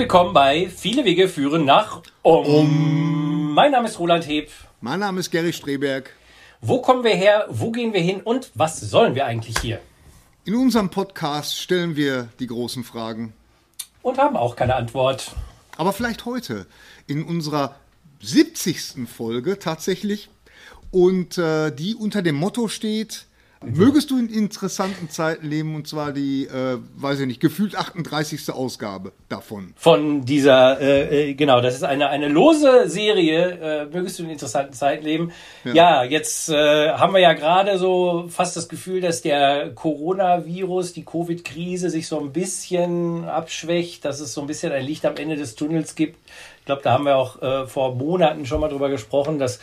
willkommen bei Viele Wege führen nach um. um. Mein Name ist Roland Heb. Mein Name ist Gary Streberg. Wo kommen wir her? Wo gehen wir hin? Und was sollen wir eigentlich hier? In unserem Podcast stellen wir die großen Fragen. Und haben auch keine Antwort. Aber vielleicht heute, in unserer 70. Folge tatsächlich. Und äh, die unter dem Motto steht, Mögest du in interessanten Zeiten leben und zwar die, äh, weiß ich nicht, gefühlt 38. Ausgabe davon. Von dieser, äh, äh, genau, das ist eine, eine lose Serie, äh, mögest du in interessanten Zeiten leben. Ja, ja jetzt äh, haben wir ja gerade so fast das Gefühl, dass der Coronavirus, die Covid-Krise sich so ein bisschen abschwächt, dass es so ein bisschen ein Licht am Ende des Tunnels gibt. Ich glaube, da haben wir auch äh, vor Monaten schon mal drüber gesprochen, dass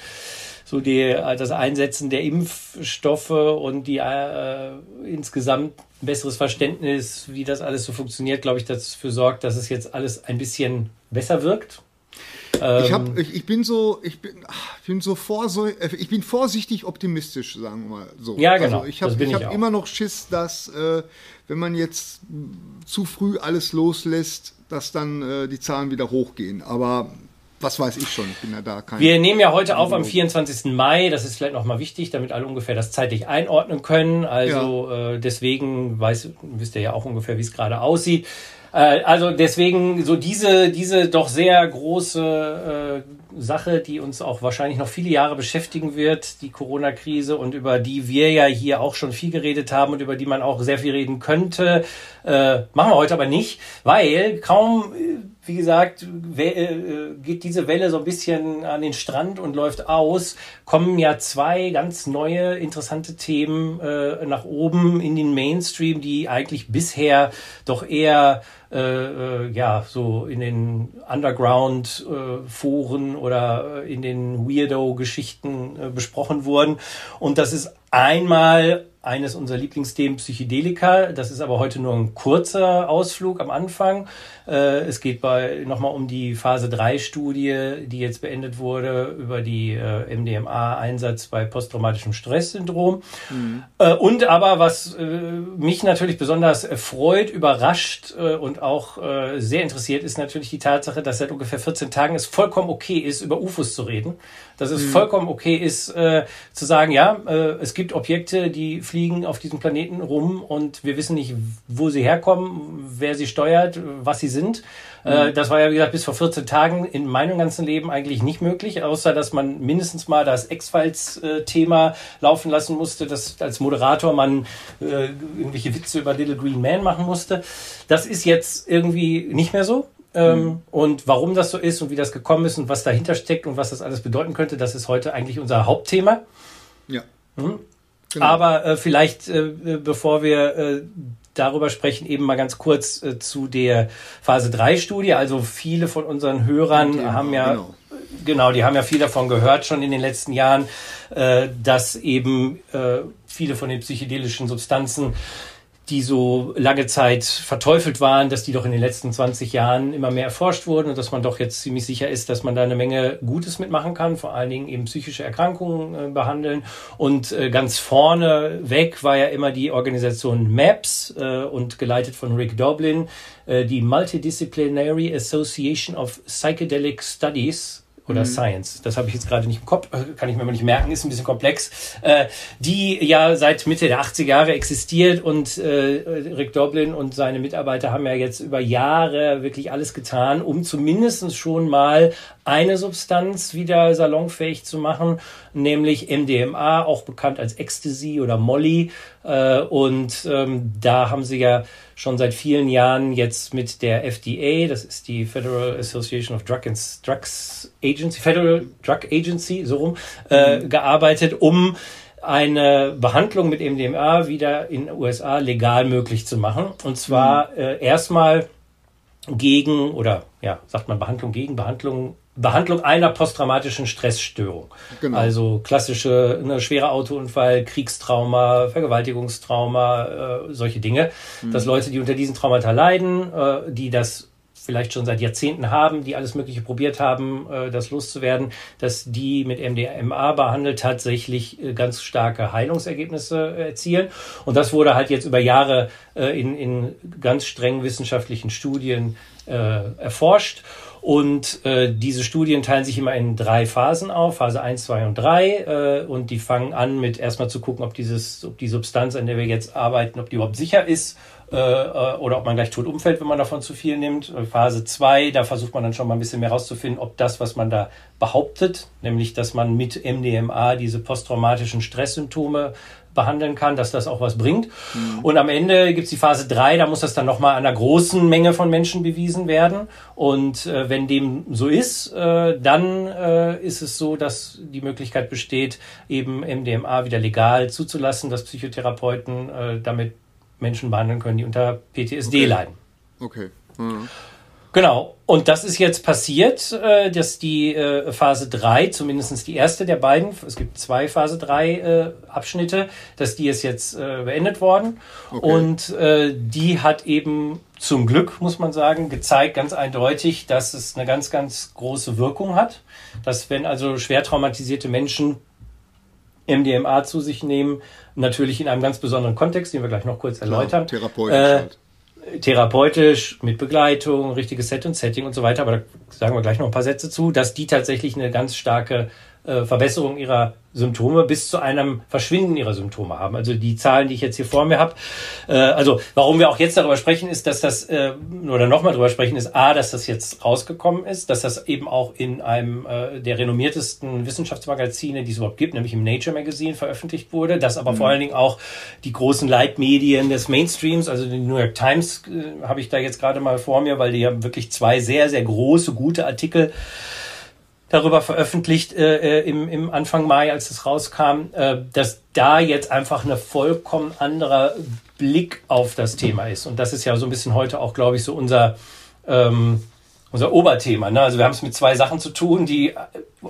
so die, äh, das Einsetzen der Impfstoffe und die äh, insgesamt ein besseres Verständnis, wie das alles so funktioniert, glaube ich, dafür sorgt, dass es jetzt alles ein bisschen besser wirkt. Ich, hab, ähm, ich, ich, bin so, ich bin, ich bin so vor, ich bin vorsichtig optimistisch, sagen wir mal so. Ja, genau. Also ich habe hab immer noch Schiss, dass äh, wenn man jetzt zu früh alles loslässt, dass dann äh, die Zahlen wieder hochgehen. Aber was weiß ich schon, ich bin ja da kein. Wir nehmen ja heute auf am 24. Mai, das ist vielleicht nochmal wichtig, damit alle ungefähr das zeitlich einordnen können. Also ja. äh, deswegen weiß, wisst ihr ja auch ungefähr, wie es gerade aussieht. Äh, also deswegen so diese, diese doch sehr große äh, Sache, die uns auch wahrscheinlich noch viele Jahre beschäftigen wird, die Corona-Krise und über die wir ja hier auch schon viel geredet haben und über die man auch sehr viel reden könnte, äh, machen wir heute aber nicht, weil kaum wie gesagt, äh, geht diese Welle so ein bisschen an den Strand und läuft aus, kommen ja zwei ganz neue, interessante Themen äh, nach oben in den Mainstream, die eigentlich bisher doch eher äh, äh ja so in den Underground-Foren äh, oder in den Weirdo-Geschichten äh, besprochen wurden. Und das ist einmal eines unserer Lieblingsthemen Psychedelika. Das ist aber heute nur ein kurzer Ausflug am Anfang. Äh, es geht bei nochmal um die Phase 3 Studie, die jetzt beendet wurde über die äh, MDMA-Einsatz bei posttraumatischem Stresssyndrom. Mhm. Äh, und aber was mich natürlich besonders freut, überrascht und auch sehr interessiert, ist natürlich die Tatsache, dass seit ungefähr 14 Tagen es vollkommen okay ist, über UFOs zu reden. Dass es mhm. vollkommen okay ist, zu sagen, ja, es gibt Objekte, die fliegen auf diesem Planeten rum und wir wissen nicht, wo sie herkommen, wer sie steuert, was sie sind. Äh, mhm. das war ja, wie gesagt, bis vor 14 Tagen in meinem ganzen Leben eigentlich nicht möglich, außer dass man mindestens mal das X-Files-Thema laufen lassen musste, dass als Moderator man äh, irgendwelche Witze über Little Green Man machen musste. Das ist jetzt irgendwie nicht mehr so. Ähm, mhm. Und warum das so ist und wie das gekommen ist und was dahinter steckt und was das alles bedeuten könnte, das ist heute eigentlich unser Hauptthema. Ja. Mhm. Genau. Aber äh, vielleicht, äh, bevor wir äh, darüber sprechen, eben mal ganz kurz äh, zu der Phase 3 Studie. Also viele von unseren Hörern okay, haben ja, genau. genau. die haben ja viel davon gehört schon in den letzten Jahren, äh, dass eben äh, viele von den psychedelischen Substanzen die so lange Zeit verteufelt waren, dass die doch in den letzten 20 Jahren immer mehr erforscht wurden und dass man doch jetzt ziemlich sicher ist, dass man da eine Menge Gutes mitmachen kann, vor allen Dingen eben psychische Erkrankungen äh, behandeln. Und äh, ganz vorne weg war ja immer die Organisation MAPS äh, und geleitet von Rick Doblin, äh, die Multidisciplinary Association of Psychedelic Studies oder mhm. Science, das habe ich jetzt gerade nicht im Kopf, äh, kann ich mir aber nicht merken, ist ein bisschen komplex, äh, die ja seit Mitte der 80er Jahre existiert und äh, Rick Doblin und seine Mitarbeiter haben ja jetzt über Jahre wirklich alles getan, um zumindest schon mal eine Substanz wieder salonfähig zu machen, nämlich MDMA, auch bekannt als Ecstasy oder Molly. Äh, und ähm, da haben sie ja schon seit vielen Jahren jetzt mit der FDA, das ist die Federal Association of Drug and Drugs Agency, Federal Drug Agency, so rum, äh, mhm. gearbeitet, um eine Behandlung mit MDMA wieder in den USA legal möglich zu machen. Und zwar mhm. äh, erstmal gegen, oder ja, sagt man Behandlung gegen, Behandlung Behandlung einer posttraumatischen Stressstörung. Genau. Also klassische, ne, schwerer Autounfall, Kriegstrauma, Vergewaltigungstrauma, äh, solche Dinge. Mhm. Dass Leute, die unter diesen Traumata leiden, äh, die das vielleicht schon seit Jahrzehnten haben, die alles Mögliche probiert haben, äh, das loszuwerden, dass die mit MDMA behandelt tatsächlich äh, ganz starke Heilungsergebnisse erzielen. Und das wurde halt jetzt über Jahre äh, in, in ganz strengen wissenschaftlichen Studien erforscht. Und äh, diese Studien teilen sich immer in drei Phasen auf, Phase 1, 2 und 3. Äh, und die fangen an mit erstmal zu gucken, ob, dieses, ob die Substanz, an der wir jetzt arbeiten, ob die überhaupt sicher ist äh, äh oder ob man gleich tot umfällt, wenn man davon zu viel nimmt. Äh, Phase 2, da versucht man dann schon mal ein bisschen mehr rauszufinden, ob das, was man da behauptet, nämlich dass man mit MDMA diese posttraumatischen Stresssymptome behandeln kann, dass das auch was bringt. Mhm. Und am Ende gibt es die Phase 3, da muss das dann nochmal einer großen Menge von Menschen bewiesen werden. Und äh, wenn dem so ist, äh, dann äh, ist es so, dass die Möglichkeit besteht, eben MDMA wieder legal zuzulassen, dass Psychotherapeuten äh, damit Menschen behandeln können, die unter PTSD okay. leiden. Okay. Mhm. Genau. Und das ist jetzt passiert, äh, dass die äh, Phase 3, zumindest die erste der beiden, es gibt zwei Phase 3 äh, Abschnitte, dass die ist jetzt beendet worden. Okay. Und die hat eben zum Glück, muss man sagen, gezeigt ganz eindeutig, dass es eine ganz, ganz große Wirkung hat. Dass wenn also schwer traumatisierte Menschen MDMA zu sich nehmen, natürlich in einem ganz besonderen Kontext, den wir gleich noch kurz erläutern. Ja, therapeutisch äh, halt therapeutisch, mit Begleitung, richtiges Set und Setting und so weiter, aber da sagen wir gleich noch ein paar Sätze zu, dass die tatsächlich eine ganz starke äh, Verbesserung ihrer Symptome bis zu einem Verschwinden ihrer Symptome haben. Also die Zahlen, die ich jetzt hier vor mir habe. Äh, also warum wir auch jetzt darüber sprechen, ist, dass das, äh, oder nochmal darüber sprechen, ist A, dass das jetzt rausgekommen ist, dass das eben auch in einem äh, der renommiertesten Wissenschaftsmagazine, die es überhaupt gibt, nämlich im Nature Magazine veröffentlicht wurde, dass aber mhm. vor allen Dingen auch die großen Leitmedien des Mainstreams, also die New York Times äh, habe ich da jetzt gerade mal vor mir, weil die haben wirklich zwei sehr, sehr große, gute Artikel darüber veröffentlicht äh, äh, im, im Anfang Mai, als es rauskam, äh, dass da jetzt einfach eine vollkommen anderer Blick auf das Thema ist. Und das ist ja so ein bisschen heute auch, glaube ich, so unser, ähm, unser Oberthema. Ne? Also wir haben es mit zwei Sachen zu tun, die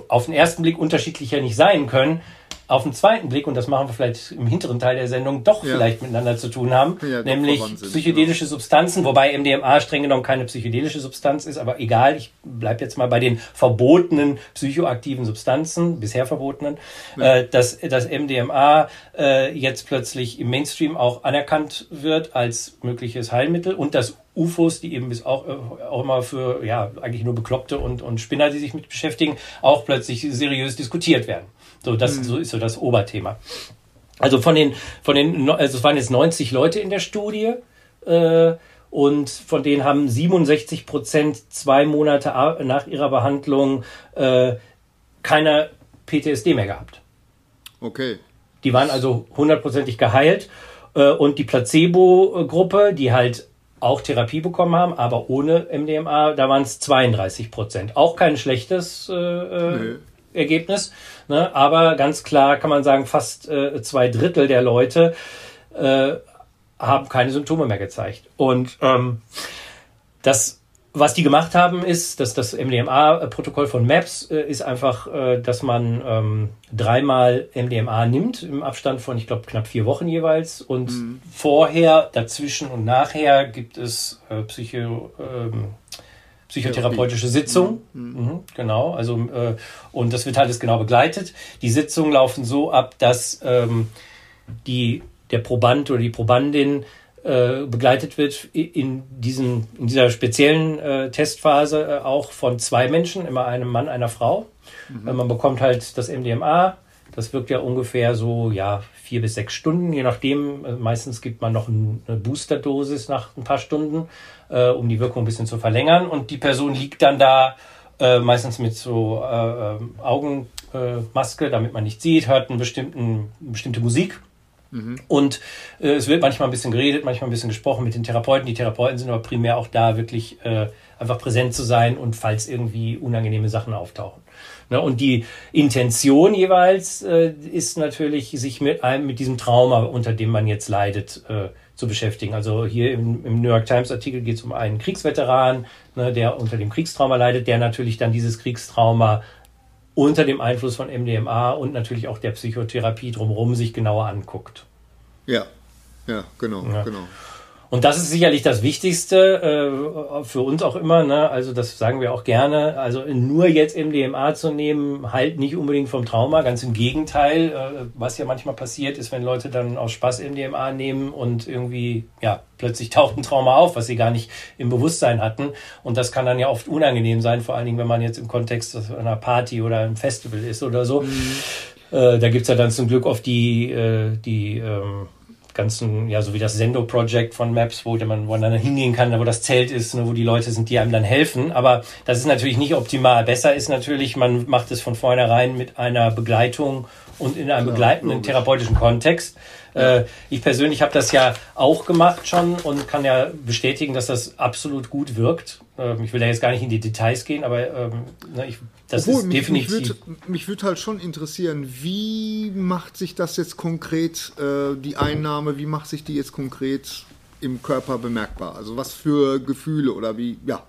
auf den ersten Blick unterschiedlicher nicht sein können, auf den zweiten Blick, und das machen wir vielleicht im hinteren Teil der Sendung, doch ja. vielleicht miteinander zu tun haben, ja, nämlich psychedelische genau. Substanzen, wobei MDMA streng genommen keine psychedelische Substanz ist, aber egal, ich bleibe jetzt mal bei den verbotenen psychoaktiven Substanzen, bisher verbotenen, ja. äh, dass das MDMA äh, jetzt plötzlich im Mainstream auch anerkannt wird als mögliches Heilmittel und dass UFOs, die eben bis auch, äh, auch immer für ja eigentlich nur Bekloppte und, und Spinner, die sich mit beschäftigen, auch plötzlich seriös diskutiert werden. So, das mhm. so ist so das Oberthema. Also von den, von den, also es waren jetzt 90 Leute in der Studie äh, und von denen haben 67 Prozent zwei Monate nach ihrer Behandlung äh, keine PTSD mehr gehabt. Okay. Die waren also hundertprozentig geheilt äh, und die Placebo-Gruppe, die halt auch Therapie bekommen haben, aber ohne MDMA, da waren es 32 Prozent. Auch kein schlechtes äh, äh Ergebnis. Ne? Aber ganz klar kann man sagen, fast äh, zwei Drittel der Leute äh, haben keine Symptome mehr gezeigt. Und ähm, das, was die gemacht haben, ist, dass das MDMA-Protokoll von MAPS äh, ist einfach, äh, dass man ähm, dreimal MDMA nimmt im Abstand von, ich glaube, knapp vier Wochen jeweils. Und mhm. vorher, dazwischen und nachher gibt es äh, Psycho. Ähm, psychotherapeutische Sitzung. Mhm. Mhm, genau, also äh, und das wird alles genau begleitet. Die Sitzungen laufen so ab, dass ähm, die, der Proband oder die Probandin äh, begleitet wird in, diesen, in dieser speziellen äh, Testphase äh, auch von zwei Menschen, immer einem Mann, einer Frau. Mhm. man bekommt halt das MDMA. Das wirkt ja ungefähr so, ja, vier bis sechs Stunden, je nachdem. Äh, meistens gibt man noch eine Boosterdosis nach ein paar Stunden äh, um die Wirkung ein bisschen zu verlängern. Und die Person liegt dann da äh, meistens mit so äh, äh Augenmaske, äh, damit man nicht sieht, hört einen bestimmten, eine bestimmte Musik. Mhm. Und äh, es wird manchmal ein bisschen geredet, manchmal ein bisschen gesprochen mit den Therapeuten. Die Therapeuten sind aber primär auch da, wirklich äh, einfach präsent zu sein und falls irgendwie unangenehme Sachen auftauchen. Ne? Und die Intention jeweils äh, ist natürlich, sich mit einem, mit diesem Trauma, unter dem man jetzt leidet, äh, zu beschäftigen. Also hier im, im New York Times Artikel geht es um einen Kriegsveteran, ne, der unter dem Kriegstrauma leidet, der natürlich dann dieses Kriegstrauma unter dem Einfluss von MDMA und natürlich auch der Psychotherapie drumherum sich genauer anguckt. Ja, ja, genau, ja. genau. Und das ist sicherlich das Wichtigste äh, für uns auch immer. Ne? Also das sagen wir auch gerne. Also nur jetzt MDMA zu nehmen, halt nicht unbedingt vom Trauma. Ganz im Gegenteil. Äh, was ja manchmal passiert ist, wenn Leute dann aus Spaß MDMA nehmen und irgendwie ja plötzlich taucht ein Trauma auf, was sie gar nicht im Bewusstsein hatten. Und das kann dann ja oft unangenehm sein, vor allen Dingen, wenn man jetzt im Kontext einer Party oder einem Festival ist oder so. Mhm. Äh, da gibt's ja dann zum Glück oft die, äh, die ähm, ganzen, ja, so wie das Sendo-Project von Maps, wo man, wo man dann hingehen kann, wo das Zelt ist, ne, wo die Leute sind, die einem dann helfen. Aber das ist natürlich nicht optimal. Besser ist natürlich, man macht es von vornherein mit einer Begleitung und in einem ja, begleitenden logisch. therapeutischen Kontext. Äh, ich persönlich habe das ja auch gemacht schon und kann ja bestätigen, dass das absolut gut wirkt. Ähm, ich will da jetzt gar nicht in die Details gehen, aber ähm, ne, ich, das Obwohl, ist definitiv. Mich würde würd halt schon interessieren, wie macht sich das jetzt konkret, äh, die Einnahme, wie macht sich die jetzt konkret im Körper bemerkbar? Also was für Gefühle oder wie, ja.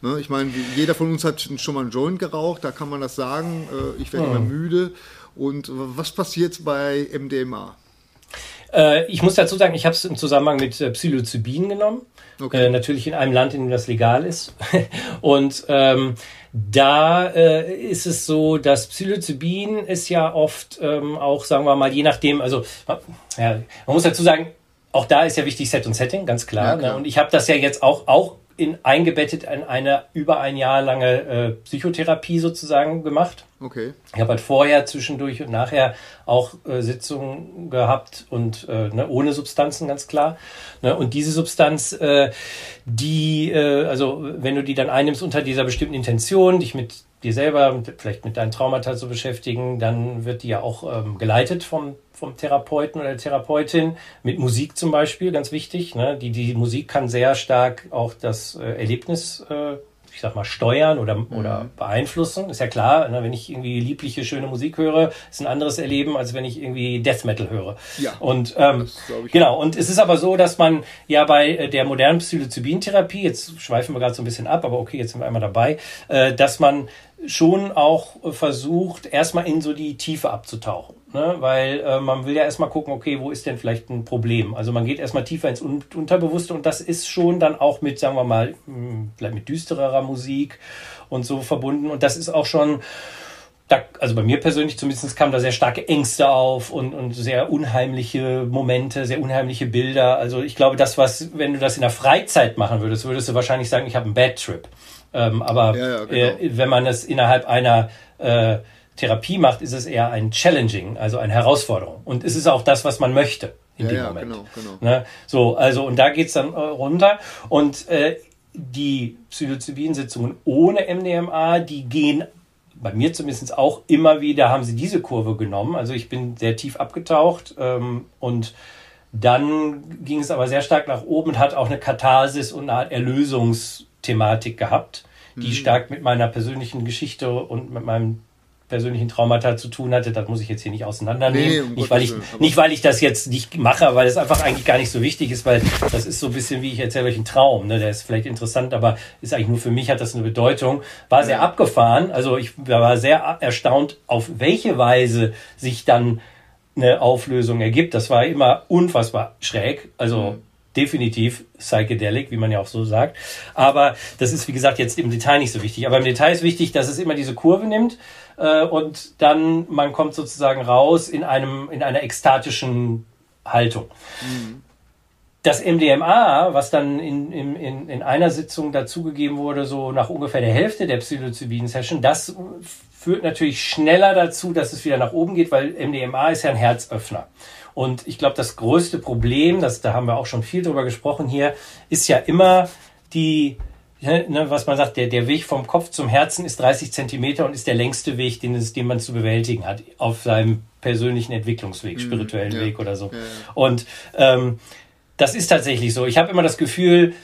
Ne, ich meine, jeder von uns hat schon mal einen Joint geraucht, da kann man das sagen. Äh, ich werde hm. immer müde. Und was passiert bei MDMA? Äh, ich muss dazu sagen, ich habe es im Zusammenhang mit äh, Psilocybin genommen. Okay. Äh, natürlich in einem Land, in dem das legal ist. Und ähm, da äh, ist es so, dass Psilocybin ist ja oft ähm, auch, sagen wir mal, je nachdem, also ja, man muss dazu sagen, auch da ist ja wichtig Set und Setting, ganz klar. Ja, klar. Ne? Und ich habe das ja jetzt auch, auch in, eingebettet in eine über ein Jahr lange äh, Psychotherapie sozusagen gemacht. Okay. Ich habe halt vorher, zwischendurch und nachher auch äh, Sitzungen gehabt und äh, ne, ohne Substanzen, ganz klar. Ne, und diese Substanz, äh, die, äh, also wenn du die dann einnimmst unter dieser bestimmten Intention, dich mit dir selber, vielleicht mit deinen Traumata zu beschäftigen, dann wird die ja auch ähm, geleitet vom, vom Therapeuten oder der Therapeutin, mit Musik zum Beispiel, ganz wichtig. Ne? Die, die Musik kann sehr stark auch das äh, Erlebnis äh, ich sag mal, steuern oder, mhm. oder beeinflussen. Ist ja klar, ne, wenn ich irgendwie liebliche, schöne Musik höre, ist ein anderes Erleben, als wenn ich irgendwie Death Metal höre. Ja. Und ähm, genau, und es ist aber so, dass man ja bei äh, der modernen Psilocybin-Therapie, jetzt schweifen wir gerade so ein bisschen ab, aber okay, jetzt sind wir einmal dabei, äh, dass man schon auch versucht, erstmal in so die Tiefe abzutauchen. Ne? Weil äh, man will ja erstmal gucken, okay, wo ist denn vielleicht ein Problem? Also man geht erstmal tiefer ins Un Unterbewusste und das ist schon dann auch mit, sagen wir mal, hm, vielleicht mit düstererer Musik und so verbunden. Und das ist auch schon, da, also bei mir persönlich zumindest kamen da sehr starke Ängste auf und, und sehr unheimliche Momente, sehr unheimliche Bilder. Also ich glaube, das, was, wenn du das in der Freizeit machen würdest, würdest du wahrscheinlich sagen, ich habe einen Bad Trip. Ähm, aber ja, ja, genau. äh, wenn man es innerhalb einer äh, Therapie macht, ist es eher ein Challenging, also eine Herausforderung. Und es ist auch das, was man möchte in ja, dem Moment. Genau, genau. Ne? So, also und da geht's dann äh, runter. Und äh, die Psilocybin-Sitzungen ohne MDMA, die gehen bei mir zumindest auch immer wieder, haben sie diese Kurve genommen. Also ich bin sehr tief abgetaucht ähm, und dann ging es aber sehr stark nach oben und hat auch eine Katharsis und eine Art Erlösungsthematik gehabt, die mhm. stark mit meiner persönlichen Geschichte und mit meinem persönlichen Traumata zu tun hatte. Das muss ich jetzt hier nicht auseinandernehmen. Nee, nicht, weil ich, nicht, weil ich das jetzt nicht mache, weil es einfach eigentlich gar nicht so wichtig ist, weil das ist so ein bisschen wie ich erzähle euch einen Traum. Ne? Der ist vielleicht interessant, aber ist eigentlich nur für mich, hat das eine Bedeutung. War sehr abgefahren. Also ich war sehr erstaunt, auf welche Weise sich dann eine Auflösung ergibt. Das war immer unfassbar schräg. Also mhm. Definitiv psychedelic, wie man ja auch so sagt. Aber das ist, wie gesagt, jetzt im Detail nicht so wichtig. Aber im Detail ist wichtig, dass es immer diese Kurve nimmt äh, und dann man kommt sozusagen raus in einem in einer ekstatischen Haltung. Mhm. Das MDMA, was dann in, in, in, in einer Sitzung dazugegeben wurde, so nach ungefähr der Hälfte der Psilocybin-Session, das führt natürlich schneller dazu, dass es wieder nach oben geht, weil MDMA ist ja ein Herzöffner. Und ich glaube, das größte Problem, das, da haben wir auch schon viel drüber gesprochen hier, ist ja immer die ne, was man sagt, der, der Weg vom Kopf zum Herzen ist 30 Zentimeter und ist der längste Weg, den, es, den man zu bewältigen hat, auf seinem persönlichen Entwicklungsweg, mhm, spirituellen ja. Weg oder so. Ja, ja. Und ähm, das ist tatsächlich so. Ich habe immer das Gefühl,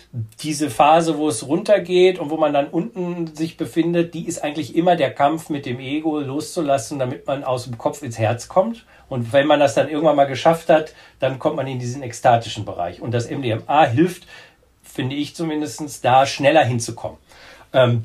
diese Phase, wo es runtergeht und wo man dann unten sich befindet, die ist eigentlich immer der Kampf mit dem Ego loszulassen, damit man aus dem Kopf ins Herz kommt. Und wenn man das dann irgendwann mal geschafft hat, dann kommt man in diesen ekstatischen Bereich. Und das MDMA hilft finde ich zumindest, da schneller hinzukommen. Ähm,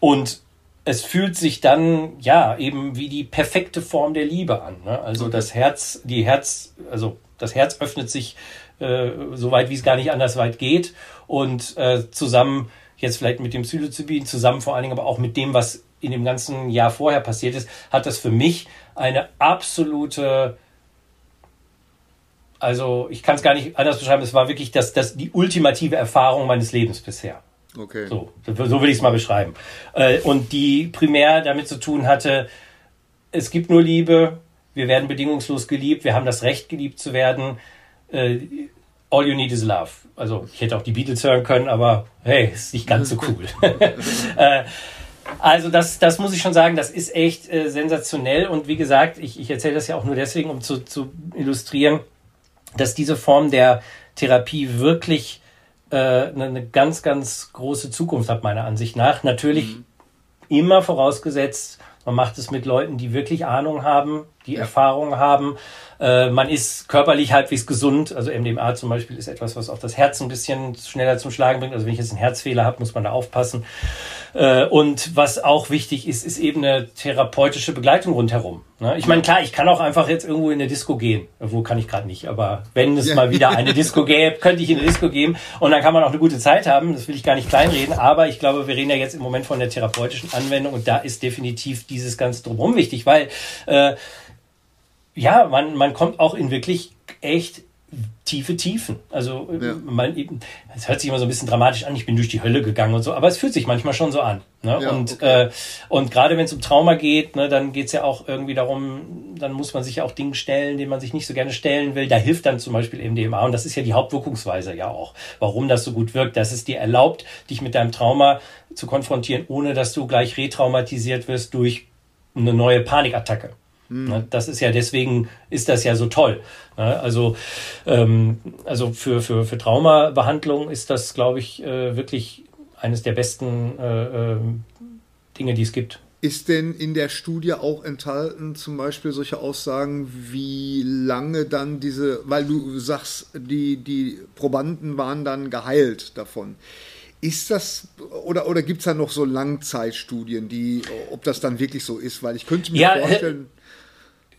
und es fühlt sich dann ja eben wie die perfekte Form der Liebe an. Ne? Also das Herz, die Herz, also das Herz öffnet sich äh, so weit, wie es gar nicht anders weit geht. Und äh, zusammen, jetzt vielleicht mit dem Psilocybin, zusammen vor allen Dingen aber auch mit dem, was in dem ganzen Jahr vorher passiert ist, hat das für mich eine absolute also ich kann es gar nicht anders beschreiben. Es war wirklich das, das, die ultimative Erfahrung meines Lebens bisher. Okay. So, so will ich es mal beschreiben. Äh, und die primär damit zu tun hatte, es gibt nur Liebe, wir werden bedingungslos geliebt, wir haben das Recht, geliebt zu werden. Äh, all you need is love. Also ich hätte auch die Beatles hören können, aber hey, ist nicht ganz so cool. Äh, also das, das muss ich schon sagen, das ist echt äh, sensationell. Und wie gesagt, ich, ich erzähle das ja auch nur deswegen, um zu, zu illustrieren, dass diese Form der Therapie wirklich äh, eine ganz, ganz große Zukunft hat, meiner Ansicht nach. Natürlich mhm. immer vorausgesetzt, man macht es mit Leuten, die wirklich Ahnung haben, die ja. Erfahrung haben. Äh, man ist körperlich halbwegs gesund. Also MDMA zum Beispiel ist etwas, was auch das Herz ein bisschen schneller zum Schlagen bringt. Also wenn ich jetzt einen Herzfehler habe, muss man da aufpassen. Äh, und was auch wichtig ist, ist eben eine therapeutische Begleitung rundherum. Ne? Ich meine, klar, ich kann auch einfach jetzt irgendwo in eine Disco gehen. Wo kann ich gerade nicht, aber wenn es ja. mal wieder eine Disco gäbe, könnte ich in eine Disco gehen und dann kann man auch eine gute Zeit haben. Das will ich gar nicht kleinreden, aber ich glaube, wir reden ja jetzt im Moment von der therapeutischen Anwendung und da ist definitiv dieses Ganze drumherum wichtig, weil äh, ja, man, man kommt auch in wirklich echt tiefe Tiefen. Also ja. man, es hört sich immer so ein bisschen dramatisch an, ich bin durch die Hölle gegangen und so, aber es fühlt sich manchmal schon so an. Ne? Ja, und okay. äh, und gerade wenn es um Trauma geht, ne, dann geht es ja auch irgendwie darum, dann muss man sich ja auch Dingen stellen, denen man sich nicht so gerne stellen will. Da hilft dann zum Beispiel MDMA und das ist ja die Hauptwirkungsweise ja auch, warum das so gut wirkt, dass es dir erlaubt, dich mit deinem Trauma zu konfrontieren, ohne dass du gleich retraumatisiert wirst durch eine neue Panikattacke. Mhm. Das ist ja deswegen ist das ja so toll. Also, ähm, also für, für, für Traumabehandlung ist das, glaube ich, äh, wirklich eines der besten äh, äh, Dinge, die es gibt. Ist denn in der Studie auch enthalten zum Beispiel solche Aussagen, wie lange dann diese, weil du sagst, die, die Probanden waren dann geheilt davon. Ist das, oder, oder gibt es da noch so Langzeitstudien, die, ob das dann wirklich so ist? Weil ich könnte mir ja, vorstellen. Äh,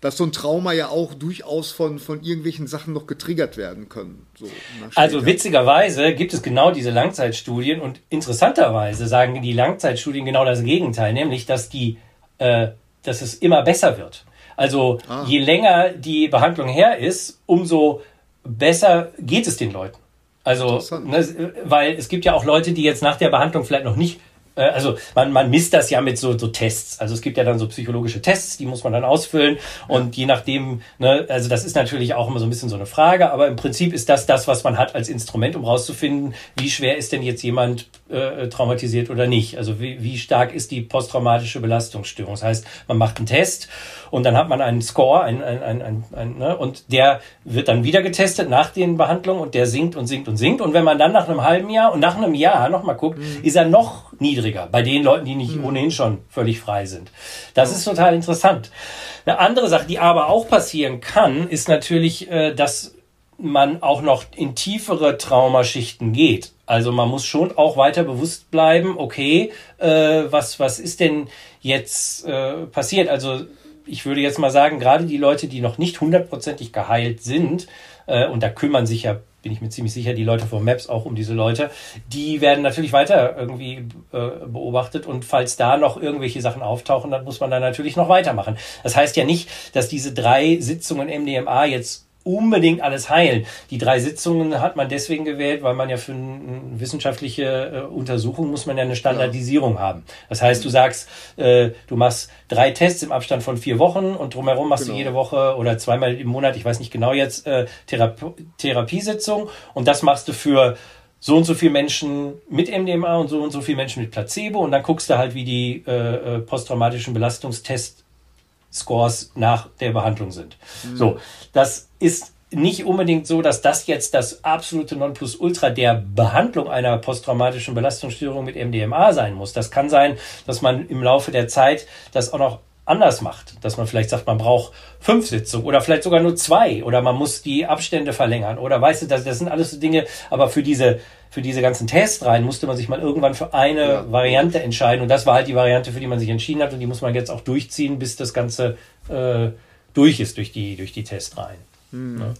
dass so ein Trauma ja auch durchaus von, von irgendwelchen Sachen noch getriggert werden können. So also witzigerweise gibt es genau diese Langzeitstudien und interessanterweise sagen die Langzeitstudien genau das Gegenteil, nämlich dass die, äh, dass es immer besser wird. Also ah. je länger die Behandlung her ist, umso besser geht es den Leuten. Also, ne, weil es gibt ja auch Leute, die jetzt nach der Behandlung vielleicht noch nicht also man, man misst das ja mit so, so Tests. Also es gibt ja dann so psychologische Tests, die muss man dann ausfüllen und je nachdem, ne, also das ist natürlich auch immer so ein bisschen so eine Frage, aber im Prinzip ist das das, was man hat als Instrument, um rauszufinden, wie schwer ist denn jetzt jemand äh, traumatisiert oder nicht. Also wie, wie stark ist die posttraumatische Belastungsstörung. Das heißt, man macht einen Test und dann hat man einen Score, ein, ein, ein, ein, ein ne, und der wird dann wieder getestet nach den Behandlungen und der sinkt und sinkt und sinkt und wenn man dann nach einem halben Jahr und nach einem Jahr nochmal guckt, mhm. ist er noch niedriger bei den Leuten, die nicht mhm. ohnehin schon völlig frei sind. Das ist total interessant. Eine andere Sache, die aber auch passieren kann, ist natürlich, äh, dass man auch noch in tiefere Traumaschichten geht. Also man muss schon auch weiter bewusst bleiben, okay, äh, was, was ist denn jetzt äh, passiert? Also ich würde jetzt mal sagen, gerade die Leute, die noch nicht hundertprozentig geheilt sind, äh, und da kümmern sich ja bin ich mir ziemlich sicher, die Leute von Maps auch um diese Leute, die werden natürlich weiter irgendwie äh, beobachtet und falls da noch irgendwelche Sachen auftauchen, dann muss man da natürlich noch weitermachen. Das heißt ja nicht, dass diese drei Sitzungen MDMA jetzt unbedingt alles heilen. Die drei Sitzungen hat man deswegen gewählt, weil man ja für eine wissenschaftliche äh, Untersuchung muss man ja eine Standardisierung ja. haben. Das heißt, du sagst, äh, du machst drei Tests im Abstand von vier Wochen und drumherum machst genau. du jede Woche oder zweimal im Monat, ich weiß nicht genau jetzt, äh, Thera Therapiesitzung und das machst du für so und so viele Menschen mit MDMA und so und so viele Menschen mit Placebo und dann guckst du halt, wie die äh, äh posttraumatischen Belastungstests Scores nach der Behandlung sind. Mhm. So, das ist nicht unbedingt so, dass das jetzt das absolute Nonplusultra der Behandlung einer posttraumatischen Belastungsstörung mit MDMA sein muss. Das kann sein, dass man im Laufe der Zeit das auch noch anders macht, dass man vielleicht sagt, man braucht fünf Sitzungen oder vielleicht sogar nur zwei oder man muss die Abstände verlängern oder weißt du, das, das sind alles so Dinge, aber für diese für diese ganzen Tests rein musste man sich mal irgendwann für eine ja. Variante entscheiden und das war halt die Variante, für die man sich entschieden hat und die muss man jetzt auch durchziehen, bis das Ganze äh, durch ist durch die durch die Testreihen. Mhm. Ja.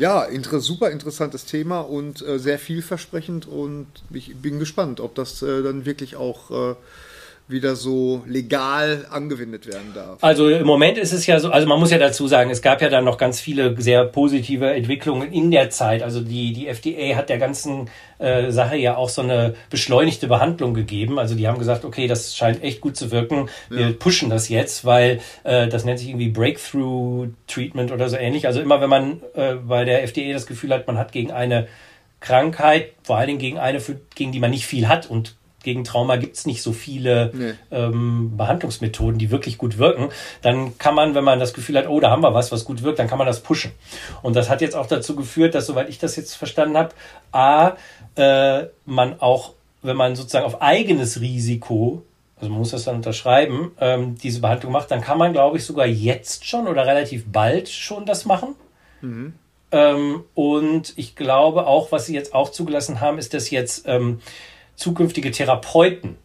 Ja, inter super interessantes Thema und äh, sehr vielversprechend und ich bin gespannt, ob das äh, dann wirklich auch äh, wieder so legal angewendet werden darf. Also im Moment ist es ja so, also man muss ja dazu sagen, es gab ja dann noch ganz viele sehr positive Entwicklungen in der Zeit. Also die, die FDA hat der ganzen äh, Sache ja auch so eine beschleunigte Behandlung gegeben. Also die haben gesagt, okay, das scheint echt gut zu wirken. Wir ja. pushen das jetzt, weil äh, das nennt sich irgendwie Breakthrough Treatment oder so ähnlich. Also immer wenn man äh, bei der FDA das Gefühl hat, man hat gegen eine Krankheit, vor allen Dingen gegen eine, für, gegen die man nicht viel hat und gegen Trauma gibt es nicht so viele nee. ähm, Behandlungsmethoden, die wirklich gut wirken. Dann kann man, wenn man das Gefühl hat, oh, da haben wir was, was gut wirkt, dann kann man das pushen. Und das hat jetzt auch dazu geführt, dass, soweit ich das jetzt verstanden habe, a, äh, man auch, wenn man sozusagen auf eigenes Risiko also man muss das dann unterschreiben, ähm, diese Behandlung macht, dann kann man, glaube ich, sogar jetzt schon oder relativ bald schon das machen. Mhm. Ähm, und ich glaube auch, was sie jetzt auch zugelassen haben, ist, dass jetzt ähm, zukünftige Therapeuten,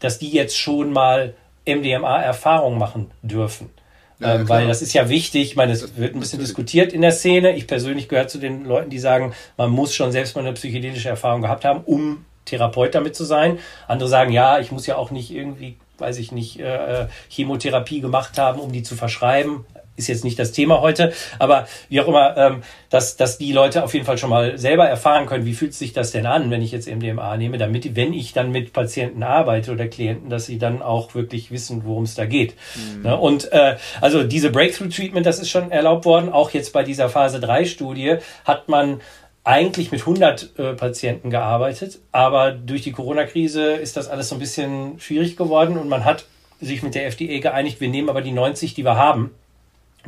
dass die jetzt schon mal MDMA-Erfahrung machen dürfen. Ja, ähm, weil das ist ja wichtig. Ich meine, es wird ein bisschen diskutiert in der Szene. Ich persönlich gehöre zu den Leuten, die sagen, man muss schon selbst mal eine psychedelische Erfahrung gehabt haben, um Therapeut damit zu sein. Andere sagen, ja, ich muss ja auch nicht irgendwie, weiß ich nicht, äh, Chemotherapie gemacht haben, um die zu verschreiben ist jetzt nicht das Thema heute, aber wie auch immer, ähm, dass, dass die Leute auf jeden Fall schon mal selber erfahren können, wie fühlt sich das denn an, wenn ich jetzt MDMA nehme, damit, wenn ich dann mit Patienten arbeite oder Klienten, dass sie dann auch wirklich wissen, worum es da geht. Mhm. Ne? Und äh, also diese Breakthrough-Treatment, das ist schon erlaubt worden. Auch jetzt bei dieser Phase 3-Studie hat man eigentlich mit 100 äh, Patienten gearbeitet, aber durch die Corona-Krise ist das alles so ein bisschen schwierig geworden und man hat sich mit der FDA geeinigt, wir nehmen aber die 90, die wir haben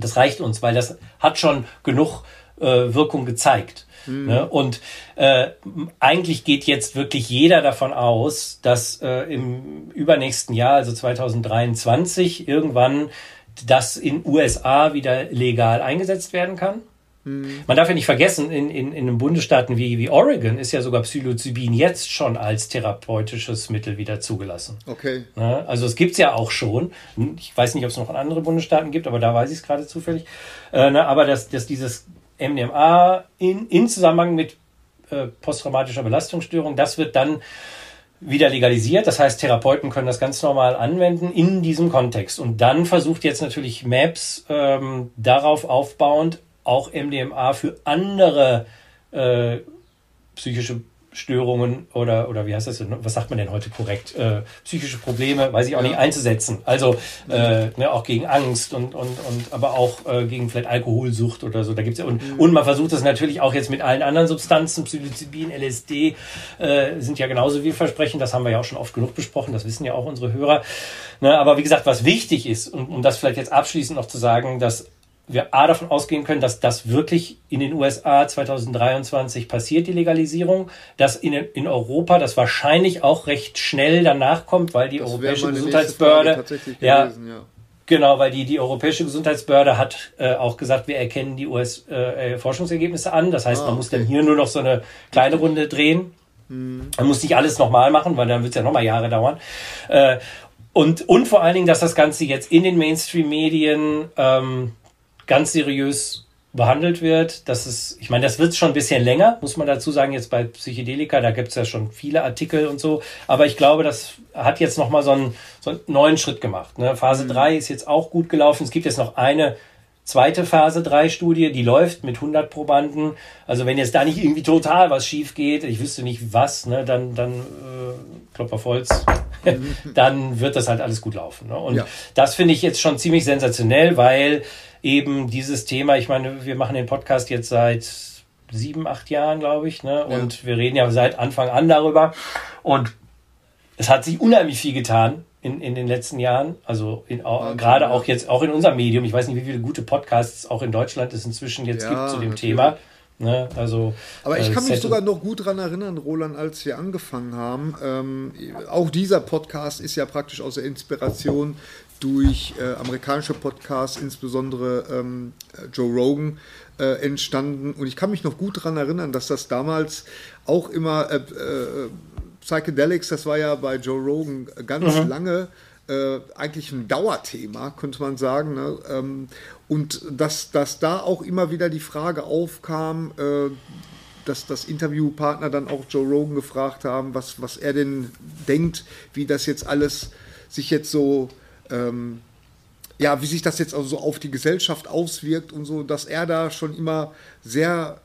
das reicht uns, weil das hat schon genug äh, Wirkung gezeigt. Mhm. Ne? Und äh, eigentlich geht jetzt wirklich jeder davon aus, dass äh, im übernächsten Jahr, also 2023, irgendwann das in USA wieder legal eingesetzt werden kann. Mhm. Man darf ja nicht vergessen, in, in, in Bundesstaaten wie, wie Oregon ist ja sogar Psilocybin jetzt schon als therapeutisches Mittel wieder zugelassen. Okay. Ja, also es gibt es ja auch schon. Ich weiß nicht, ob es noch in anderen Bundesstaaten gibt, aber da weiß ich es gerade zufällig. Äh, na, aber dass, dass dieses MDMA in, in Zusammenhang mit äh, posttraumatischer Belastungsstörung, das wird dann wieder legalisiert. Das heißt, Therapeuten können das ganz normal anwenden in diesem Kontext. Und dann versucht jetzt natürlich MAPS ähm, darauf aufbauend auch MDMA für andere äh, psychische Störungen oder, oder wie heißt das denn? Was sagt man denn heute korrekt? Äh, psychische Probleme, weiß ich auch nicht, einzusetzen. Also äh, ne, auch gegen Angst und, und, und aber auch äh, gegen vielleicht Alkoholsucht oder so. Da gibt's ja und, mhm. und man versucht das natürlich auch jetzt mit allen anderen Substanzen, Psilocybin, LSD, äh, sind ja genauso vielversprechend. Das haben wir ja auch schon oft genug besprochen, das wissen ja auch unsere Hörer. Ne, aber wie gesagt, was wichtig ist, und um das vielleicht jetzt abschließend noch zu sagen, dass wir A davon ausgehen können, dass das wirklich in den USA 2023 passiert, die Legalisierung, dass in, in Europa das wahrscheinlich auch recht schnell danach kommt, weil die das Europäische Gesundheitsbehörde ja, gewesen, ja. Genau, weil die, die Europäische Gesundheitsbehörde hat äh, auch gesagt, wir erkennen die US-Forschungsergebnisse äh, an. Das heißt, ah, man muss dann hier nur noch so eine kleine Runde drehen. Mhm. Man muss nicht alles nochmal machen, weil dann wird es ja nochmal Jahre dauern. Äh, und, und vor allen Dingen, dass das Ganze jetzt in den Mainstream-Medien ähm, ganz seriös behandelt wird. Das ist, ich meine, das wird schon ein bisschen länger, muss man dazu sagen, jetzt bei Psychedelika, da gibt es ja schon viele Artikel und so. Aber ich glaube, das hat jetzt nochmal so einen, so einen neuen Schritt gemacht. Ne? Phase mhm. 3 ist jetzt auch gut gelaufen. Es gibt jetzt noch eine zweite Phase 3 Studie, die läuft mit 100 Probanden. Also wenn jetzt da nicht irgendwie total was schief geht, ich wüsste nicht was, ne, dann, dann äh, Klopf auf Holz, mhm. dann wird das halt alles gut laufen. Ne? Und ja. das finde ich jetzt schon ziemlich sensationell, weil eben dieses Thema, ich meine, wir machen den Podcast jetzt seit sieben, acht Jahren, glaube ich, ne? Und ja. wir reden ja seit Anfang an darüber. Und es hat sich unheimlich viel getan in, in den letzten Jahren. Also in, auch, gerade auch jetzt auch in unserem Medium. Ich weiß nicht, wie viele gute Podcasts auch in Deutschland es inzwischen jetzt ja, gibt zu dem natürlich. Thema. Ne? Also, Aber ich äh, kann mich sogar noch gut daran erinnern, Roland, als wir angefangen haben. Ähm, auch dieser Podcast ist ja praktisch aus der Inspiration durch äh, amerikanische Podcasts, insbesondere ähm, Joe Rogan, äh, entstanden. Und ich kann mich noch gut daran erinnern, dass das damals auch immer äh, äh, Psychedelics, das war ja bei Joe Rogan ganz mhm. lange äh, eigentlich ein Dauerthema, könnte man sagen. Ne? Ähm, und dass, dass da auch immer wieder die Frage aufkam, äh, dass das Interviewpartner dann auch Joe Rogan gefragt haben, was, was er denn denkt, wie das jetzt alles sich jetzt so, ähm, ja, wie sich das jetzt also auf die Gesellschaft auswirkt und so, dass er da schon immer sehr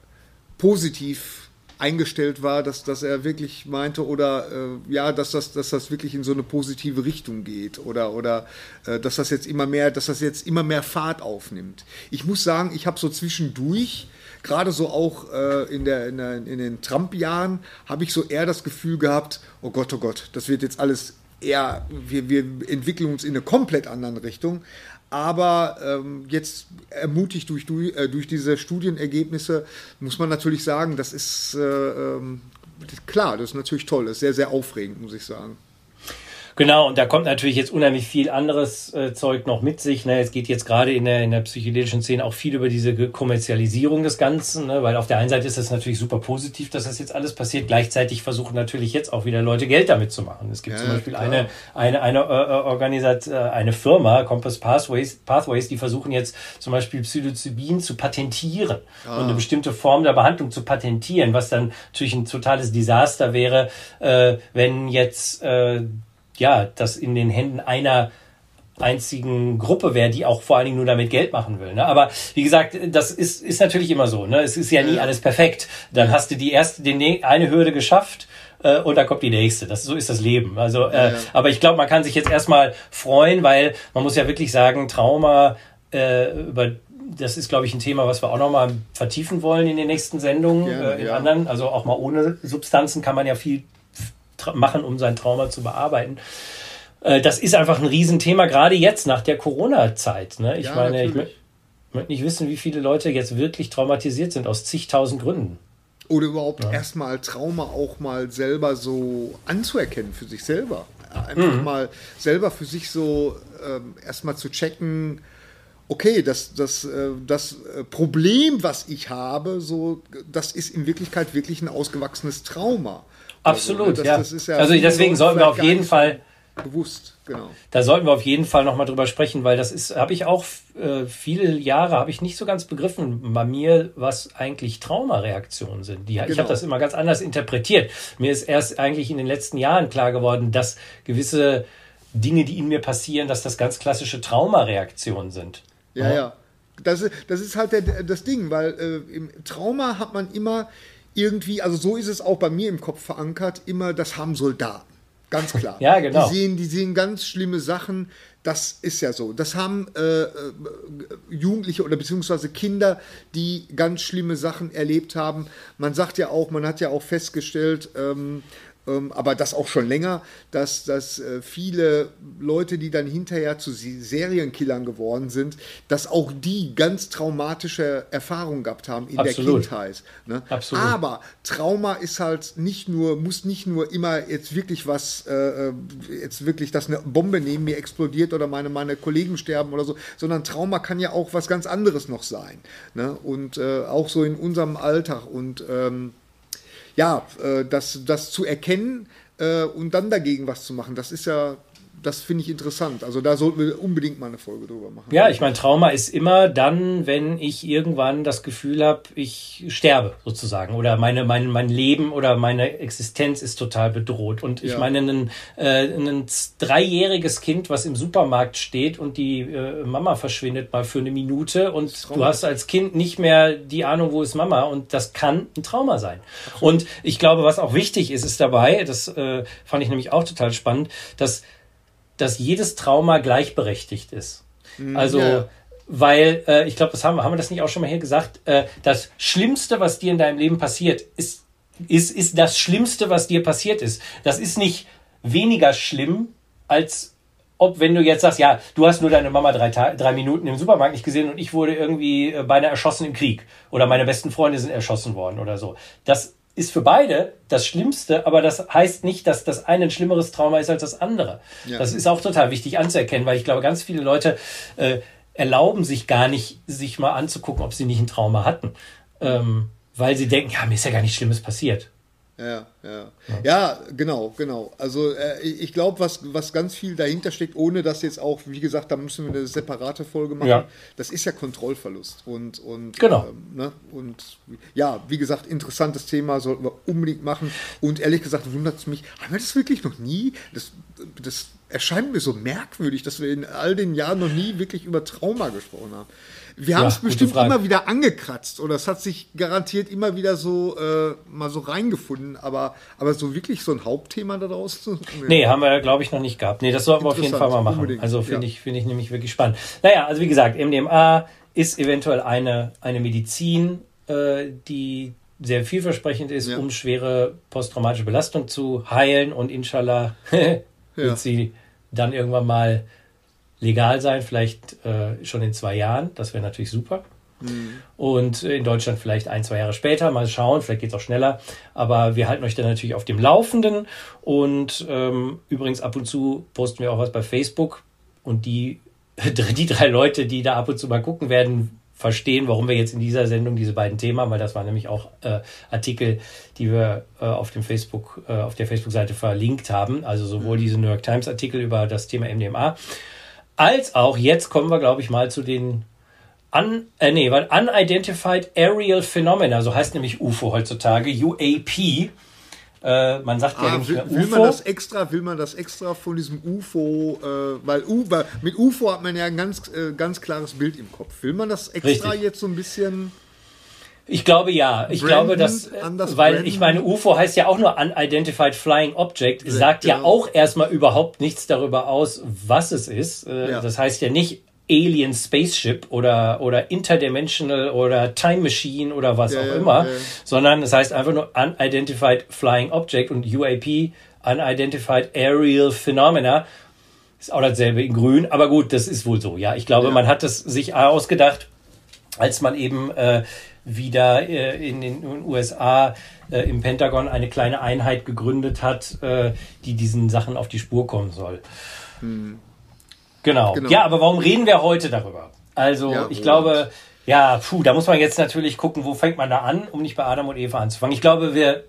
positiv eingestellt war, dass, dass er wirklich meinte oder äh, ja, dass das, dass das wirklich in so eine positive Richtung geht oder, oder äh, dass das jetzt immer mehr, dass das jetzt immer mehr Fahrt aufnimmt. Ich muss sagen, ich habe so zwischendurch, gerade so auch äh, in, der, in, der, in den Trump-Jahren, habe ich so eher das Gefühl gehabt, oh Gott, oh Gott, das wird jetzt alles eher, wir, wir entwickeln uns in eine komplett andere Richtung. Aber ähm, jetzt ermutigt durch, durch, äh, durch, diese Studienergebnisse muss man natürlich sagen, das ist äh, ähm, klar, das ist natürlich toll, das ist sehr, sehr aufregend, muss ich sagen. Genau, und da kommt natürlich jetzt unheimlich viel anderes äh, Zeug noch mit sich. Ne? Es geht jetzt gerade in der, in der psychedelischen Szene auch viel über diese Kommerzialisierung des Ganzen, ne? weil auf der einen Seite ist es natürlich super positiv, dass das jetzt alles passiert. Gleichzeitig versuchen natürlich jetzt auch wieder Leute Geld damit zu machen. Es gibt ja, zum Beispiel klar. eine, eine, eine äh, Organisation, äh, eine Firma, Compass Pathways, Pathways, die versuchen jetzt zum Beispiel Psilocybin zu patentieren ah. und eine bestimmte Form der Behandlung zu patentieren, was dann natürlich ein totales Desaster wäre, äh, wenn jetzt äh, ja, das in den Händen einer einzigen Gruppe wäre, die auch vor allen Dingen nur damit Geld machen will. Ne? Aber wie gesagt, das ist, ist natürlich immer so. Ne? Es ist ja nie alles perfekt. Dann hast du die erste, die eine Hürde geschafft äh, und dann kommt die nächste. Das, so ist das Leben. Also, äh, ja. aber ich glaube, man kann sich jetzt erstmal freuen, weil man muss ja wirklich sagen, Trauma äh, über das ist, glaube ich, ein Thema, was wir auch nochmal vertiefen wollen in den nächsten Sendungen. Ja, äh, in ja. anderen, also auch mal ohne Substanzen kann man ja viel machen, um sein Trauma zu bearbeiten. Äh, das ist einfach ein Riesenthema, gerade jetzt nach der Corona-Zeit. Ne? Ich ja, meine, natürlich. ich möchte nicht wissen, wie viele Leute jetzt wirklich traumatisiert sind aus zigtausend Gründen. Oder überhaupt ja. erstmal Trauma auch mal selber so anzuerkennen für sich selber. Einfach mhm. mal selber für sich so ähm, erstmal zu checken, okay, das, das, äh, das äh, Problem, was ich habe, so, das ist in Wirklichkeit wirklich ein ausgewachsenes Trauma. Absolut, also, das, ja. Das ja. Also deswegen sollten wir auf jeden Fall bewusst, genau. Da sollten wir auf jeden Fall nochmal drüber sprechen, weil das ist, habe ich auch äh, viele Jahre, habe ich nicht so ganz begriffen bei mir, was eigentlich Traumareaktionen sind. Die, genau. Ich habe das immer ganz anders interpretiert. Mir ist erst eigentlich in den letzten Jahren klar geworden, dass gewisse Dinge, die in mir passieren, dass das ganz klassische Traumareaktionen sind. Ja, ja. ja. Das, das ist halt der, das Ding, weil äh, im Trauma hat man immer irgendwie, also so ist es auch bei mir im Kopf verankert, immer, das haben Soldaten. Ganz klar. ja, genau. Die sehen, die sehen ganz schlimme Sachen. Das ist ja so. Das haben äh, äh, Jugendliche oder beziehungsweise Kinder, die ganz schlimme Sachen erlebt haben. Man sagt ja auch, man hat ja auch festgestellt, ähm, ähm, aber das auch schon länger, dass, dass äh, viele Leute, die dann hinterher zu Serienkillern geworden sind, dass auch die ganz traumatische Erfahrungen gehabt haben in Absolut. der Kindheit. Ne? Absolut. Aber Trauma ist halt nicht nur, muss nicht nur immer jetzt wirklich was, äh, äh, jetzt wirklich, dass eine Bombe neben mir explodiert oder meine, meine Kollegen sterben oder so, sondern Trauma kann ja auch was ganz anderes noch sein. Ne? Und äh, auch so in unserem Alltag und ähm, ja, äh, das, das zu erkennen äh, und dann dagegen was zu machen, das ist ja das finde ich interessant. Also da sollten wir unbedingt mal eine Folge drüber machen. Ja, ich meine, Trauma ist immer dann, wenn ich irgendwann das Gefühl habe, ich sterbe sozusagen oder meine, mein, mein Leben oder meine Existenz ist total bedroht. Und ich ja. meine, ein, äh, ein dreijähriges Kind, was im Supermarkt steht und die äh, Mama verschwindet mal für eine Minute und du hast als Kind nicht mehr die Ahnung, wo ist Mama und das kann ein Trauma sein. Und ich glaube, was auch wichtig ist, ist dabei, das äh, fand ich nämlich auch total spannend, dass dass jedes Trauma gleichberechtigt ist. Mhm, also ja. weil äh, ich glaube, das haben, haben wir das nicht auch schon mal hier gesagt. Äh, das Schlimmste, was dir in deinem Leben passiert, ist ist ist das Schlimmste, was dir passiert ist. Das ist nicht weniger schlimm als ob wenn du jetzt sagst, ja, du hast nur deine Mama drei, drei Minuten im Supermarkt nicht gesehen und ich wurde irgendwie äh, beinahe erschossen im Krieg oder meine besten Freunde sind erschossen worden oder so. Das ist für beide das Schlimmste, aber das heißt nicht, dass das eine ein schlimmeres Trauma ist als das andere. Ja. Das ist auch total wichtig anzuerkennen, weil ich glaube, ganz viele Leute äh, erlauben sich gar nicht, sich mal anzugucken, ob sie nicht ein Trauma hatten, ähm, weil sie denken, ja, mir ist ja gar nichts Schlimmes passiert. Ja, ja. Ja, genau, genau. Also äh, ich glaube, was, was ganz viel dahinter steckt, ohne dass jetzt auch, wie gesagt, da müssen wir eine separate Folge machen. Ja. Das ist ja Kontrollverlust. Und, und, genau. Ähm, ne? und ja, wie gesagt, interessantes Thema, sollten wir unbedingt machen. Und ehrlich gesagt wundert es mich, haben wir das wirklich noch nie? Das, das erscheint mir so merkwürdig, dass wir in all den Jahren noch nie wirklich über Trauma gesprochen haben. Wir haben es ja, bestimmt immer wieder angekratzt oder es hat sich garantiert immer wieder so äh, mal so reingefunden, aber, aber so wirklich so ein Hauptthema daraus zu. Nee, haben wir, glaube ich, noch nicht gehabt. Nee, das sollten wir auf jeden Fall mal machen. Unbedingt. Also finde ja. ich, finde ich nämlich wirklich spannend. Naja, also wie gesagt, MDMA ist eventuell eine, eine Medizin, äh, die sehr vielversprechend ist, ja. um schwere posttraumatische Belastung zu heilen und inshallah wird sie dann irgendwann mal legal sein, vielleicht äh, schon in zwei Jahren. Das wäre natürlich super. Mhm. Und in Deutschland vielleicht ein, zwei Jahre später. Mal schauen, vielleicht geht es auch schneller. Aber wir halten euch dann natürlich auf dem Laufenden. Und ähm, übrigens ab und zu posten wir auch was bei Facebook. Und die, die drei Leute, die da ab und zu mal gucken werden, verstehen, warum wir jetzt in dieser Sendung diese beiden Themen haben, weil das waren nämlich auch äh, Artikel, die wir äh, auf dem Facebook, äh, auf der Facebook-Seite verlinkt haben. Also sowohl mhm. diese New York Times Artikel über das Thema MDMA als auch, jetzt kommen wir, glaube ich, mal zu den Un, äh, nee, weil Unidentified Aerial Phenomena, so heißt nämlich UFO heutzutage, UAP. Äh, man sagt ah, ja will, UFO. Will man das extra, will man das extra von diesem UFO, äh, weil, U, weil, mit UFO hat man ja ein ganz, äh, ganz klares Bild im Kopf. Will man das extra Richtig. jetzt so ein bisschen ich glaube ja. Ich Brandon, glaube, dass, weil Brandon. ich meine, UFO heißt ja auch nur Unidentified Flying Object, sagt ja, genau. auch erstmal überhaupt nichts darüber aus, was es ist. Äh, ja. Das heißt ja nicht Alien Spaceship oder, oder Interdimensional oder Time Machine oder was ja, auch immer, sondern es heißt einfach nur Unidentified Flying Object und UAP, Unidentified Aerial Phenomena. Ist auch dasselbe in grün, aber gut, das ist wohl so. Ja, ich glaube, man hat es sich ausgedacht, als man eben äh, wieder äh, in den USA äh, im Pentagon eine kleine Einheit gegründet hat, äh, die diesen Sachen auf die Spur kommen soll. Hm. Genau. genau. Ja, aber warum reden wir heute darüber? Also, ja, ich glaube, ja, puh, da muss man jetzt natürlich gucken, wo fängt man da an, um nicht bei Adam und Eva anzufangen. Ich glaube, wir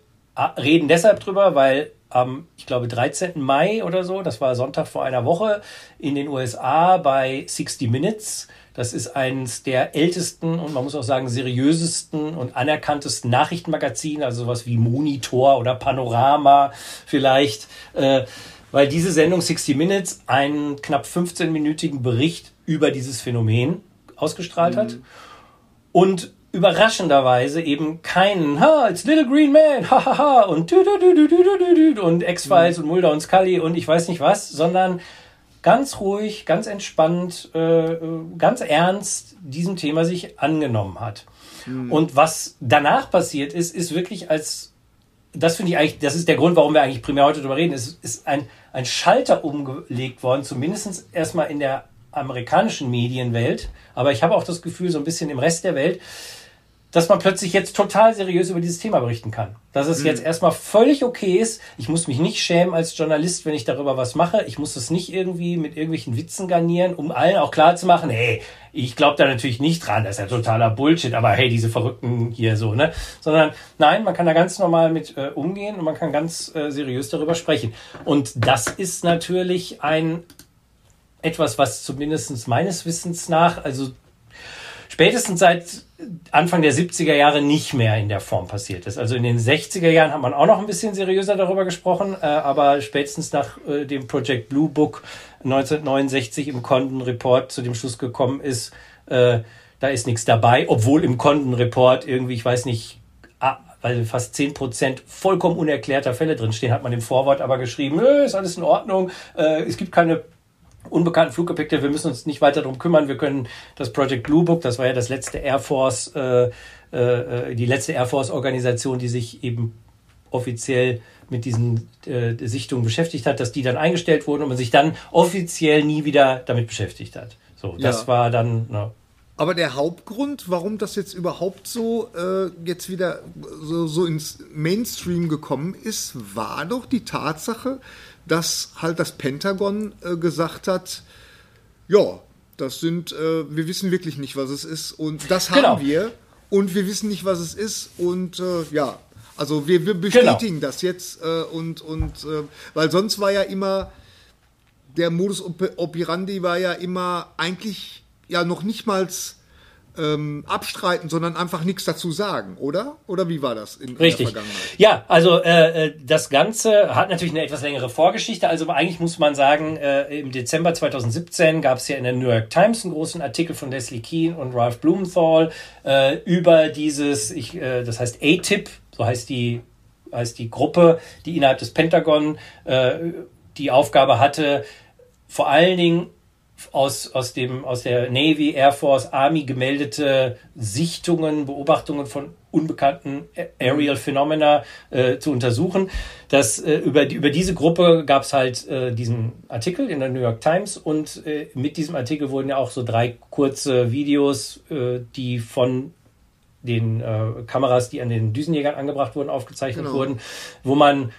reden deshalb drüber, weil am, ich glaube, 13. Mai oder so, das war Sonntag vor einer Woche, in den USA bei 60 Minutes das ist eines der ältesten und man muss auch sagen seriösesten und anerkanntesten Nachrichtenmagazine, also sowas wie Monitor oder Panorama vielleicht, äh, weil diese Sendung 60 Minutes einen knapp 15-minütigen Bericht über dieses Phänomen ausgestrahlt mhm. hat und überraschenderweise eben keinen ha it's little green man ha ha ha und und X-Files mhm. und Mulder und Scully und ich weiß nicht was, sondern ganz ruhig, ganz entspannt, äh, ganz ernst diesem Thema sich angenommen hat. Mhm. Und was danach passiert ist, ist wirklich als, das finde ich eigentlich, das ist der Grund, warum wir eigentlich primär heute darüber reden, ist, ist ein, ein Schalter umgelegt worden, zumindest erstmal in der amerikanischen Medienwelt, aber ich habe auch das Gefühl, so ein bisschen im Rest der Welt, dass man plötzlich jetzt total seriös über dieses Thema berichten kann. Dass es mhm. jetzt erstmal völlig okay ist. Ich muss mich nicht schämen als Journalist, wenn ich darüber was mache. Ich muss es nicht irgendwie mit irgendwelchen Witzen garnieren, um allen auch klar zu machen, hey, ich glaube da natürlich nicht dran, das ist ja totaler Bullshit, aber hey, diese Verrückten hier so, ne? Sondern nein, man kann da ganz normal mit äh, umgehen und man kann ganz äh, seriös darüber sprechen. Und das ist natürlich ein etwas, was zumindest meines Wissens nach, also spätestens seit Anfang der 70er Jahre nicht mehr in der Form passiert ist. Also in den 60er Jahren hat man auch noch ein bisschen seriöser darüber gesprochen, äh, aber spätestens nach äh, dem Project Blue Book 1969 im Condon Report zu dem Schluss gekommen ist, äh, da ist nichts dabei, obwohl im Condon Report irgendwie, ich weiß nicht, ah, weil fast 10% vollkommen unerklärter Fälle drinstehen, hat man im Vorwort aber geschrieben, ist alles in Ordnung, es gibt keine unbekannten Flugobjekte, wir müssen uns nicht weiter darum kümmern. Wir können das Project Blue Book, das war ja das letzte Air Force, äh, äh, die letzte Air Force Organisation, die sich eben offiziell mit diesen äh, Sichtungen beschäftigt hat, dass die dann eingestellt wurden und man sich dann offiziell nie wieder damit beschäftigt hat. So, das ja. war dann. Na. Aber der Hauptgrund, warum das jetzt überhaupt so äh, jetzt wieder so, so ins Mainstream gekommen ist, war doch die Tatsache, dass halt das Pentagon äh, gesagt hat, ja, das sind, äh, wir wissen wirklich nicht, was es ist und das haben genau. wir und wir wissen nicht, was es ist und äh, ja, Also wir, wir bestätigen genau. das jetzt äh, und, und äh, weil sonst war ja immer der Modus operandi war ja immer eigentlich ja noch nicht mal ähm, abstreiten, sondern einfach nichts dazu sagen, oder? Oder wie war das in, Richtig. in der Vergangenheit? Ja, also äh, äh, das Ganze hat natürlich eine etwas längere Vorgeschichte. Also eigentlich muss man sagen, äh, im Dezember 2017 gab es ja in der New York Times einen großen Artikel von Leslie Keane und Ralph Blumenthal äh, über dieses, ich, äh, das heißt ATIP, so heißt die heißt die Gruppe, die innerhalb des Pentagon äh, die Aufgabe hatte, vor allen Dingen aus, aus, dem, aus der Navy, Air Force, Army gemeldete Sichtungen, Beobachtungen von unbekannten Aerial Phenomena äh, zu untersuchen. Das, äh, über, die, über diese Gruppe gab es halt äh, diesen Artikel in der New York Times und äh, mit diesem Artikel wurden ja auch so drei kurze Videos, äh, die von den äh, Kameras, die an den Düsenjägern angebracht wurden, aufgezeichnet genau. wurden, wo man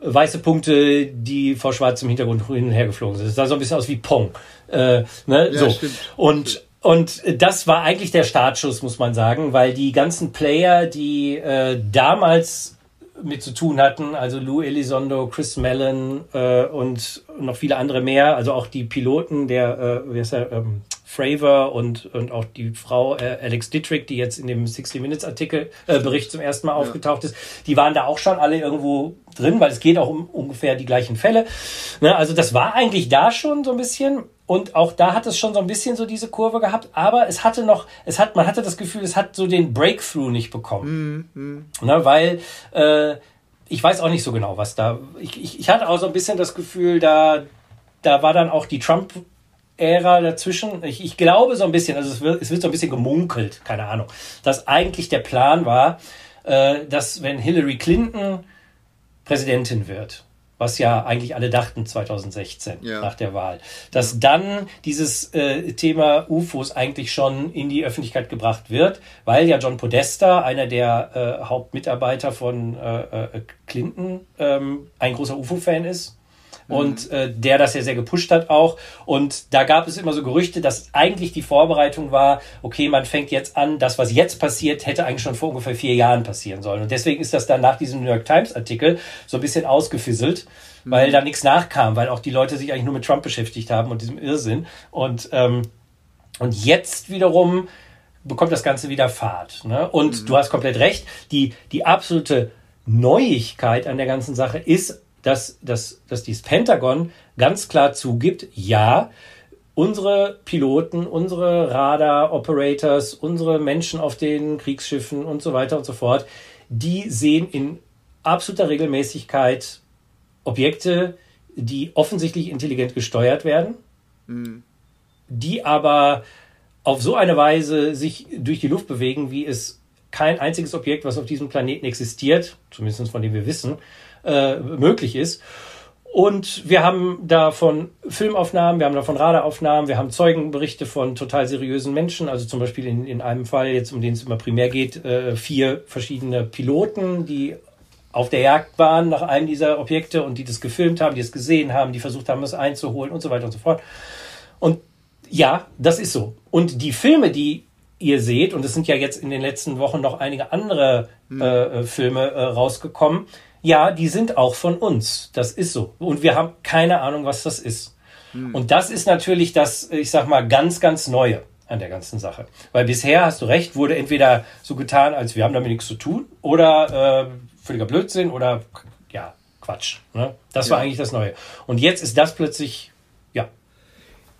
weiße Punkte, die vor schwarzem Hintergrund hin und her geflogen sind. Das sah so ein bisschen aus wie Pong. Äh, ne? Ja, so. Stimmt. Und und das war eigentlich der Startschuss, muss man sagen, weil die ganzen Player, die äh, damals mit zu tun hatten, also Lou Elizondo, Chris Mellon äh, und noch viele andere mehr, also auch die Piloten, der, äh, wie heißt er, ähm, Fravor und, und auch die Frau äh, Alex Dittrick, die jetzt in dem 60 Minutes Artikel äh, Bericht zum ersten Mal ja. aufgetaucht ist, die waren da auch schon alle irgendwo drin, weil es geht auch um ungefähr die gleichen Fälle. Ne, also das war eigentlich da schon so ein bisschen und auch da hat es schon so ein bisschen so diese Kurve gehabt, aber es hatte noch, es hat, man hatte das Gefühl, es hat so den Breakthrough nicht bekommen, mhm. ne, weil äh, ich weiß auch nicht so genau, was da. Ich, ich, ich hatte auch so ein bisschen das Gefühl, da da war dann auch die Trump Ära dazwischen. Ich, ich glaube so ein bisschen, also es wird, es wird so ein bisschen gemunkelt, keine Ahnung, dass eigentlich der Plan war, äh, dass wenn Hillary Clinton Präsidentin wird, was ja eigentlich alle dachten 2016 ja. nach der Wahl, dass dann dieses äh, Thema UFOs eigentlich schon in die Öffentlichkeit gebracht wird, weil ja John Podesta, einer der äh, Hauptmitarbeiter von äh, äh Clinton, ähm, ein großer UFO-Fan ist und äh, der das ja sehr gepusht hat auch. Und da gab es immer so Gerüchte, dass eigentlich die Vorbereitung war, okay, man fängt jetzt an, das, was jetzt passiert, hätte eigentlich schon vor ungefähr vier Jahren passieren sollen. Und deswegen ist das dann nach diesem New York Times Artikel so ein bisschen ausgefisselt, mhm. weil da nichts nachkam, weil auch die Leute sich eigentlich nur mit Trump beschäftigt haben und diesem Irrsinn. Und, ähm, und jetzt wiederum bekommt das Ganze wieder Fahrt. Ne? Und mhm. du hast komplett recht, die, die absolute Neuigkeit an der ganzen Sache ist dass, dass, dass dieses Pentagon ganz klar zugibt, ja, unsere Piloten, unsere Radar-Operators, unsere Menschen auf den Kriegsschiffen und so weiter und so fort, die sehen in absoluter Regelmäßigkeit Objekte, die offensichtlich intelligent gesteuert werden, mhm. die aber auf so eine Weise sich durch die Luft bewegen, wie es kein einziges Objekt, was auf diesem Planeten existiert, zumindest von dem wir wissen, äh, möglich ist. Und wir haben davon Filmaufnahmen, wir haben davon Radaraufnahmen, wir haben Zeugenberichte von total seriösen Menschen, also zum Beispiel in, in einem Fall, jetzt um den es immer primär geht, äh, vier verschiedene Piloten, die auf der Jagd waren nach einem dieser Objekte und die das gefilmt haben, die es gesehen haben, die versucht haben, es einzuholen und so weiter und so fort. Und ja, das ist so. Und die Filme, die ihr seht, und es sind ja jetzt in den letzten Wochen noch einige andere hm. äh, Filme äh, rausgekommen, ja, die sind auch von uns. Das ist so. Und wir haben keine Ahnung, was das ist. Hm. Und das ist natürlich das, ich sag mal, ganz, ganz Neue an der ganzen Sache. Weil bisher, hast du recht, wurde entweder so getan, als wir haben damit nichts zu tun, oder äh, völliger Blödsinn oder ja, Quatsch. Ne? Das ja. war eigentlich das Neue. Und jetzt ist das plötzlich.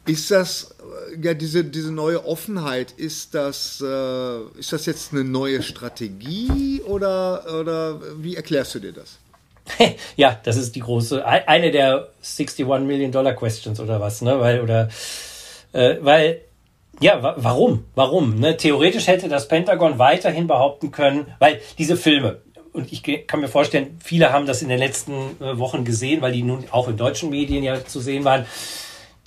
Ist das, äh, ja, diese, diese neue Offenheit, ist das, äh, ist das jetzt eine neue Strategie oder, oder wie erklärst du dir das? ja, das ist die große, eine der 61 Million Dollar Questions oder was, ne? Weil, oder, äh, weil, ja, wa warum? Warum? Ne? Theoretisch hätte das Pentagon weiterhin behaupten können, weil diese Filme, und ich kann mir vorstellen, viele haben das in den letzten äh, Wochen gesehen, weil die nun auch in deutschen Medien ja zu sehen waren,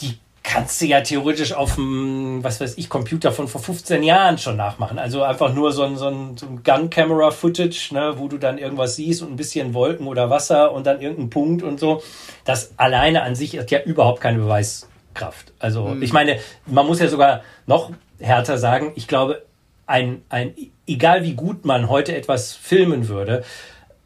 die kannst du ja theoretisch auf dem, was weiß ich, Computer von vor 15 Jahren schon nachmachen. Also einfach nur so ein, so ein, so ein Gun-Camera-Footage, ne, wo du dann irgendwas siehst und ein bisschen Wolken oder Wasser und dann irgendeinen Punkt und so. Das alleine an sich hat ja überhaupt keine Beweiskraft. Also mhm. ich meine, man muss ja sogar noch härter sagen, ich glaube, ein, ein, egal wie gut man heute etwas filmen würde,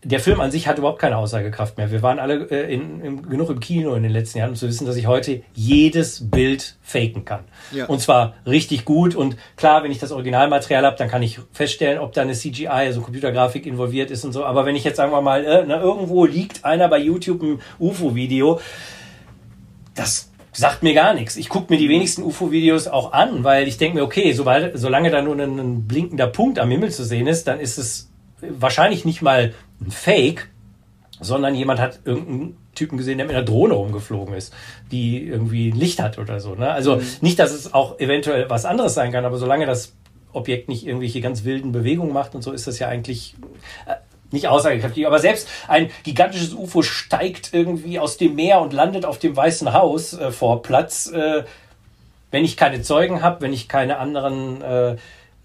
der Film an sich hat überhaupt keine Aussagekraft mehr. Wir waren alle äh, in, in, genug im Kino in den letzten Jahren, um zu wissen, dass ich heute jedes Bild faken kann. Ja. Und zwar richtig gut. Und klar, wenn ich das Originalmaterial habe, dann kann ich feststellen, ob da eine CGI, also Computergrafik involviert ist und so. Aber wenn ich jetzt sagen wir mal, äh, na, irgendwo liegt einer bei YouTube ein UFO-Video, das sagt mir gar nichts. Ich gucke mir die wenigsten UFO-Videos auch an, weil ich denke mir, okay, sobald, solange da nur ein, ein blinkender Punkt am Himmel zu sehen ist, dann ist es wahrscheinlich nicht mal ein Fake, sondern jemand hat irgendeinen Typen gesehen, der mit einer Drohne rumgeflogen ist, die irgendwie Licht hat oder so. Ne? Also mhm. nicht, dass es auch eventuell was anderes sein kann, aber solange das Objekt nicht irgendwelche ganz wilden Bewegungen macht und so, ist das ja eigentlich äh, nicht aussagekräftig. Aber selbst ein gigantisches UFO steigt irgendwie aus dem Meer und landet auf dem Weißen Haus äh, vor Platz. Äh, wenn ich keine Zeugen habe, wenn ich keine anderen äh,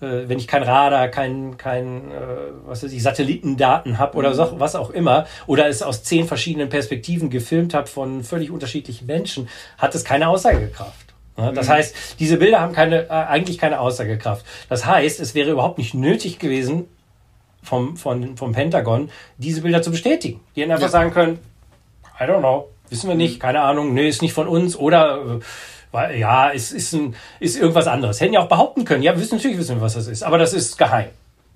äh, wenn ich kein Radar, kein, kein äh, was weiß ich, Satellitendaten habe oder so, was auch immer, oder es aus zehn verschiedenen Perspektiven gefilmt habe von völlig unterschiedlichen Menschen, hat es keine Aussagekraft. Das mhm. heißt, diese Bilder haben keine, äh, eigentlich keine Aussagekraft. Das heißt, es wäre überhaupt nicht nötig gewesen, vom, von, vom Pentagon diese Bilder zu bestätigen. Die hätten einfach ja. sagen können, I don't know, wissen wir nicht, mhm. keine Ahnung, nee, ist nicht von uns oder äh, weil, ja, es ist, ein, ist irgendwas anderes. Hätten ja auch behaupten können, ja, wir wissen natürlich wissen wir, was das ist, aber das ist geheim.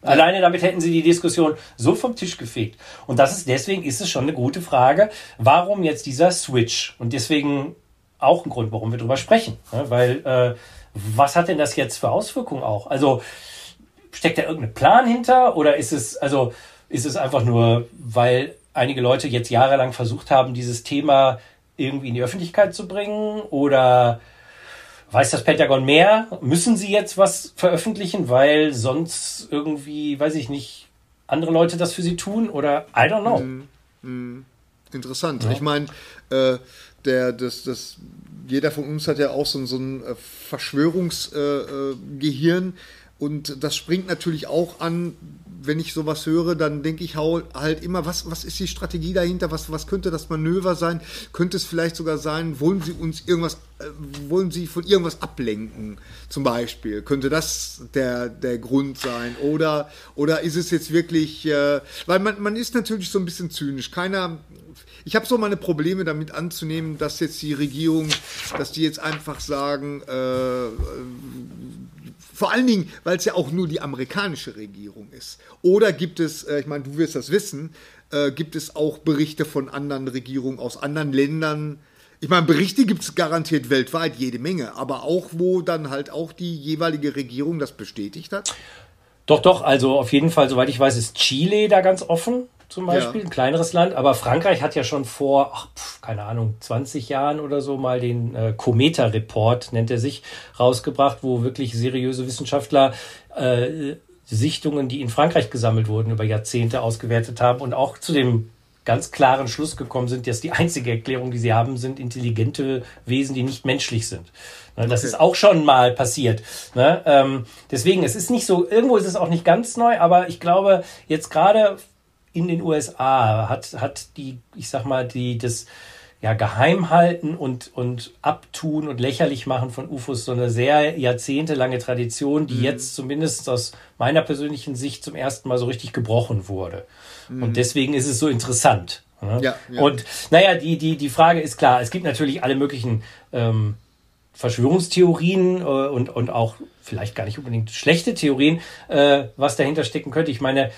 Alleine damit hätten sie die Diskussion so vom Tisch gefegt. Und das ist, deswegen ist es schon eine gute Frage, warum jetzt dieser Switch? Und deswegen auch ein Grund, warum wir drüber sprechen. Ne? Weil, äh, was hat denn das jetzt für Auswirkungen auch? Also, steckt da irgendein Plan hinter oder ist es, also, ist es einfach nur, weil einige Leute jetzt jahrelang versucht haben, dieses Thema irgendwie in die Öffentlichkeit zu bringen? Oder weiß das Pentagon mehr? Müssen sie jetzt was veröffentlichen, weil sonst irgendwie, weiß ich nicht, andere Leute das für sie tun? Oder I don't know. Mm, mm, interessant. Ja. Ich meine, äh, der, das, das, jeder von uns hat ja auch so, so ein äh, Verschwörungsgehirn. Äh, äh und das springt natürlich auch an, wenn ich sowas höre, dann denke ich halt immer, was, was ist die Strategie dahinter? Was, was könnte das Manöver sein? Könnte es vielleicht sogar sein, wollen Sie uns irgendwas, äh, wollen Sie von irgendwas ablenken? Zum Beispiel. Könnte das der, der Grund sein? Oder, oder ist es jetzt wirklich, äh, weil man, man ist natürlich so ein bisschen zynisch. Keiner, ich habe so meine Probleme damit anzunehmen, dass jetzt die Regierung, dass die jetzt einfach sagen, äh, vor allen Dingen, weil es ja auch nur die amerikanische Regierung ist. Oder gibt es, äh, ich meine, du wirst das wissen, äh, gibt es auch Berichte von anderen Regierungen aus anderen Ländern? Ich meine, Berichte gibt es garantiert weltweit jede Menge, aber auch, wo dann halt auch die jeweilige Regierung das bestätigt hat? Doch, doch, also auf jeden Fall, soweit ich weiß, ist Chile da ganz offen zum Beispiel, ja. ein kleineres Land. Aber Frankreich hat ja schon vor, ach, pf, keine Ahnung, 20 Jahren oder so mal den äh, Cometa-Report, nennt er sich, rausgebracht, wo wirklich seriöse Wissenschaftler äh, Sichtungen, die in Frankreich gesammelt wurden, über Jahrzehnte ausgewertet haben und auch zu dem ganz klaren Schluss gekommen sind, dass die einzige Erklärung, die sie haben, sind intelligente Wesen, die nicht menschlich sind. Ne, das okay. ist auch schon mal passiert. Ne? Ähm, deswegen, es ist nicht so, irgendwo ist es auch nicht ganz neu, aber ich glaube, jetzt gerade in den USA hat, hat die, ich sag mal, die, das ja, Geheimhalten und, und Abtun und lächerlich machen von UFOs so eine sehr jahrzehntelange Tradition, die mhm. jetzt zumindest aus meiner persönlichen Sicht zum ersten Mal so richtig gebrochen wurde. Mhm. Und deswegen ist es so interessant. Ne? Ja, ja. Und naja, die, die, die Frage ist klar, es gibt natürlich alle möglichen ähm, Verschwörungstheorien äh, und, und auch vielleicht gar nicht unbedingt schlechte Theorien, äh, was dahinter stecken könnte. Ich meine,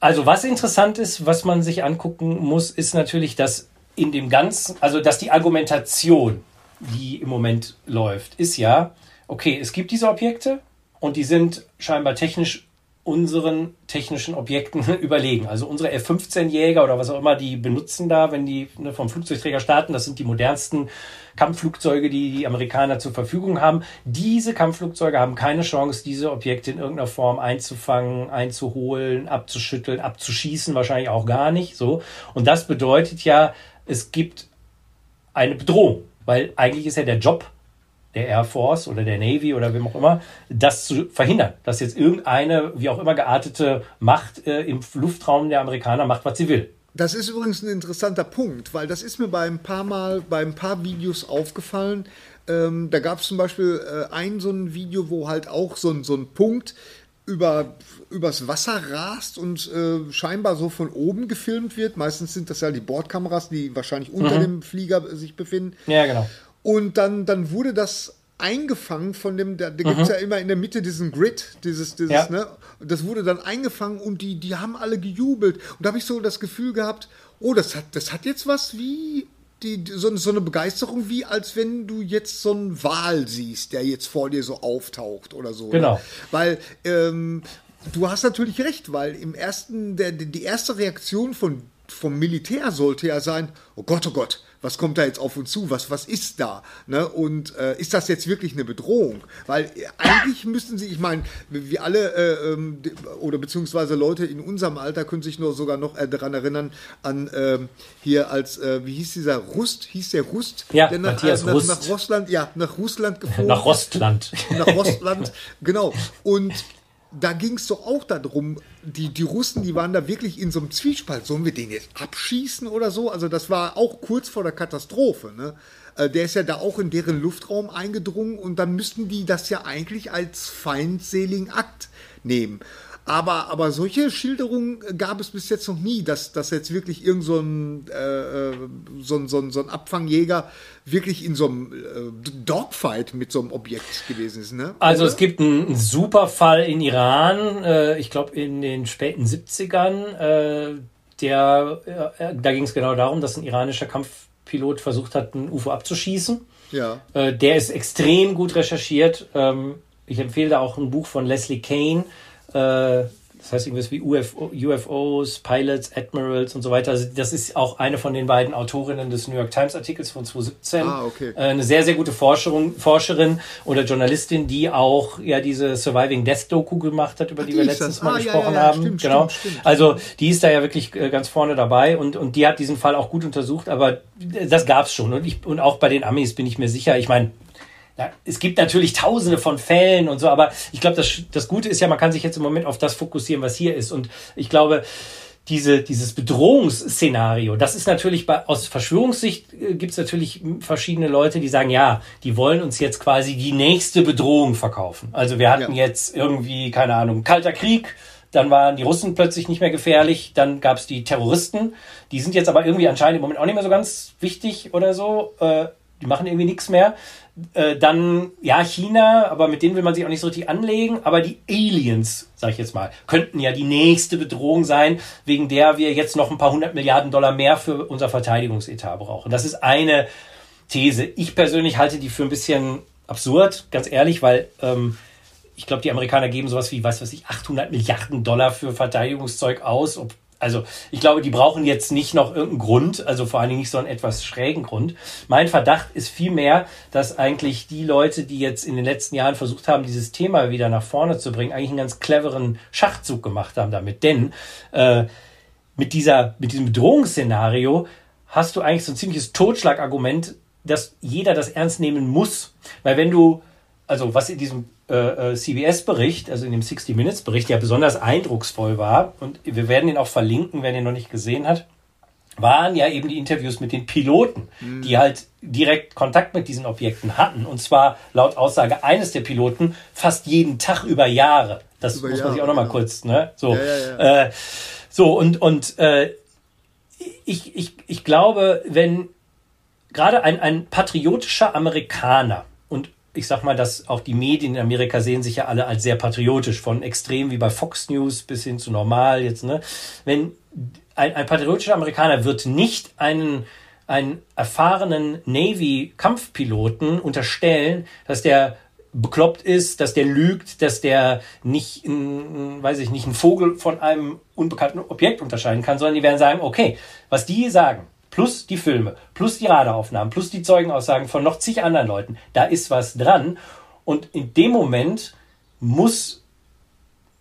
also was interessant ist, was man sich angucken muss, ist natürlich, dass in dem Ganzen, also dass die Argumentation, die im Moment läuft, ist ja, okay, es gibt diese Objekte und die sind scheinbar technisch unseren technischen Objekten überlegen. Also unsere F-15-Jäger oder was auch immer, die benutzen da, wenn die ne, vom Flugzeugträger starten, das sind die modernsten Kampfflugzeuge, die die Amerikaner zur Verfügung haben. Diese Kampfflugzeuge haben keine Chance, diese Objekte in irgendeiner Form einzufangen, einzuholen, abzuschütteln, abzuschießen, wahrscheinlich auch gar nicht. So. Und das bedeutet ja, es gibt eine Bedrohung, weil eigentlich ist ja der Job der Air Force oder der Navy oder wem auch immer, das zu verhindern, dass jetzt irgendeine, wie auch immer geartete Macht äh, im Luftraum der Amerikaner macht, was sie will. Das ist übrigens ein interessanter Punkt, weil das ist mir bei ein paar Mal, bei ein paar Videos aufgefallen. Ähm, da gab es zum Beispiel äh, ein so ein Video, wo halt auch so ein, so ein Punkt über, übers Wasser rast und äh, scheinbar so von oben gefilmt wird. Meistens sind das ja die Bordkameras, die wahrscheinlich unter mhm. dem Flieger sich befinden. Ja, genau. Und dann, dann wurde das eingefangen von dem, da, da gibt es mhm. ja immer in der Mitte diesen Grid, dieses, dieses, ja. ne? Das wurde dann eingefangen und die, die haben alle gejubelt. Und da habe ich so das Gefühl gehabt, oh, das hat, das hat jetzt was wie die, so, so, eine Begeisterung, wie als wenn du jetzt so einen Wal siehst, der jetzt vor dir so auftaucht oder so. Ne? Genau. Ne? Weil ähm, du hast natürlich recht, weil im ersten, der, die erste Reaktion von, vom Militär sollte ja sein, oh Gott, oh Gott, was kommt da jetzt auf uns zu, was, was ist da? Ne? Und äh, ist das jetzt wirklich eine Bedrohung? Weil äh, eigentlich müssten sie, ich meine, wir alle äh, ähm, oder beziehungsweise Leute in unserem Alter können sich nur sogar noch äh, daran erinnern, an ähm, hier als, äh, wie hieß dieser Rust, hieß der Rust? Ja, der nach, Matthias nach, Rust. nach Russland, ja, nach Russland geflogen. Nach Russland. Nach Russland, genau. Und da ging es doch auch darum, die, die Russen, die waren da wirklich in so einem Zwiespalt. Sollen wir den jetzt abschießen oder so? Also das war auch kurz vor der Katastrophe. Ne? Äh, der ist ja da auch in deren Luftraum eingedrungen und dann müssten die das ja eigentlich als feindseligen Akt nehmen. Aber, aber solche Schilderungen gab es bis jetzt noch nie, dass, dass jetzt wirklich irgend so ein, äh, so, ein, so, ein, so ein Abfangjäger wirklich in so einem äh, Dogfight mit so einem Objekt gewesen ist. Ne? Also es gibt einen, super Fall in Iran, äh, ich glaube in den späten 70ern, äh, der, äh, da ging es genau darum, dass ein iranischer Kampfpilot versucht hat, ein UFO abzuschießen. Ja. Äh, der ist extrem gut recherchiert. Ähm, ich empfehle da auch ein Buch von Leslie Kane, äh, das heißt irgendwas wie UFO, UFOs, Pilots, Admirals und so weiter. Also das ist auch eine von den beiden Autorinnen des New York Times Artikels von 2017. Ah, okay. Äh, eine sehr, sehr gute Forscherin, Forscherin oder Journalistin, die auch ja diese Surviving Death Doku gemacht hat, über die, die wir letztens mal ah, gesprochen ja, ja, haben. Stimmt, genau. Stimmt, stimmt. Also die ist da ja wirklich äh, ganz vorne dabei und, und die hat diesen Fall auch gut untersucht, aber das gab's schon. Und ich, und auch bei den Amis bin ich mir sicher, ich meine, ja, es gibt natürlich tausende von Fällen und so, aber ich glaube, das, das Gute ist ja, man kann sich jetzt im Moment auf das fokussieren, was hier ist. Und ich glaube, diese, dieses Bedrohungsszenario, das ist natürlich bei, aus Verschwörungssicht äh, gibt es natürlich verschiedene Leute, die sagen, ja, die wollen uns jetzt quasi die nächste Bedrohung verkaufen. Also wir hatten ja. jetzt irgendwie, keine Ahnung, Kalter Krieg, dann waren die Russen plötzlich nicht mehr gefährlich, dann gab es die Terroristen, die sind jetzt aber irgendwie anscheinend im Moment auch nicht mehr so ganz wichtig oder so. Äh, die machen irgendwie nichts mehr. Äh, dann, ja, China, aber mit denen will man sich auch nicht so richtig anlegen. Aber die Aliens, sag ich jetzt mal, könnten ja die nächste Bedrohung sein, wegen der wir jetzt noch ein paar hundert Milliarden Dollar mehr für unser Verteidigungsetat brauchen. Das ist eine These. Ich persönlich halte die für ein bisschen absurd, ganz ehrlich, weil ähm, ich glaube, die Amerikaner geben sowas wie, was weiß ich, 800 Milliarden Dollar für Verteidigungszeug aus, ob also ich glaube, die brauchen jetzt nicht noch irgendeinen Grund, also vor allen Dingen nicht so einen etwas schrägen Grund. Mein Verdacht ist vielmehr, dass eigentlich die Leute, die jetzt in den letzten Jahren versucht haben, dieses Thema wieder nach vorne zu bringen, eigentlich einen ganz cleveren Schachzug gemacht haben damit. Denn äh, mit, dieser, mit diesem Bedrohungsszenario hast du eigentlich so ein ziemliches Totschlagargument, dass jeder das ernst nehmen muss. Weil wenn du, also was in diesem äh, äh CBS-Bericht, also in dem 60 Minutes-Bericht, der besonders eindrucksvoll war, und wir werden ihn auch verlinken, wer ihn noch nicht gesehen hat, waren ja eben die Interviews mit den Piloten, mhm. die halt direkt Kontakt mit diesen Objekten hatten. Und zwar laut Aussage eines der Piloten fast jeden Tag über Jahre. Das über muss man sich auch nochmal genau. kurz, ne? So, ja, ja. Äh, so und, und äh, ich, ich, ich glaube, wenn gerade ein, ein patriotischer Amerikaner ich sag mal, dass auch die Medien in Amerika sehen sich ja alle als sehr patriotisch, von extrem wie bei Fox News bis hin zu normal jetzt, ne? Wenn ein, ein patriotischer Amerikaner wird nicht einen, einen erfahrenen Navy-Kampfpiloten unterstellen, dass der bekloppt ist, dass der lügt, dass der nicht, ein, weiß ich nicht, einen Vogel von einem unbekannten Objekt unterscheiden kann, sondern die werden sagen, okay, was die sagen, plus die Filme, plus die Radaraufnahmen, plus die Zeugenaussagen von noch zig anderen Leuten. Da ist was dran. Und in dem Moment muss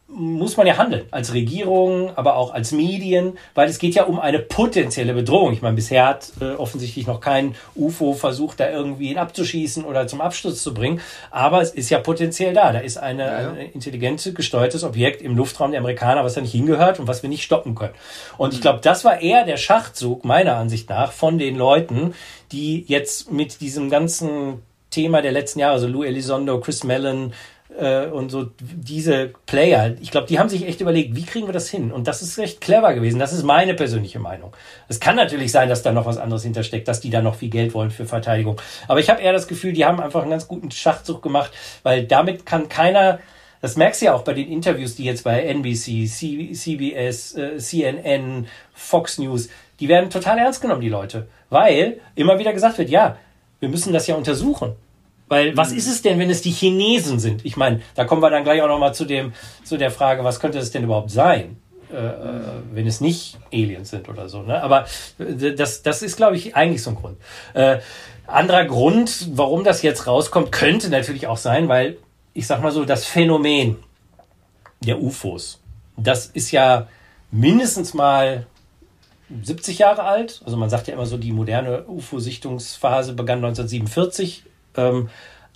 muss man ja handeln, als Regierung, aber auch als Medien, weil es geht ja um eine potenzielle Bedrohung. Ich meine, bisher hat äh, offensichtlich noch kein UFO versucht, da irgendwie ihn abzuschießen oder zum Absturz zu bringen, aber es ist ja potenziell da. Da ist eine, ja, ja. ein intelligente, gesteuertes Objekt im Luftraum der Amerikaner, was da nicht hingehört und was wir nicht stoppen können. Und ich mhm. glaube, das war eher der Schachzug, meiner Ansicht nach, von den Leuten, die jetzt mit diesem ganzen Thema der letzten Jahre, also Lou Elizondo, Chris Mellon, äh, und so diese Player, ich glaube, die haben sich echt überlegt, wie kriegen wir das hin? Und das ist recht clever gewesen. Das ist meine persönliche Meinung. Es kann natürlich sein, dass da noch was anderes hintersteckt, dass die da noch viel Geld wollen für Verteidigung. Aber ich habe eher das Gefühl, die haben einfach einen ganz guten Schachzug gemacht, weil damit kann keiner das merkst du ja auch bei den Interviews, die jetzt bei NBC, CBS, äh, CNN, Fox News, die werden total ernst genommen, die Leute. Weil immer wieder gesagt wird, ja, wir müssen das ja untersuchen. Weil was mhm. ist es denn, wenn es die Chinesen sind? Ich meine, da kommen wir dann gleich auch nochmal zu dem, zu der Frage, was könnte es denn überhaupt sein? Äh, äh, wenn es nicht Aliens sind oder so. Ne? Aber äh, das, das ist, glaube ich, eigentlich so ein Grund. Äh, anderer Grund, warum das jetzt rauskommt, könnte natürlich auch sein, weil ich sag mal so, das Phänomen der UFOs, das ist ja mindestens mal 70 Jahre alt. Also man sagt ja immer so, die moderne UFO-Sichtungsphase begann 1947. Ähm,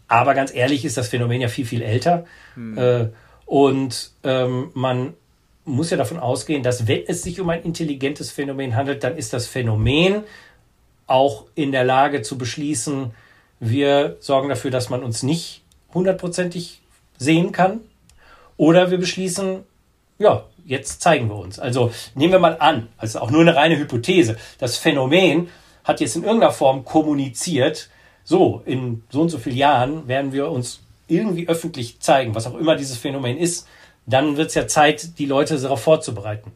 aber ganz ehrlich ist das Phänomen ja viel, viel älter. Hm. Äh, und ähm, man muss ja davon ausgehen, dass wenn es sich um ein intelligentes Phänomen handelt, dann ist das Phänomen auch in der Lage zu beschließen, wir sorgen dafür, dass man uns nicht hundertprozentig sehen kann. Oder wir beschließen, ja, jetzt zeigen wir uns. Also nehmen wir mal an, also auch nur eine reine Hypothese, das Phänomen hat jetzt in irgendeiner Form kommuniziert, so, in so und so vielen Jahren werden wir uns irgendwie öffentlich zeigen, was auch immer dieses Phänomen ist, dann wird es ja Zeit, die Leute darauf vorzubereiten.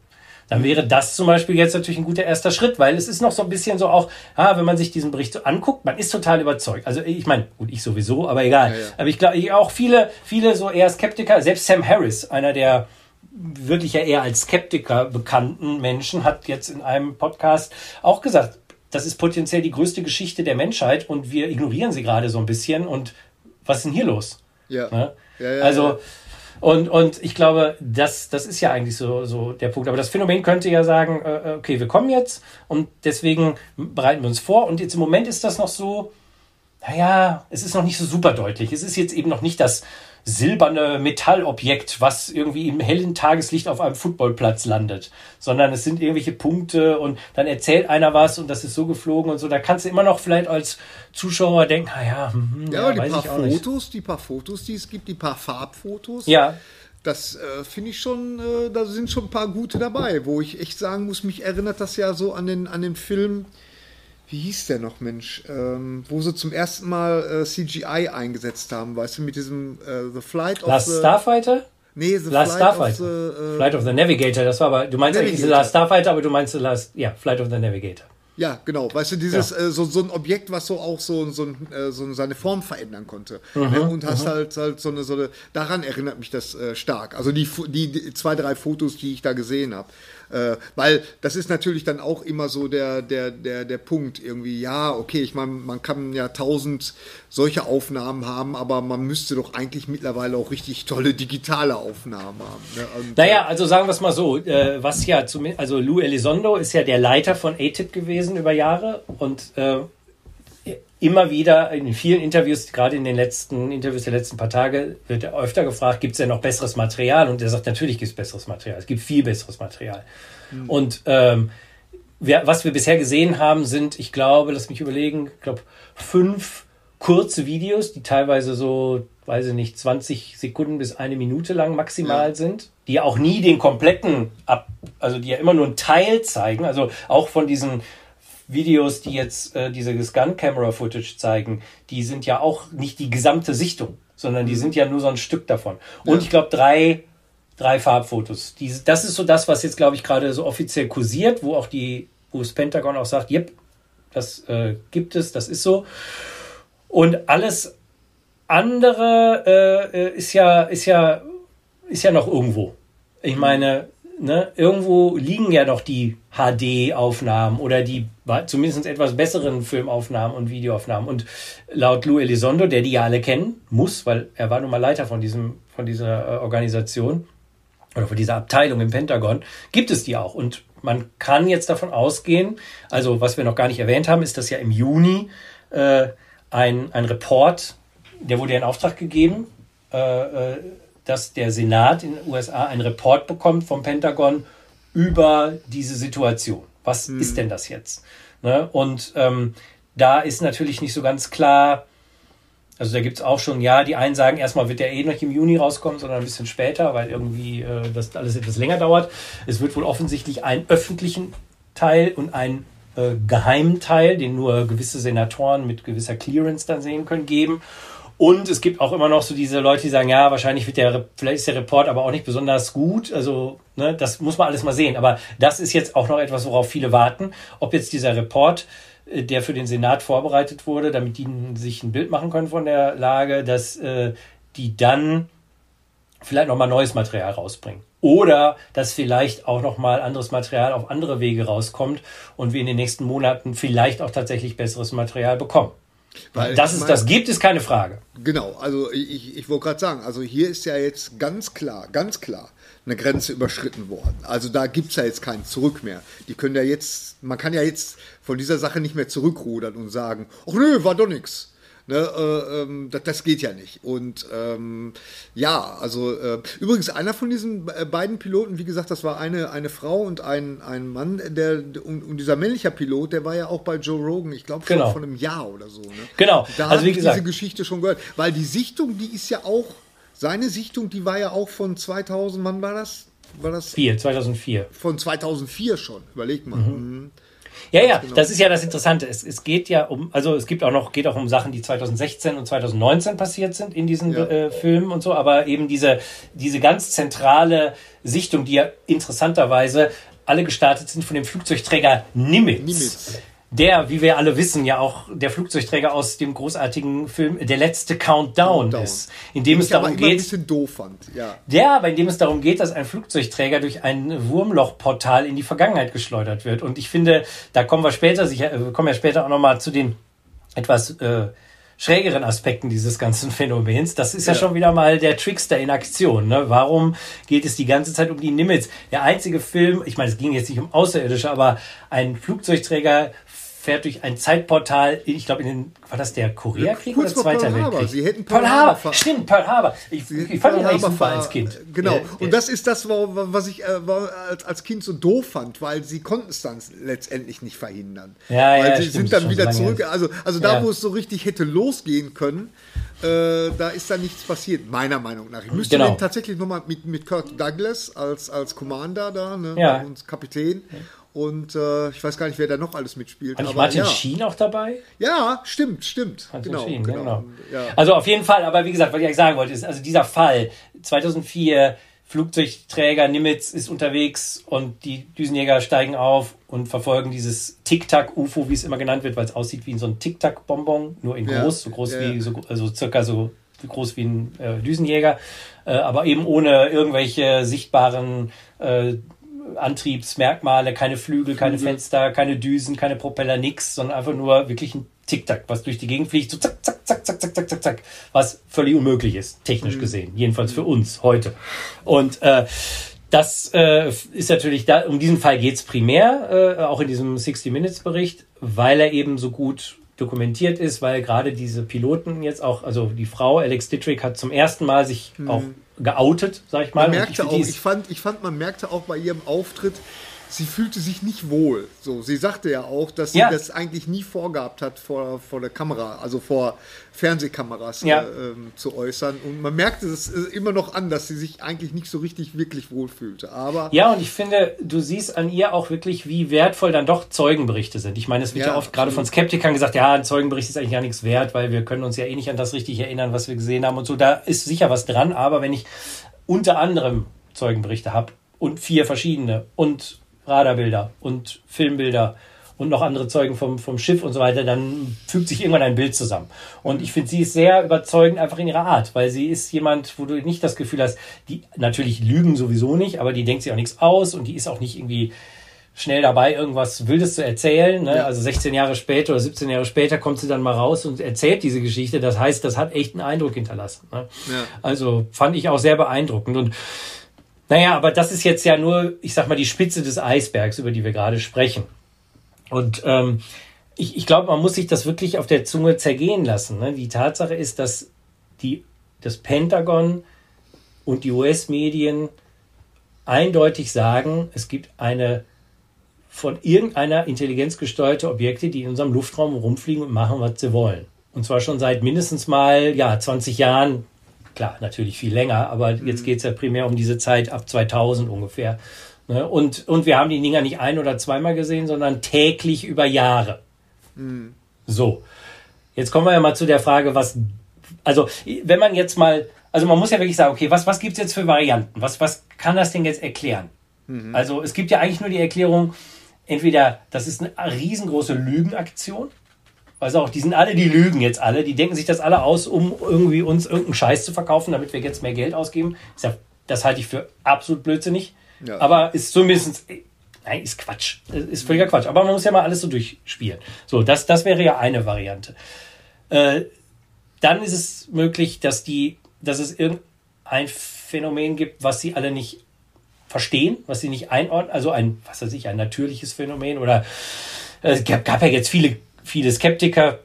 Dann wäre das zum Beispiel jetzt natürlich ein guter erster Schritt, weil es ist noch so ein bisschen so auch, ah, wenn man sich diesen Bericht so anguckt, man ist total überzeugt. Also ich meine, gut, ich sowieso, aber egal. Ja, ja. Aber ich glaube, auch viele, viele so eher Skeptiker, selbst Sam Harris, einer der wirklich ja eher als Skeptiker bekannten Menschen, hat jetzt in einem Podcast auch gesagt, das ist potenziell die größte Geschichte der Menschheit und wir ignorieren sie gerade so ein bisschen. Und was ist denn hier los? Ja. Ne? ja, ja also, und, und ich glaube, das, das ist ja eigentlich so, so der Punkt. Aber das Phänomen könnte ja sagen, äh, äh, okay, wir kommen jetzt und deswegen bereiten wir uns vor. Und jetzt im Moment ist das noch so, naja, es ist noch nicht so super deutlich. Es ist jetzt eben noch nicht das silberne Metallobjekt, was irgendwie im hellen Tageslicht auf einem Footballplatz landet, sondern es sind irgendwelche Punkte und dann erzählt einer was und das ist so geflogen und so. Da kannst du immer noch vielleicht als Zuschauer denken, naja, hm, ja, ja die paar Fotos, nicht. die paar Fotos, die es gibt, die paar Farbfotos. Ja. Das äh, finde ich schon, äh, da sind schon ein paar gute dabei, wo ich echt sagen muss, mich erinnert das ja so an den, an den Film wie hieß der noch, Mensch, ähm, wo sie zum ersten Mal äh, CGI eingesetzt haben, weißt du, mit diesem äh, The Flight of Last the... Starfighter? Nee, The Last Flight Starfighter. of the... Äh, Flight of the Navigator, das war aber, du meinst Navigator. eigentlich The Last Starfighter, aber du meinst The Last, ja, Flight of the Navigator. Ja, genau. Weißt du, dieses ja. äh, so, so ein Objekt, was so auch so, so, äh, so seine Form verändern konnte. Mhm, ne? Und hast mhm. halt, halt so eine, so eine, daran erinnert mich das äh, stark. Also die, die, die, zwei, drei Fotos, die ich da gesehen habe. Äh, weil das ist natürlich dann auch immer so der, der, der, der Punkt irgendwie, ja, okay, ich meine, man kann ja tausend solche Aufnahmen haben, aber man müsste doch eigentlich mittlerweile auch richtig tolle digitale Aufnahmen haben. Ne? Und, naja, äh, also sagen wir es mal so, äh, was ja zumindest, also Lou Elizondo ist ja der Leiter von ATIP gewesen über Jahre und äh, immer wieder in vielen Interviews, gerade in den letzten Interviews der letzten paar Tage, wird er öfter gefragt, gibt es denn noch besseres Material? Und er sagt, natürlich gibt es besseres Material. Es gibt viel besseres Material. Mhm. Und ähm, wir, was wir bisher gesehen haben, sind, ich glaube, lass mich überlegen, ich glaube, fünf kurze Videos, die teilweise so, weiß ich nicht, 20 Sekunden bis eine Minute lang maximal ja. sind, die ja auch nie den kompletten ab, also die ja immer nur einen Teil zeigen, also auch von diesen Videos, die jetzt äh, diese Gun-Camera-Footage zeigen, die sind ja auch nicht die gesamte Sichtung, sondern die mhm. sind ja nur so ein Stück davon. Und ja. ich glaube, drei, drei Farbfotos. Die, das ist so das, was jetzt, glaube ich, gerade so offiziell kursiert, wo auch die, wo das Pentagon auch sagt, yep, das äh, gibt es, das ist so. Und alles andere äh, äh ist ja, ist ja, ist ja noch irgendwo. Ich mhm. meine, ne, irgendwo liegen ja noch die HD-Aufnahmen oder die zumindest etwas besseren Filmaufnahmen und Videoaufnahmen. Und laut Lou Elizondo, der die ja alle kennen, muss, weil er war nun mal Leiter von, diesem, von dieser äh, Organisation oder von dieser Abteilung im Pentagon, gibt es die auch. Und man kann jetzt davon ausgehen, also was wir noch gar nicht erwähnt haben, ist, dass ja im Juni äh, ein, ein Report, der wurde ja in Auftrag gegeben, äh, äh dass der Senat in den USA einen Report bekommt vom Pentagon über diese Situation. Was hm. ist denn das jetzt? Ne? Und ähm, da ist natürlich nicht so ganz klar, Also da gibt es auch schon, ja, die einen sagen, erstmal wird der eh noch im Juni rauskommen, sondern ein bisschen später, weil irgendwie äh, das alles etwas länger dauert. Es wird wohl offensichtlich einen öffentlichen Teil und einen äh, geheimen Teil, den nur gewisse Senatoren mit gewisser Clearance dann sehen können, geben. Und es gibt auch immer noch so diese Leute, die sagen, ja, wahrscheinlich wird der, vielleicht ist der Report aber auch nicht besonders gut. Also, ne, das muss man alles mal sehen. Aber das ist jetzt auch noch etwas, worauf viele warten. Ob jetzt dieser Report, äh, der für den Senat vorbereitet wurde, damit die sich ein Bild machen können von der Lage, dass äh, die dann vielleicht nochmal neues Material rausbringen. Oder dass vielleicht auch nochmal anderes Material auf andere Wege rauskommt und wir in den nächsten Monaten vielleicht auch tatsächlich besseres Material bekommen. Weil Dass es meine, das gibt, ist keine Frage. Genau, also ich, ich wollte gerade sagen, also hier ist ja jetzt ganz klar, ganz klar eine Grenze überschritten worden. Also da gibt es ja jetzt kein Zurück mehr. Die können ja jetzt, man kann ja jetzt von dieser Sache nicht mehr zurückrudern und sagen, ach nö, war doch nichts. Ne, äh, ähm, das, das, geht ja nicht. Und ähm, ja, also äh, übrigens einer von diesen äh, beiden Piloten, wie gesagt, das war eine, eine Frau und ein, ein Mann, der und, und dieser männliche Pilot, der war ja auch bei Joe Rogan, ich glaube genau. von einem Jahr oder so. Ne? Genau. Da also, habe ich diese Geschichte schon gehört, weil die Sichtung, die ist ja auch, seine Sichtung, die war ja auch von 2000, wann war das? War das? 4, 2004. Von 2004 schon, überleg mal. Mhm. Mhm. Ja, ja, genau. das ist ja das Interessante. Es, es geht ja um, also es gibt auch noch, geht auch um Sachen, die 2016 und 2019 passiert sind in diesen ja. äh, Filmen und so, aber eben diese, diese ganz zentrale Sichtung, die ja interessanterweise alle gestartet sind von dem Flugzeugträger Nimitz. Nimitz der, wie wir alle wissen, ja auch der Flugzeugträger aus dem großartigen Film Der letzte Countdown, Countdown. ist, in dem es darum geht. Ein bisschen doof fand, ja. Ja, aber in dem es darum geht, dass ein Flugzeugträger durch ein Wurmlochportal in die Vergangenheit geschleudert wird. Und ich finde, da kommen wir später, sicher, wir kommen ja später auch nochmal zu den etwas äh, schrägeren Aspekten dieses ganzen Phänomens. Das ist ja, ja, schon wieder mal der Trickster in Aktion. Ne? Warum geht es die ganze Zeit um die Nimitz? Der einzige Film, ich meine, es ging jetzt nicht um Außerirdische, aber ein Flugzeugträger fährt durch ein Zeitportal, ich glaube, in den, war das der Koreakrieg oder Zweiter Pearl Weltkrieg? Sie hätten Pearl, Pearl Harbor. Harbor Stimmt, Pearl Harbor. Ich, ich fand ihn eigentlich super als Kind. Genau. Und das ist das, was ich äh, als, Kind so doof fand, weil sie konnten es dann letztendlich nicht verhindern. Ja, weil ja, sie sind dann wieder zurück. Also, also da, ja. wo es so richtig hätte losgehen können, äh, da ist da nichts passiert, meiner Meinung nach. Ich müsste genau. tatsächlich nochmal mit, mit Kurt Douglas als, als Commander da, ne, ja. und Kapitän. Und äh, ich weiß gar nicht, wer da noch alles mitspielt. War Martin ja. Schien auch dabei? Ja, stimmt, stimmt. Martin genau, Schien, genau. genau. Ja. Also auf jeden Fall, aber wie gesagt, was ich eigentlich sagen wollte, ist, also dieser Fall 2004, Flugzeugträger Nimitz ist unterwegs und die Düsenjäger steigen auf und verfolgen dieses Tic-Tac-UFO, wie es immer genannt wird, weil es aussieht wie so ein Tic-Tac-Bonbon, nur in groß, ja. so groß wie, so, also circa so groß wie ein äh, Düsenjäger, äh, aber eben ohne irgendwelche sichtbaren äh, Antriebsmerkmale, keine Flügel, keine Fenster, keine Düsen, keine Propeller, nix, sondern einfach nur wirklich ein Tic-Tac, was durch die Gegend fliegt, so zack, zack, zack, zack, zack, zack, zack, zack, was völlig unmöglich ist, technisch mhm. gesehen, jedenfalls für uns heute. Und äh, das äh, ist natürlich, da, um diesen Fall geht's primär, äh, auch in diesem 60-Minutes-Bericht, weil er eben so gut dokumentiert ist, weil gerade diese Piloten jetzt auch, also die Frau Alex Dittrick hat zum ersten Mal sich mhm. auch geoutet, sag ich mal. Man merkte ich, auch, ich fand, ich fand, man merkte auch bei ihrem Auftritt, sie fühlte sich nicht wohl. So, sie sagte ja auch, dass sie ja. das eigentlich nie vorgehabt hat vor, vor der Kamera, also vor Fernsehkameras ja. äh, ähm, zu äußern. Und man merkte es immer noch an, dass sie sich eigentlich nicht so richtig wirklich wohlfühlte. Aber ja, und ich finde, du siehst an ihr auch wirklich, wie wertvoll dann doch Zeugenberichte sind. Ich meine, es wird ja, ja oft gerade von Skeptikern gesagt, ja, ein Zeugenbericht ist eigentlich gar nichts wert, weil wir können uns ja eh nicht an das richtig erinnern, was wir gesehen haben und so. Da ist sicher was dran, aber wenn ich unter anderem Zeugenberichte habe und vier verschiedene und Radarbilder und Filmbilder und noch andere Zeugen vom, vom Schiff und so weiter, dann fügt sich irgendwann ein Bild zusammen. Und ich finde, sie ist sehr überzeugend einfach in ihrer Art, weil sie ist jemand, wo du nicht das Gefühl hast, die natürlich lügen sowieso nicht, aber die denkt sich auch nichts aus und die ist auch nicht irgendwie schnell dabei, irgendwas Wildes zu erzählen. Ne? Ja. Also 16 Jahre später oder 17 Jahre später kommt sie dann mal raus und erzählt diese Geschichte. Das heißt, das hat echt einen Eindruck hinterlassen. Ne? Ja. Also fand ich auch sehr beeindruckend. Und naja, aber das ist jetzt ja nur, ich sag mal, die Spitze des Eisbergs, über die wir gerade sprechen. Und ähm, ich, ich glaube, man muss sich das wirklich auf der Zunge zergehen lassen. Ne? Die Tatsache ist, dass die, das Pentagon und die US-Medien eindeutig sagen, es gibt eine von irgendeiner Intelligenz gesteuerte Objekte, die in unserem Luftraum rumfliegen und machen, was sie wollen. Und zwar schon seit mindestens mal ja, 20 Jahren. Klar, natürlich viel länger, aber mhm. jetzt geht es ja primär um diese Zeit ab 2000 ungefähr. Ne? Und, und wir haben die Dinger nicht ein- oder zweimal gesehen, sondern täglich über Jahre. Mhm. So. Jetzt kommen wir ja mal zu der Frage, was, also, wenn man jetzt mal, also man muss ja wirklich sagen, okay, was, was gibt's jetzt für Varianten? Was, was kann das denn jetzt erklären? Mhm. Also, es gibt ja eigentlich nur die Erklärung, entweder das ist eine riesengroße Lügenaktion, also auch, die sind alle, die lügen jetzt alle, die denken sich das alle aus, um irgendwie uns irgendeinen Scheiß zu verkaufen, damit wir jetzt mehr Geld ausgeben. Das halte ich für absolut blödsinnig. Ja. Aber ist zumindest, nein, ist Quatsch. Ist völliger Quatsch. Aber man muss ja mal alles so durchspielen. So, das, das wäre ja eine Variante. Äh, dann ist es möglich, dass die, dass es irgendein Phänomen gibt, was sie alle nicht verstehen, was sie nicht einordnen, also ein, was weiß ich, ein natürliches Phänomen oder äh, es gab, gab ja jetzt viele, viele Skeptiker,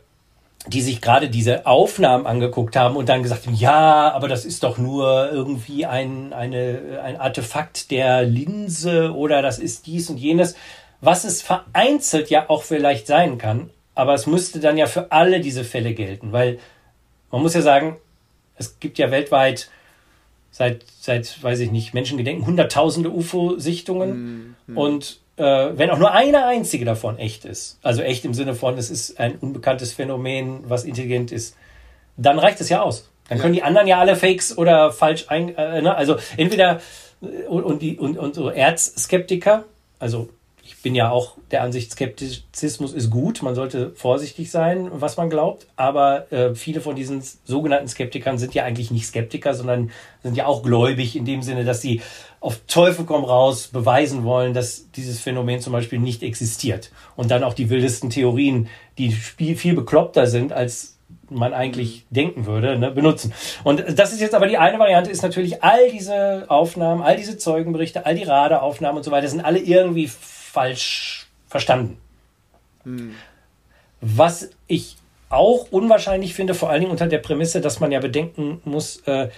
die sich gerade diese Aufnahmen angeguckt haben und dann gesagt haben, ja, aber das ist doch nur irgendwie ein, eine, ein Artefakt der Linse oder das ist dies und jenes, was es vereinzelt ja auch vielleicht sein kann, aber es müsste dann ja für alle diese Fälle gelten, weil man muss ja sagen, es gibt ja weltweit seit, seit weiß ich nicht, Menschengedenken hunderttausende UFO-Sichtungen mhm. und äh, wenn auch nur eine einzige davon echt ist, also echt im Sinne von, es ist ein unbekanntes Phänomen, was intelligent ist, dann reicht es ja aus. Dann können die anderen ja alle Fakes oder falsch ein, äh, ne? also entweder äh, und, und die und, und so Erzskeptiker, also bin ja auch der Ansicht, Skeptizismus ist gut, man sollte vorsichtig sein, was man glaubt, aber äh, viele von diesen sogenannten Skeptikern sind ja eigentlich nicht Skeptiker, sondern sind ja auch gläubig in dem Sinne, dass sie auf Teufel komm raus beweisen wollen, dass dieses Phänomen zum Beispiel nicht existiert. Und dann auch die wildesten Theorien, die viel bekloppter sind, als man eigentlich denken würde, ne, benutzen. Und das ist jetzt aber die eine Variante, ist natürlich all diese Aufnahmen, all diese Zeugenberichte, all die Radaraufnahmen und so weiter, sind alle irgendwie falsch verstanden. Hm. Was ich auch unwahrscheinlich finde, vor allen Dingen unter der Prämisse, dass man ja bedenken muss, äh,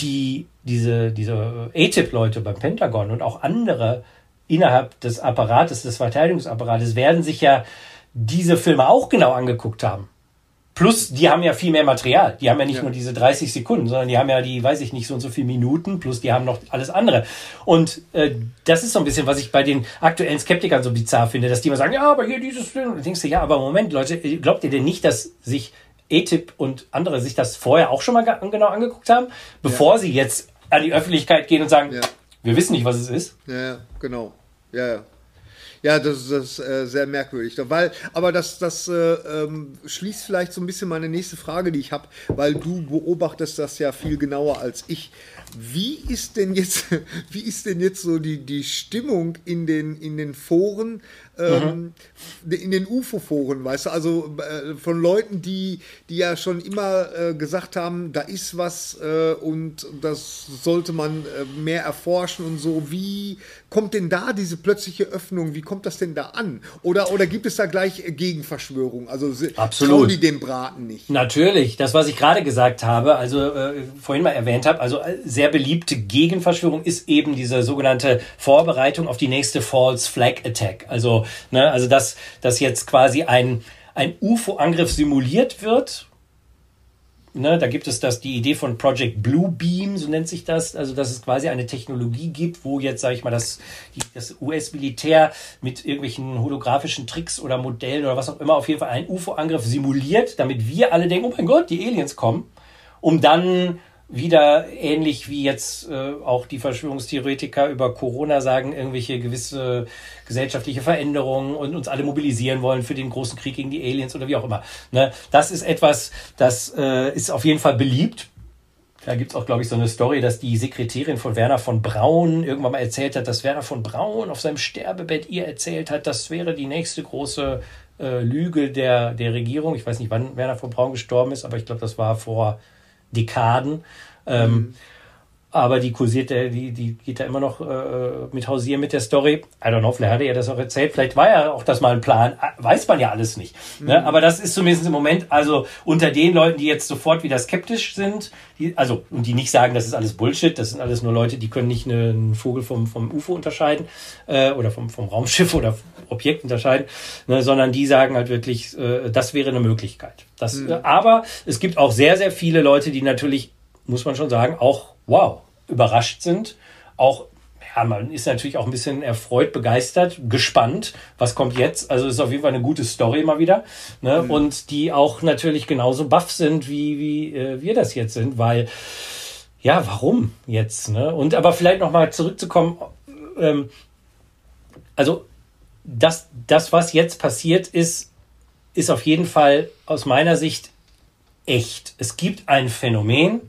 die, diese, diese ATIP-Leute beim Pentagon und auch andere innerhalb des Apparates, des Verteidigungsapparates, werden sich ja diese Filme auch genau angeguckt haben. Plus, die haben ja viel mehr Material. Die haben ja nicht ja. nur diese 30 Sekunden, sondern die haben ja die, weiß ich nicht, so und so viele Minuten, plus die haben noch alles andere. Und äh, das ist so ein bisschen, was ich bei den aktuellen Skeptikern so bizarr finde, dass die immer sagen, ja, aber hier dieses Film. Und denkst du, ja, aber Moment, Leute, glaubt ihr denn nicht, dass sich ETIP und andere sich das vorher auch schon mal genau angeguckt haben, bevor ja. sie jetzt an die Öffentlichkeit gehen und sagen, ja. wir wissen nicht, was es ist? Ja, genau. Ja, ja. Ja, das, das ist äh, sehr merkwürdig. Weil, aber das, das äh, ähm, schließt vielleicht so ein bisschen meine nächste Frage, die ich habe, weil du beobachtest das ja viel genauer als ich. Wie ist denn jetzt, wie ist denn jetzt so die, die Stimmung in den, in den Foren ähm, mhm. in den UFO-Foren, weißt du, also äh, von Leuten, die, die ja schon immer äh, gesagt haben, da ist was äh, und das sollte man äh, mehr erforschen und so. Wie kommt denn da diese plötzliche Öffnung? Wie kommt das denn da an? Oder, oder gibt es da gleich Gegenverschwörung? Also Absolut. die dem Braten nicht? Natürlich, das, was ich gerade gesagt habe, also äh, vorhin mal erwähnt habe, also äh, sehr beliebte Gegenverschwörung ist eben diese sogenannte Vorbereitung auf die nächste False Flag Attack. Also Ne? Also dass, dass jetzt quasi ein, ein UFO-Angriff simuliert wird. Ne, da gibt es das, die Idee von Project Blue Beam, so nennt sich das, also dass es quasi eine Technologie gibt, wo jetzt, sage ich mal, das, das US-Militär mit irgendwelchen holographischen Tricks oder Modellen oder was auch immer auf jeden Fall einen UFO-Angriff simuliert, damit wir alle denken, oh mein Gott, die Aliens kommen, um dann wieder ähnlich wie jetzt äh, auch die Verschwörungstheoretiker über Corona sagen, irgendwelche gewisse gesellschaftliche Veränderungen und uns alle mobilisieren wollen für den großen Krieg gegen die Aliens oder wie auch immer. Ne? Das ist etwas, das äh, ist auf jeden Fall beliebt. Da gibt's auch, glaube ich, so eine Story, dass die Sekretärin von Werner von Braun irgendwann mal erzählt hat, dass Werner von Braun auf seinem Sterbebett ihr erzählt hat, das wäre die nächste große äh, Lüge der, der Regierung. Ich weiß nicht, wann Werner von Braun gestorben ist, aber ich glaube, das war vor Dekaden. Ähm, aber die kursiert, die, die geht da immer noch äh, mit hausieren mit der Story. I don't know, vielleicht hat er ja das auch erzählt, vielleicht war ja auch das mal ein Plan, weiß man ja alles nicht. Ne? Mhm. Aber das ist zumindest im Moment, also unter den Leuten, die jetzt sofort wieder skeptisch sind, die, also und die nicht sagen, das ist alles Bullshit, das sind alles nur Leute, die können nicht eine, einen Vogel vom, vom UFO unterscheiden äh, oder vom, vom Raumschiff oder Objekt unterscheiden, ne? sondern die sagen halt wirklich, äh, das wäre eine Möglichkeit. Das, mhm. aber es gibt auch sehr, sehr viele Leute, die natürlich, muss man schon sagen, auch wow, überrascht sind. Auch, ja, man ist natürlich auch ein bisschen erfreut, begeistert, gespannt, was kommt jetzt. Also ist auf jeden Fall eine gute Story mal wieder. Ne? Mhm. Und die auch natürlich genauso baff sind, wie, wie äh, wir das jetzt sind, weil, ja, warum jetzt? Ne? Und aber vielleicht nochmal zurückzukommen, ähm, also das, das, was jetzt passiert ist, ist auf jeden Fall aus meiner Sicht echt. Es gibt ein Phänomen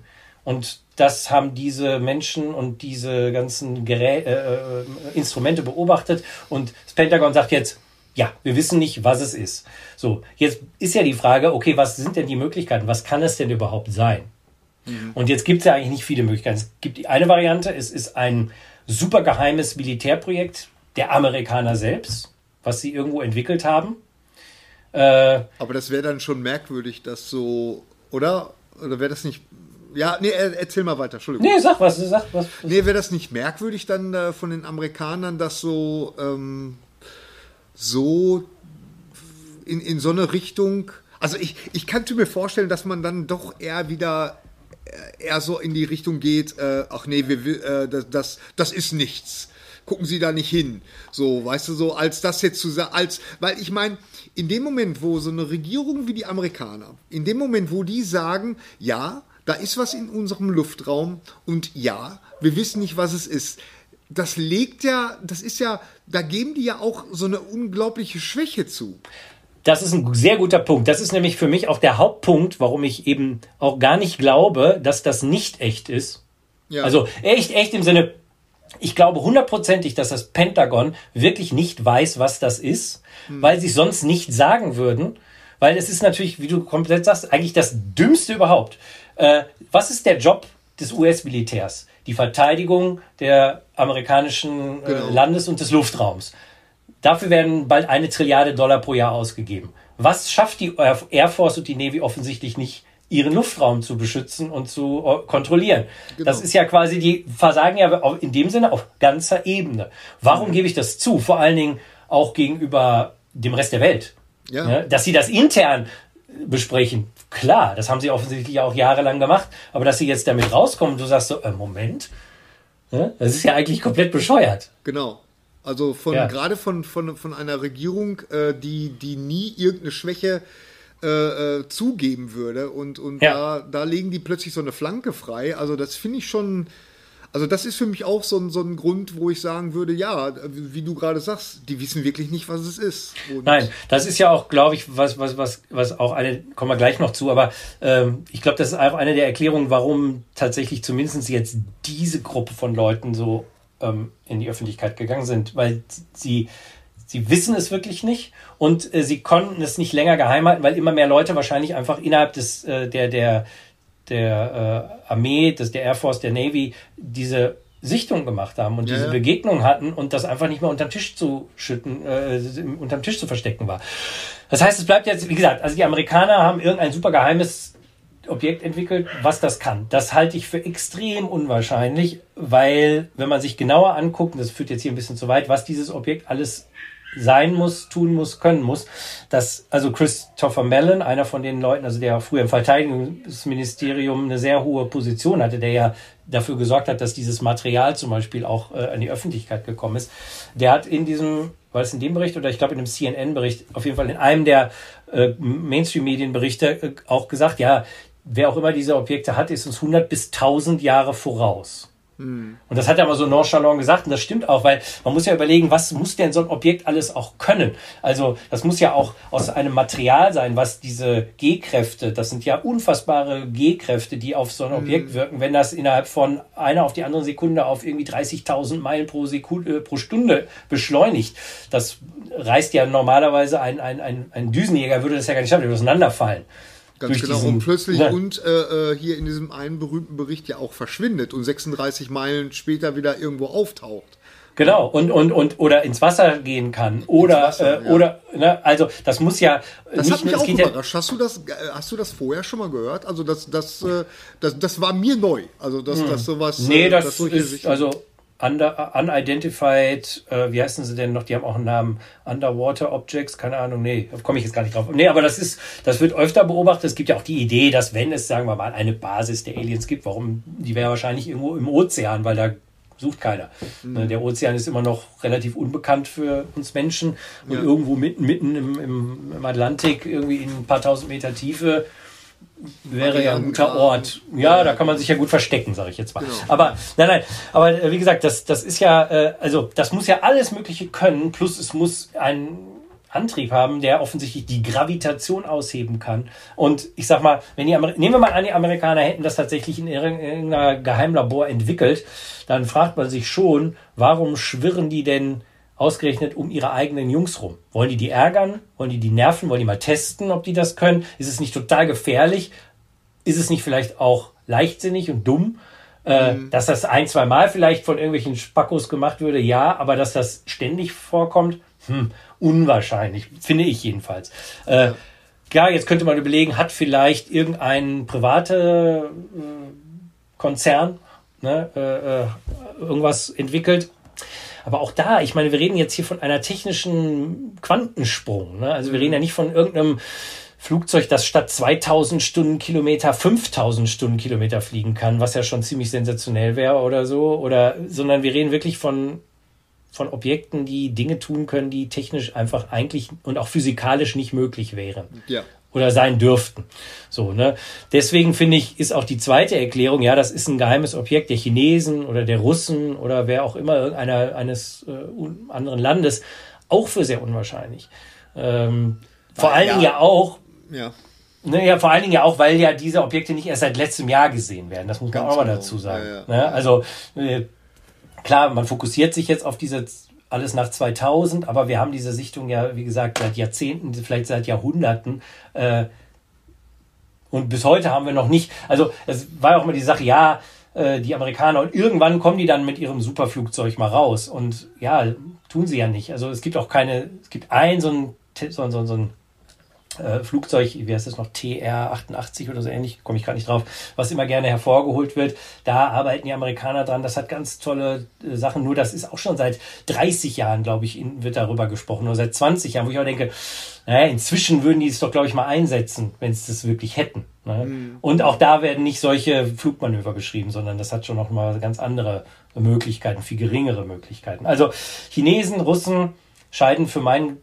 und das haben diese Menschen und diese ganzen Gerä äh, äh, Instrumente beobachtet und das Pentagon sagt jetzt, ja, wir wissen nicht, was es ist. So, jetzt ist ja die Frage, okay, was sind denn die Möglichkeiten? Was kann es denn überhaupt sein? Mhm. Und jetzt gibt es ja eigentlich nicht viele Möglichkeiten. Es gibt die eine Variante, es ist ein super geheimes Militärprojekt der Amerikaner selbst, was sie irgendwo entwickelt haben. Äh, Aber das wäre dann schon merkwürdig, dass so, oder? Oder wäre das nicht ja, nee, erzähl mal weiter, Entschuldigung. Nee, sag was, sag was. Nee, wäre das nicht merkwürdig dann äh, von den Amerikanern, dass so, ähm, so in, in so eine Richtung. Also ich, ich könnte mir vorstellen, dass man dann doch eher wieder äh, eher so in die Richtung geht, äh, ach nee, wir, äh, das, das, das ist nichts. Gucken Sie da nicht hin. So, weißt du, so als das jetzt zu sagen, als, weil ich meine, in dem Moment, wo so eine Regierung wie die Amerikaner, in dem Moment, wo die sagen, ja, da ist was in unserem Luftraum und ja, wir wissen nicht, was es ist. Das legt ja, das ist ja, da geben die ja auch so eine unglaubliche Schwäche zu. Das ist ein sehr guter Punkt. Das ist nämlich für mich auch der Hauptpunkt, warum ich eben auch gar nicht glaube, dass das nicht echt ist. Ja. Also echt, echt im Sinne, ich glaube hundertprozentig, dass das Pentagon wirklich nicht weiß, was das ist, hm. weil sie es sonst nicht sagen würden. Weil es ist natürlich, wie du komplett sagst, eigentlich das Dümmste überhaupt. Äh, was ist der Job des US-Militärs? Die Verteidigung der amerikanischen äh, genau. Landes- und des Luftraums. Dafür werden bald eine Trilliarde Dollar pro Jahr ausgegeben. Was schafft die Air Force und die Navy offensichtlich nicht, ihren Luftraum zu beschützen und zu äh, kontrollieren? Genau. Das ist ja quasi, die versagen ja in dem Sinne auf ganzer Ebene. Warum mhm. gebe ich das zu? Vor allen Dingen auch gegenüber dem Rest der Welt. Ja. ja. dass sie das intern besprechen. Klar, das haben sie offensichtlich auch jahrelang gemacht, aber dass sie jetzt damit rauskommen, du sagst so, äh, Moment, ja, das ist ja eigentlich komplett bescheuert. Genau. Also von ja. gerade von, von, von einer Regierung, äh, die, die nie irgendeine Schwäche äh, äh, zugeben würde und, und ja. da, da legen die plötzlich so eine Flanke frei. Also das finde ich schon, also das ist für mich auch so ein, so ein Grund, wo ich sagen würde, ja, wie du gerade sagst, die wissen wirklich nicht, was es ist. Und Nein, das ist ja auch, glaube ich, was, was, was, was auch eine, kommen wir gleich noch zu, aber ähm, ich glaube, das ist auch eine der Erklärungen, warum tatsächlich zumindest jetzt diese Gruppe von Leuten so ähm, in die Öffentlichkeit gegangen sind, weil sie, sie wissen es wirklich nicht und äh, sie konnten es nicht länger geheim halten, weil immer mehr Leute wahrscheinlich einfach innerhalb des, äh, der, der, der äh, Armee, des, der Air Force, der Navy diese Sichtung gemacht haben und ja, diese ja. Begegnung hatten und das einfach nicht mehr unterm Tisch zu schütten, äh, unterm Tisch zu verstecken war. Das heißt, es bleibt jetzt, wie gesagt, also die Amerikaner haben irgendein super geheimes Objekt entwickelt, was das kann. Das halte ich für extrem unwahrscheinlich, weil wenn man sich genauer anguckt, und das führt jetzt hier ein bisschen zu weit, was dieses Objekt alles sein muss, tun muss, können muss. Dass also Christopher Mellon, einer von den Leuten, also der früher im Verteidigungsministerium eine sehr hohe Position hatte, der ja dafür gesorgt hat, dass dieses Material zum Beispiel auch äh, an die Öffentlichkeit gekommen ist, der hat in diesem, war es in dem Bericht oder ich glaube in dem CNN-Bericht, auf jeden Fall in einem der äh, Mainstream-Medienberichte äh, auch gesagt, ja, wer auch immer diese Objekte hat, ist uns 100 bis 1000 Jahre voraus. Und das hat er mal so nonchalant gesagt und das stimmt auch, weil man muss ja überlegen, was muss denn so ein Objekt alles auch können? Also das muss ja auch aus einem Material sein, was diese G-Kräfte, das sind ja unfassbare G-Kräfte, die auf so ein Objekt mhm. wirken, wenn das innerhalb von einer auf die andere Sekunde auf irgendwie 30.000 Meilen pro Sekunde, äh, pro Stunde beschleunigt. Das reißt ja normalerweise ein, ein, ein, ein Düsenjäger würde das ja gar nicht schaffen, würde auseinanderfallen. Ganz genau. Diesen, und plötzlich ne? und äh, äh, hier in diesem einen berühmten Bericht ja auch verschwindet und 36 Meilen später wieder irgendwo auftaucht. Genau, und, und, und, oder ins Wasser gehen kann. Oder, Wasser, äh, ja. oder, ne, also, das muss ja. Das hat mich auch überrascht. Ja hast du das, äh, hast du das vorher schon mal gehört? Also, das, das, äh, das, das war mir neu. Also, dass, hm. dass sowas. Nee, das, das ist, also, under, unidentified, äh, wie heißen sie denn noch? Die haben auch einen Namen. Underwater Objects, keine Ahnung, nee, komme ich jetzt gar nicht drauf. Nee, aber das ist, das wird öfter beobachtet. Es gibt ja auch die Idee, dass wenn es, sagen wir mal, eine Basis der Aliens gibt, warum, die wäre wahrscheinlich irgendwo im Ozean, weil da sucht keiner. Mhm. Der Ozean ist immer noch relativ unbekannt für uns Menschen und ja. irgendwo mitten, mitten im, im, im, Atlantik, irgendwie in ein paar tausend Meter Tiefe, wäre ja ein guter Ort. Ja, da kann man sich ja gut verstecken, sage ich jetzt mal. Genau. Aber nein, nein, aber äh, wie gesagt, das, das ist ja, äh, also das muss ja alles Mögliche können, plus es muss ein Antrieb haben, der offensichtlich die Gravitation ausheben kann. Und ich sag mal, wenn die Amer nehmen wir mal an, die Amerikaner hätten das tatsächlich in irgendeiner Geheimlabor entwickelt, dann fragt man sich schon, warum schwirren die denn ausgerechnet um ihre eigenen Jungs rum? Wollen die die ärgern? Wollen die die nerven? Wollen die mal testen, ob die das können? Ist es nicht total gefährlich? Ist es nicht vielleicht auch leichtsinnig und dumm? Äh, mhm. Dass das ein, zwei Mal vielleicht von irgendwelchen Spackos gemacht würde, ja, aber dass das ständig vorkommt, hm, unwahrscheinlich, finde ich jedenfalls. Äh, ja, jetzt könnte man überlegen, hat vielleicht irgendein privater äh, Konzern ne, irgendwas entwickelt? Aber auch da, ich meine, wir reden jetzt hier von einer technischen Quantensprung. Ne? Also wir reden ja nicht von irgendeinem Flugzeug, das statt 2000 Stundenkilometer 5000 Stundenkilometer fliegen kann, was ja schon ziemlich sensationell wäre oder so, oder, sondern wir reden wirklich von von Objekten, die Dinge tun können, die technisch einfach eigentlich und auch physikalisch nicht möglich wären. Ja. Oder sein dürften. So, ne? Deswegen finde ich, ist auch die zweite Erklärung, ja, das ist ein geheimes Objekt der Chinesen oder der Russen oder wer auch immer, irgendeiner eines äh, anderen Landes, auch für sehr unwahrscheinlich. Ähm, vor allen Dingen ja auch, ja. Ne, ja, vor allen Dingen ja auch, weil ja diese Objekte nicht erst seit letztem Jahr gesehen werden. Das muss man Ganz auch mal genau. dazu sagen. Ja, ja. Ne? Also äh, klar, man fokussiert sich jetzt auf diese alles nach 2000, aber wir haben diese Sichtung ja, wie gesagt, seit Jahrzehnten, vielleicht seit Jahrhunderten. Äh, und bis heute haben wir noch nicht, also es war auch immer die Sache, ja, äh, die Amerikaner und irgendwann kommen die dann mit ihrem Superflugzeug mal raus. Und ja, tun sie ja nicht. Also es gibt auch keine, es gibt ein so ein, so, so, so ein äh, Flugzeug, wie heißt das noch, TR-88 oder so ähnlich, komme ich gerade nicht drauf, was immer gerne hervorgeholt wird. Da arbeiten die Amerikaner dran. Das hat ganz tolle äh, Sachen. Nur das ist auch schon seit 30 Jahren, glaube ich, in, wird darüber gesprochen. Oder seit 20 Jahren, wo ich auch denke, naja, inzwischen würden die es doch, glaube ich, mal einsetzen, wenn sie das wirklich hätten. Ne? Mhm. Und auch da werden nicht solche Flugmanöver beschrieben, sondern das hat schon noch mal ganz andere Möglichkeiten, viel geringere Möglichkeiten. Also Chinesen, Russen scheiden für meinen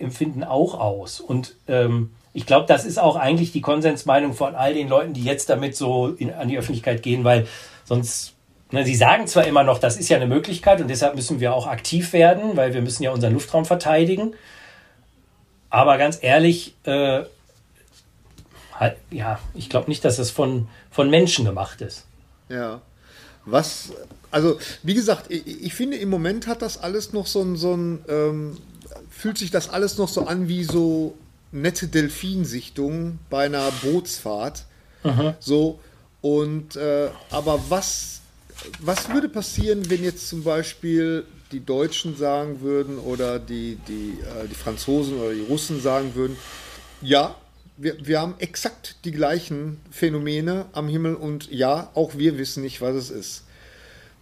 Empfinden auch aus. Und ähm, ich glaube, das ist auch eigentlich die Konsensmeinung von all den Leuten, die jetzt damit so in, an die Öffentlichkeit gehen, weil sonst, ne, sie sagen zwar immer noch, das ist ja eine Möglichkeit und deshalb müssen wir auch aktiv werden, weil wir müssen ja unseren Luftraum verteidigen. Aber ganz ehrlich, äh, halt, ja, ich glaube nicht, dass es von, von Menschen gemacht ist. Ja. Was, also wie gesagt, ich, ich finde im Moment hat das alles noch so ein, so ein ähm, fühlt sich das alles noch so an wie so nette Delfinsichtungen bei einer Bootsfahrt. Aha. So, und äh, aber was, was würde passieren, wenn jetzt zum Beispiel die Deutschen sagen würden oder die, die, äh, die Franzosen oder die Russen sagen würden, ja, wir, wir haben exakt die gleichen Phänomene am Himmel und ja, auch wir wissen nicht, was es ist.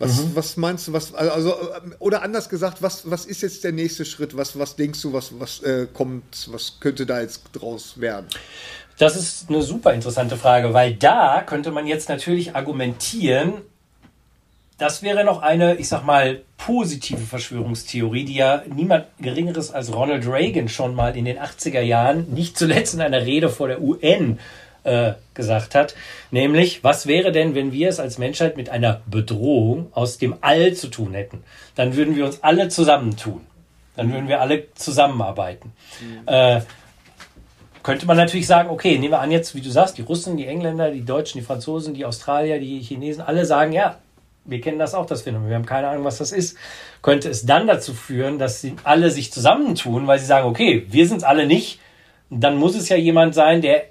Was, mhm. was meinst du, was, also, oder anders gesagt, was, was ist jetzt der nächste Schritt? Was, was denkst du, was, was äh, kommt, was könnte da jetzt draus werden? Das ist eine super interessante Frage, weil da könnte man jetzt natürlich argumentieren, das wäre noch eine, ich sag mal, positive Verschwörungstheorie, die ja niemand Geringeres als Ronald Reagan schon mal in den 80er Jahren, nicht zuletzt in einer Rede vor der UN, äh, gesagt hat. Nämlich, was wäre denn, wenn wir es als Menschheit mit einer Bedrohung aus dem All zu tun hätten? Dann würden wir uns alle zusammentun. Dann würden wir alle zusammenarbeiten. Mhm. Äh, könnte man natürlich sagen, okay, nehmen wir an jetzt, wie du sagst, die Russen, die Engländer, die Deutschen, die Franzosen, die Australier, die Chinesen, alle sagen, ja, wir kennen das auch, das Phänomen, wir haben keine Ahnung, was das ist. Könnte es dann dazu führen, dass sie alle sich zusammentun, weil sie sagen, okay, wir sind es alle nicht, dann muss es ja jemand sein, der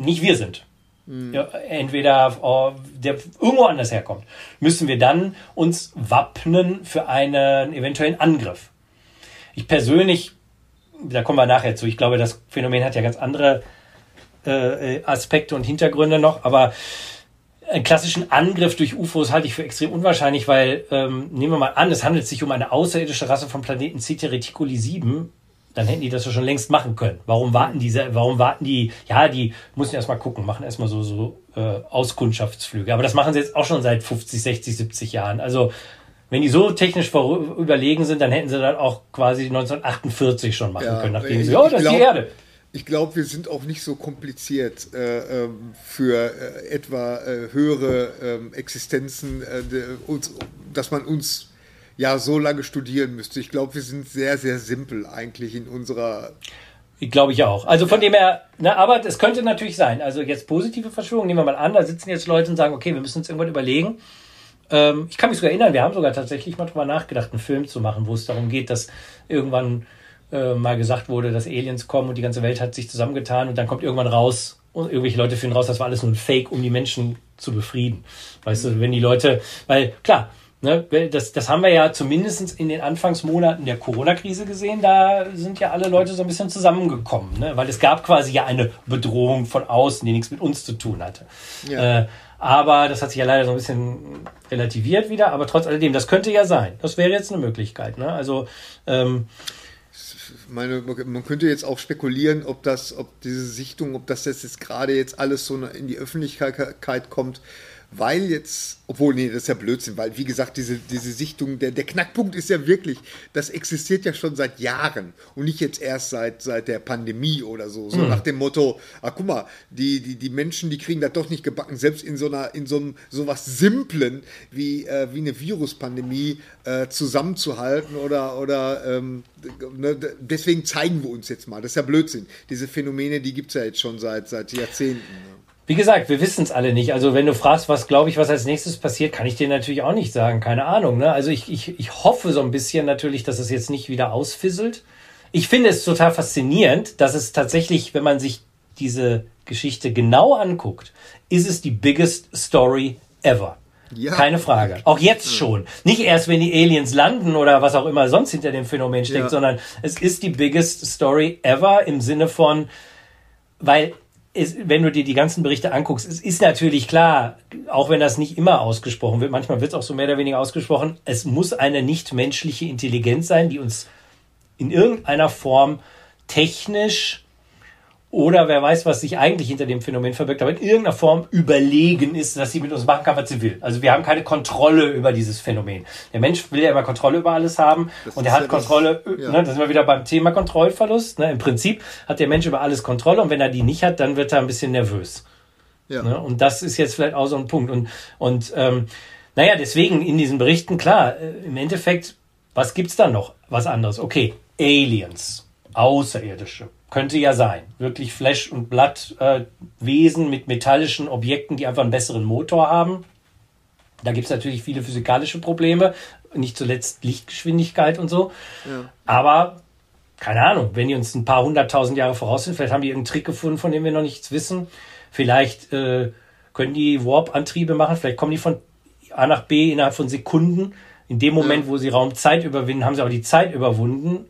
nicht wir sind, mhm. ja, entweder oh, der irgendwo anders herkommt, müssen wir dann uns wappnen für einen eventuellen Angriff. Ich persönlich, da kommen wir nachher zu, ich glaube, das Phänomen hat ja ganz andere äh, Aspekte und Hintergründe noch, aber einen klassischen Angriff durch UFOs halte ich für extrem unwahrscheinlich, weil ähm, nehmen wir mal an, es handelt sich um eine außerirdische Rasse vom Planeten CT Reticuli 7, dann hätten die das ja schon längst machen können. Warum warten diese, warum warten die, ja, die müssen erstmal gucken, machen erstmal so, so äh, Auskundschaftsflüge. Aber das machen sie jetzt auch schon seit 50, 60, 70 Jahren. Also wenn die so technisch überlegen sind, dann hätten sie das auch quasi 1948 schon machen ja, können, nachdem sie, oh, das ist die Erde. Ich glaube, wir sind auch nicht so kompliziert äh, ähm, für äh, etwa äh, höhere ähm, Existenzen, äh, uns, dass man uns ja so lange studieren müsste. Ich glaube, wir sind sehr, sehr simpel eigentlich in unserer. Glaube ich auch. Also von dem her, na, aber es könnte natürlich sein. Also jetzt positive Verschwörung, nehmen wir mal an, da sitzen jetzt Leute und sagen, okay, wir müssen uns irgendwann überlegen. Ähm, ich kann mich sogar erinnern, wir haben sogar tatsächlich mal drüber nachgedacht, einen Film zu machen, wo es darum geht, dass irgendwann äh, mal gesagt wurde, dass Aliens kommen und die ganze Welt hat sich zusammengetan und dann kommt irgendwann raus und irgendwelche Leute finden raus, das war alles nur ein Fake, um die Menschen zu befrieden. Weißt du, wenn die Leute, weil klar, ne, das, das haben wir ja zumindest in den Anfangsmonaten der Corona-Krise gesehen, da sind ja alle Leute so ein bisschen zusammengekommen, ne? weil es gab quasi ja eine Bedrohung von außen, die nichts mit uns zu tun hatte. Ja. Äh, aber das hat sich ja leider so ein bisschen relativiert wieder. Aber trotz alledem, das könnte ja sein. Das wäre jetzt eine Möglichkeit. Ne? Also ähm, meine, man könnte jetzt auch spekulieren, ob das, ob diese Sichtung, ob das jetzt gerade jetzt alles so in die Öffentlichkeit kommt, weil jetzt, obwohl, nee, das ist ja Blödsinn, weil, wie gesagt, diese, diese Sichtung, der, der Knackpunkt ist ja wirklich, das existiert ja schon seit Jahren und nicht jetzt erst seit, seit der Pandemie oder so. So mhm. nach dem Motto, ah, guck mal, die, die, die Menschen, die kriegen das doch nicht gebacken, selbst in so einer, in so einem, so was Simplen wie, äh, wie eine Viruspandemie äh, zusammenzuhalten oder, oder ähm, ne, deswegen zeigen wir uns jetzt mal. Das ist ja Blödsinn. Diese Phänomene, die gibt es ja jetzt schon seit, seit Jahrzehnten. Ne? Wie gesagt, wir wissen es alle nicht. Also wenn du fragst, was glaube ich, was als nächstes passiert, kann ich dir natürlich auch nicht sagen. Keine Ahnung. Ne? Also ich, ich, ich hoffe so ein bisschen natürlich, dass es jetzt nicht wieder ausfisselt. Ich finde es total faszinierend, dass es tatsächlich, wenn man sich diese Geschichte genau anguckt, ist es die biggest story ever. Ja. Keine Frage. Auch jetzt schon. Nicht erst, wenn die Aliens landen oder was auch immer sonst hinter dem Phänomen steckt, ja. sondern es ist die biggest story ever im Sinne von, weil ist, wenn du dir die ganzen Berichte anguckst, es ist natürlich klar, auch wenn das nicht immer ausgesprochen wird, manchmal wird es auch so mehr oder weniger ausgesprochen, es muss eine nichtmenschliche Intelligenz sein, die uns in irgendeiner Form technisch oder wer weiß, was sich eigentlich hinter dem Phänomen verbirgt, aber in irgendeiner Form überlegen ist, dass sie mit uns machen kann, was sie will. Also wir haben keine Kontrolle über dieses Phänomen. Der Mensch will ja immer Kontrolle über alles haben das und er hat ja Kontrolle, das, ja. ne, da sind wir wieder beim Thema Kontrollverlust. Ne? Im Prinzip hat der Mensch über alles Kontrolle und wenn er die nicht hat, dann wird er ein bisschen nervös. Ja. Ne? Und das ist jetzt vielleicht auch so ein Punkt. Und, und ähm, naja, deswegen in diesen Berichten, klar, äh, im Endeffekt, was gibt's da noch? Was anderes? Okay, Aliens, Außerirdische könnte ja sein. Wirklich Flash- und Blattwesen äh, mit metallischen Objekten, die einfach einen besseren Motor haben. Da gibt es natürlich viele physikalische Probleme, nicht zuletzt Lichtgeschwindigkeit und so. Ja. Aber keine Ahnung, wenn die uns ein paar hunderttausend Jahre voraus sind, vielleicht haben die irgendeinen Trick gefunden, von dem wir noch nichts wissen. Vielleicht äh, können die Warp-Antriebe machen, vielleicht kommen die von A nach B innerhalb von Sekunden. In dem Moment, ja. wo sie Raumzeit überwinden, haben sie auch die Zeit überwunden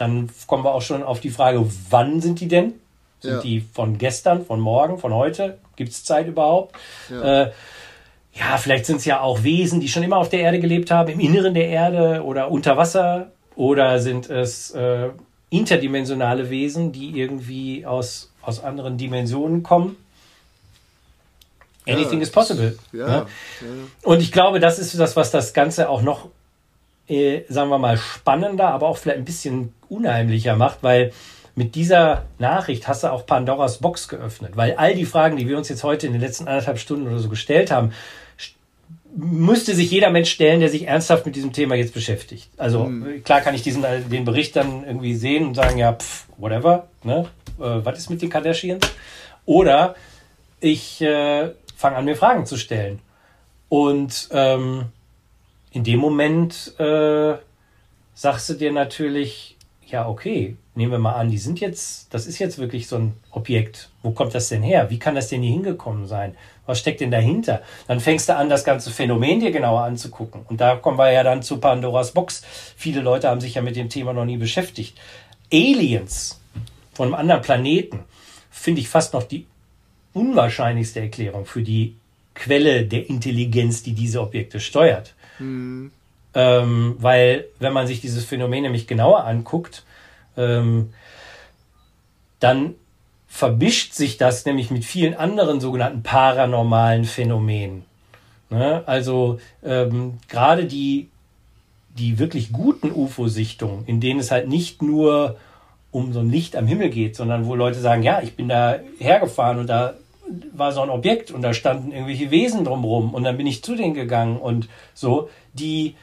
dann kommen wir auch schon auf die Frage, wann sind die denn? Sind ja. die von gestern, von morgen, von heute? Gibt es Zeit überhaupt? Ja. Äh, ja, vielleicht sind es ja auch Wesen, die schon immer auf der Erde gelebt haben, im Inneren der Erde oder unter Wasser. Oder sind es äh, interdimensionale Wesen, die irgendwie aus, aus anderen Dimensionen kommen? Anything ja, is possible. Ja, ne? ja. Und ich glaube, das ist das, was das Ganze auch noch äh, sagen wir mal, spannender, aber auch vielleicht ein bisschen unheimlicher macht, weil mit dieser Nachricht hast du auch Pandoras Box geöffnet, weil all die Fragen, die wir uns jetzt heute in den letzten anderthalb Stunden oder so gestellt haben, müsste sich jeder Mensch stellen, der sich ernsthaft mit diesem Thema jetzt beschäftigt. Also mhm. klar kann ich diesen äh, den Bericht dann irgendwie sehen und sagen, ja, pff, whatever, ne? Äh, was ist mit den Kardashians? Oder ich äh, fange an, mir Fragen zu stellen. Und ähm, in dem Moment äh, sagst du dir natürlich, ja, okay, nehmen wir mal an, die sind jetzt, das ist jetzt wirklich so ein Objekt. Wo kommt das denn her? Wie kann das denn hier hingekommen sein? Was steckt denn dahinter? Dann fängst du an, das ganze Phänomen dir genauer anzugucken. Und da kommen wir ja dann zu Pandoras Box. Viele Leute haben sich ja mit dem Thema noch nie beschäftigt. Aliens von einem anderen Planeten finde ich fast noch die unwahrscheinlichste Erklärung für die Quelle der Intelligenz, die diese Objekte steuert. Mhm. Ähm, weil, wenn man sich dieses Phänomen nämlich genauer anguckt, ähm, dann verbischt sich das nämlich mit vielen anderen sogenannten paranormalen Phänomenen. Ne? Also ähm, gerade die, die wirklich guten UFO-Sichtungen, in denen es halt nicht nur um so ein Licht am Himmel geht, sondern wo Leute sagen, ja, ich bin da hergefahren und da war so ein Objekt und da standen irgendwelche Wesen drumrum und dann bin ich zu denen gegangen und so, die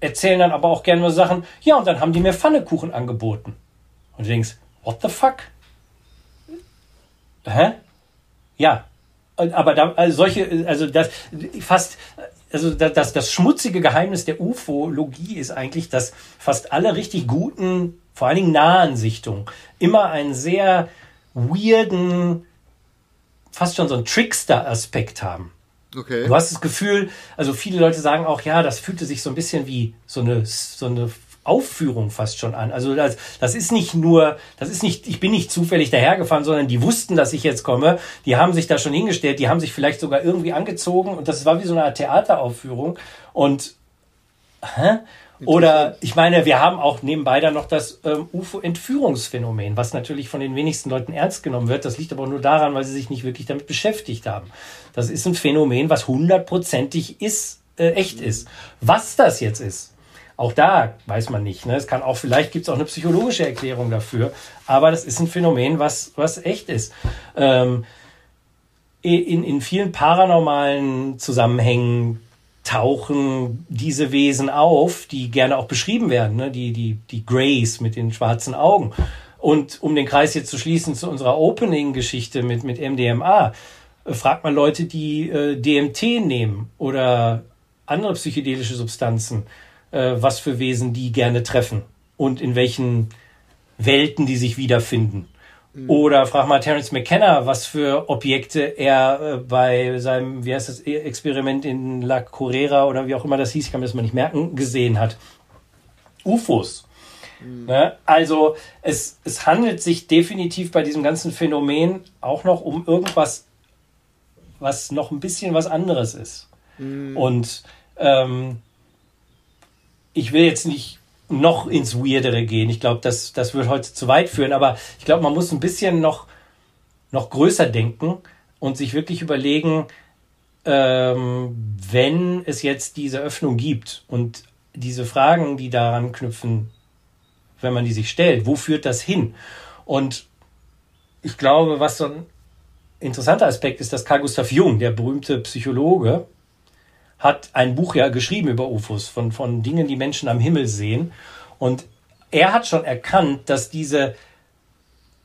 erzählen dann aber auch gerne nur Sachen, ja, und dann haben die mir Pfannekuchen angeboten. Und du denkst, what the fuck? Hä? Ja. Aber da, also solche, also das fast, also das, das schmutzige Geheimnis der Ufologie ist eigentlich, dass fast alle richtig guten, vor allen Dingen nahen Sichtungen immer einen sehr weirden, fast schon so einen Trickster-Aspekt haben. Okay. Du hast das Gefühl, also viele Leute sagen auch, ja, das fühlte sich so ein bisschen wie so eine, so eine Aufführung fast schon an. Also das, das ist nicht nur, das ist nicht, ich bin nicht zufällig dahergefahren, sondern die wussten, dass ich jetzt komme. Die haben sich da schon hingestellt, die haben sich vielleicht sogar irgendwie angezogen und das war wie so eine Art Theateraufführung. Und hä? Oder ich meine, wir haben auch nebenbei dann noch das ähm, UFO-Entführungsphänomen, was natürlich von den wenigsten Leuten ernst genommen wird. Das liegt aber nur daran, weil sie sich nicht wirklich damit beschäftigt haben. Das ist ein Phänomen, was hundertprozentig ist, äh, echt ist. Was das jetzt ist, auch da weiß man nicht. Ne? Es kann auch, vielleicht gibt es auch eine psychologische Erklärung dafür, aber das ist ein Phänomen, was, was echt ist. Ähm, in, in vielen paranormalen Zusammenhängen tauchen diese Wesen auf, die gerne auch beschrieben werden, ne? die, die, die Greys mit den schwarzen Augen. Und um den Kreis jetzt zu schließen zu unserer Opening-Geschichte mit, mit MDMA, äh, fragt man Leute, die äh, DMT nehmen oder andere psychedelische Substanzen, äh, was für Wesen die gerne treffen und in welchen Welten die sich wiederfinden. Mhm. Oder frag mal Terence McKenna, was für Objekte er äh, bei seinem, wie heißt das, e- Experiment in La Correra oder wie auch immer das hieß, ich kann mir das mal nicht merken, gesehen hat. UFOs. Mhm. Ne? Also es, es handelt sich definitiv bei diesem ganzen Phänomen auch noch um irgendwas, was noch ein bisschen was anderes ist. Mhm. Und ähm, ich will jetzt nicht noch ins Weirdere gehen. Ich glaube, das, das wird heute zu weit führen, aber ich glaube, man muss ein bisschen noch, noch größer denken und sich wirklich überlegen, ähm, wenn es jetzt diese Öffnung gibt und diese Fragen, die daran knüpfen, wenn man die sich stellt, wo führt das hin? Und ich glaube, was so ein interessanter Aspekt ist, dass Carl Gustav Jung, der berühmte Psychologe, hat ein Buch ja geschrieben über UFOs, von, von Dingen, die Menschen am Himmel sehen. Und er hat schon erkannt, dass diese,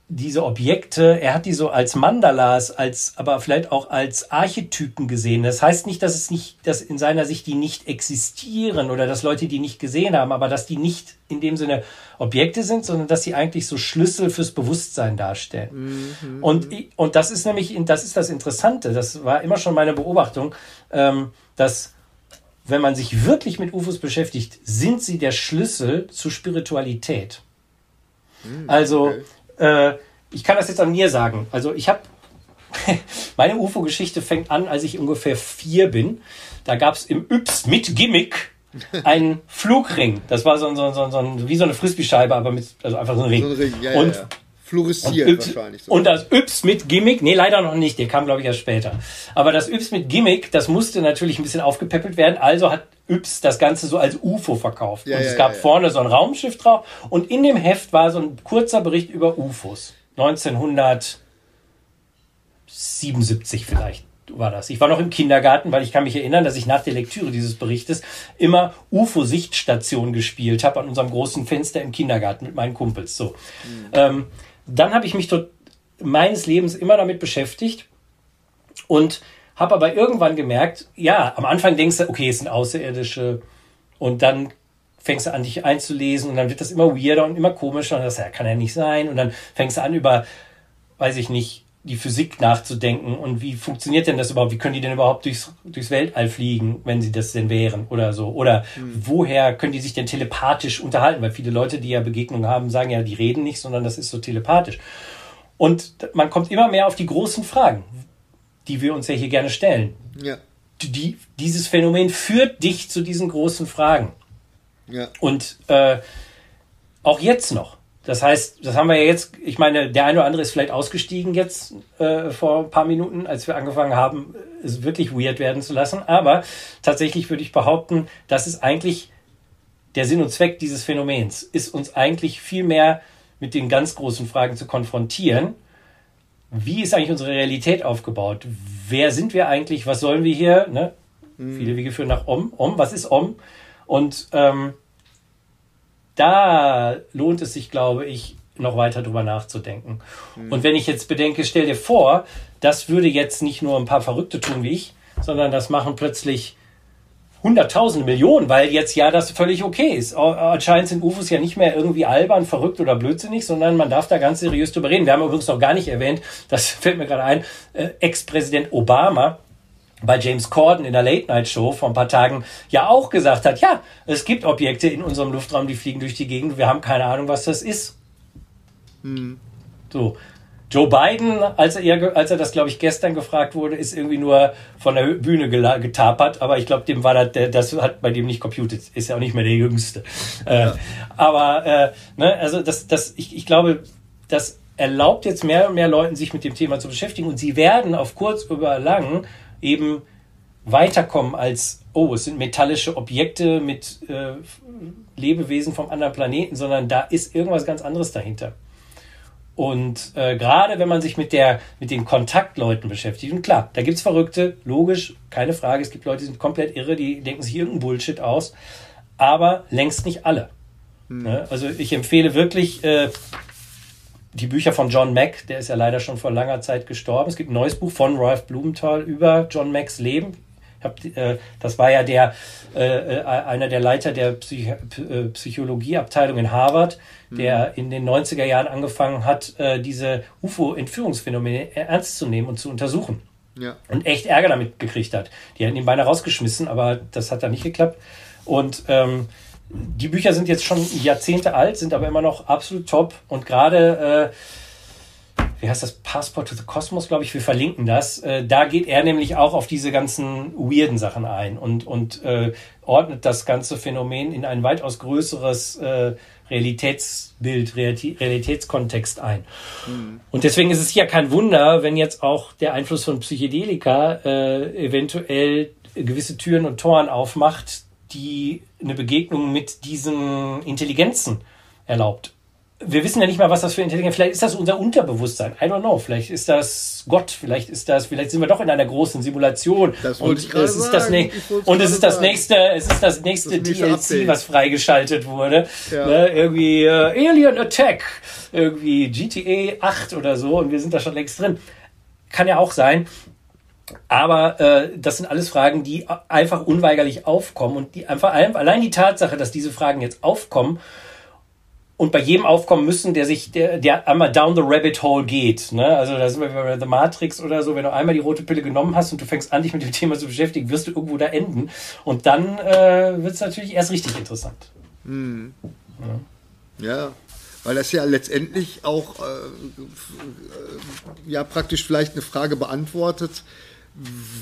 diese Objekte, er hat die so als Mandalas, als, aber vielleicht auch als Archetypen gesehen. Das heißt nicht, dass es nicht, dass in seiner Sicht die nicht existieren oder dass Leute die nicht gesehen haben, aber dass die nicht in dem Sinne Objekte sind, sondern dass sie eigentlich so Schlüssel fürs Bewusstsein darstellen. Mhm. Und, und das ist nämlich, das ist das Interessante. Das war immer schon meine Beobachtung. Ähm, dass wenn man sich wirklich mit UFOs beschäftigt, sind sie der Schlüssel zur Spiritualität. Mhm, also, okay. äh, ich kann das jetzt an mir sagen. Also, ich habe meine UFO-Geschichte fängt an, als ich ungefähr vier bin. Da gab es im Yps mit Gimmick einen Flugring. Das war so, so, so, so, wie so eine Frisbee-Scheibe, aber mit, also einfach so ein Ring. So ein Ring ja, und ja, Fluoresziert und wahrscheinlich. So. Und das Yps mit Gimmick, nee, leider noch nicht, der kam, glaube ich, erst später. Aber das Yps mit Gimmick, das musste natürlich ein bisschen aufgepäppelt werden, also hat Yps das Ganze so als UFO verkauft. Ja, und ja, es gab ja, vorne so ein Raumschiff drauf und in dem Heft war so ein kurzer Bericht über UFOs. 1977 vielleicht war das. Ich war noch im Kindergarten, weil ich kann mich erinnern, dass ich nach der Lektüre dieses Berichtes immer UFO-Sichtstation gespielt habe an unserem großen Fenster im Kindergarten mit meinen Kumpels. So. Mhm. Ähm, dann habe ich mich dort meines Lebens immer damit beschäftigt und habe aber irgendwann gemerkt, ja, am Anfang denkst du, okay, es sind Außerirdische und dann fängst du an, dich einzulesen und dann wird das immer weirder und immer komischer und das ja, kann ja nicht sein. Und dann fängst du an, über, weiß ich nicht, die Physik nachzudenken und wie funktioniert denn das überhaupt? Wie können die denn überhaupt durchs, durchs Weltall fliegen, wenn sie das denn wären oder so? Oder mhm. woher können die sich denn telepathisch unterhalten? Weil viele Leute, die ja Begegnungen haben, sagen ja, die reden nicht, sondern das ist so telepathisch. Und man kommt immer mehr auf die großen Fragen, die wir uns ja hier gerne stellen. Ja. Die, dieses Phänomen führt dich zu diesen großen Fragen. Ja. Und äh, auch jetzt noch. Das heißt, das haben wir ja jetzt, ich meine, der eine oder andere ist vielleicht ausgestiegen jetzt äh, vor ein paar Minuten, als wir angefangen haben, es wirklich weird werden zu lassen. Aber tatsächlich würde ich behaupten, das ist eigentlich der Sinn und Zweck dieses Phänomens, ist uns eigentlich viel mehr mit den ganz großen Fragen zu konfrontieren. Wie ist eigentlich unsere Realität aufgebaut? Wer sind wir eigentlich? Was sollen wir hier? Ne? Mhm. Viele Wege führen nach Om. Om, was ist Om? Und ähm, da lohnt es sich, glaube ich, noch weiter drüber nachzudenken. Mhm. Und wenn ich jetzt bedenke, stell dir vor, das würde jetzt nicht nur ein paar Verrückte tun wie ich, sondern das machen plötzlich hunderttausende Millionen, weil jetzt ja das völlig okay ist. Anscheinend sind UFOs ja nicht mehr irgendwie albern, verrückt oder blödsinnig, sondern man darf da ganz seriös drüber reden. Wir haben übrigens noch gar nicht erwähnt, das fällt mir gerade ein, äh, Ex-Präsident Obama bei James Corden in der Late Night Show vor ein paar Tagen ja auch gesagt hat, ja, es gibt Objekte in unserem Luftraum, die fliegen durch die Gegend, wir haben keine Ahnung, was das ist. Hm. So. Joe Biden, als er, als er das, glaube ich, gestern gefragt wurde, ist irgendwie nur von der Bühne getapert, aber ich glaube, dem war das, das hat bei dem nicht computed, ist ja auch nicht mehr der Jüngste. Äh, ja. Äh, aber, äh, ne, also das, das, ich, ich glaube, das erlaubt jetzt mehr und mehr Leuten, sich mit dem Thema zu beschäftigen und sie werden auf kurz oder lang eben weiterkommen als, oh, es sind metallische Objekte mit äh, Lebewesen vom anderen Planeten, sondern da ist irgendwas ganz anderes dahinter. Und äh, gerade wenn man sich mit, der, mit den Kontaktleuten beschäftigt, und klar, da gibt es Verrückte, logisch, keine Frage, es gibt Leute, die sind komplett irre, die denken sich irgendeinen Bullshit aus, aber längst nicht alle. Hm. Ne? Also ich empfehle wirklich, äh, die Bücher von John Mack, der ist ja leider schon vor langer Zeit gestorben. Es gibt ein neues Buch von Ralph Blumenthal über John Macks Leben. Hab, äh, das war ja der, äh, äh einer der Leiter der Psych Psychologieabteilung in Harvard, mhm. der in den 90er Jahren angefangen hat, äh, diese UFO-Entführungsphänomene ernst zu nehmen und zu untersuchen. Ja. Und echt Ärger damit gekriegt hat. Die hätten ihn beinahe rausgeschmissen, aber das hat dann nicht geklappt. Und ähm, die Bücher sind jetzt schon Jahrzehnte alt, sind aber immer noch absolut top. Und gerade, äh, wie heißt das, Passport to the Cosmos, glaube ich, wir verlinken das. Äh, da geht er nämlich auch auf diese ganzen weirden Sachen ein und, und äh, ordnet das ganze Phänomen in ein weitaus größeres äh, Realitätsbild, Realitätskontext ein. Mhm. Und deswegen ist es ja kein Wunder, wenn jetzt auch der Einfluss von Psychedelika äh, eventuell gewisse Türen und Toren aufmacht, die eine Begegnung mit diesen Intelligenzen erlaubt. Wir wissen ja nicht mal, was das für Intelligenz. Vielleicht ist das unser Unterbewusstsein. I don't know. Vielleicht ist das Gott. Vielleicht ist das. Vielleicht sind wir doch in einer großen Simulation. Das wollte und ich gerade sagen. Das ne und es ist das nächste. Es ist das nächste das DLC, Update. was freigeschaltet wurde. Ja. Ne? Irgendwie äh, Alien Attack. Irgendwie GTA 8 oder so. Und wir sind da schon längst drin. Kann ja auch sein. Aber äh, das sind alles Fragen, die einfach unweigerlich aufkommen und die einfach allein die Tatsache, dass diese Fragen jetzt aufkommen und bei jedem aufkommen müssen, der sich, der, der einmal down the rabbit hole geht. Ne? Also da sind wir bei The Matrix oder so, wenn du einmal die rote Pille genommen hast und du fängst an, dich mit dem Thema zu beschäftigen, wirst du irgendwo da enden. Und dann äh, wird es natürlich erst richtig interessant. Hm. Ja. ja. Weil das ja letztendlich auch äh, ja praktisch vielleicht eine Frage beantwortet,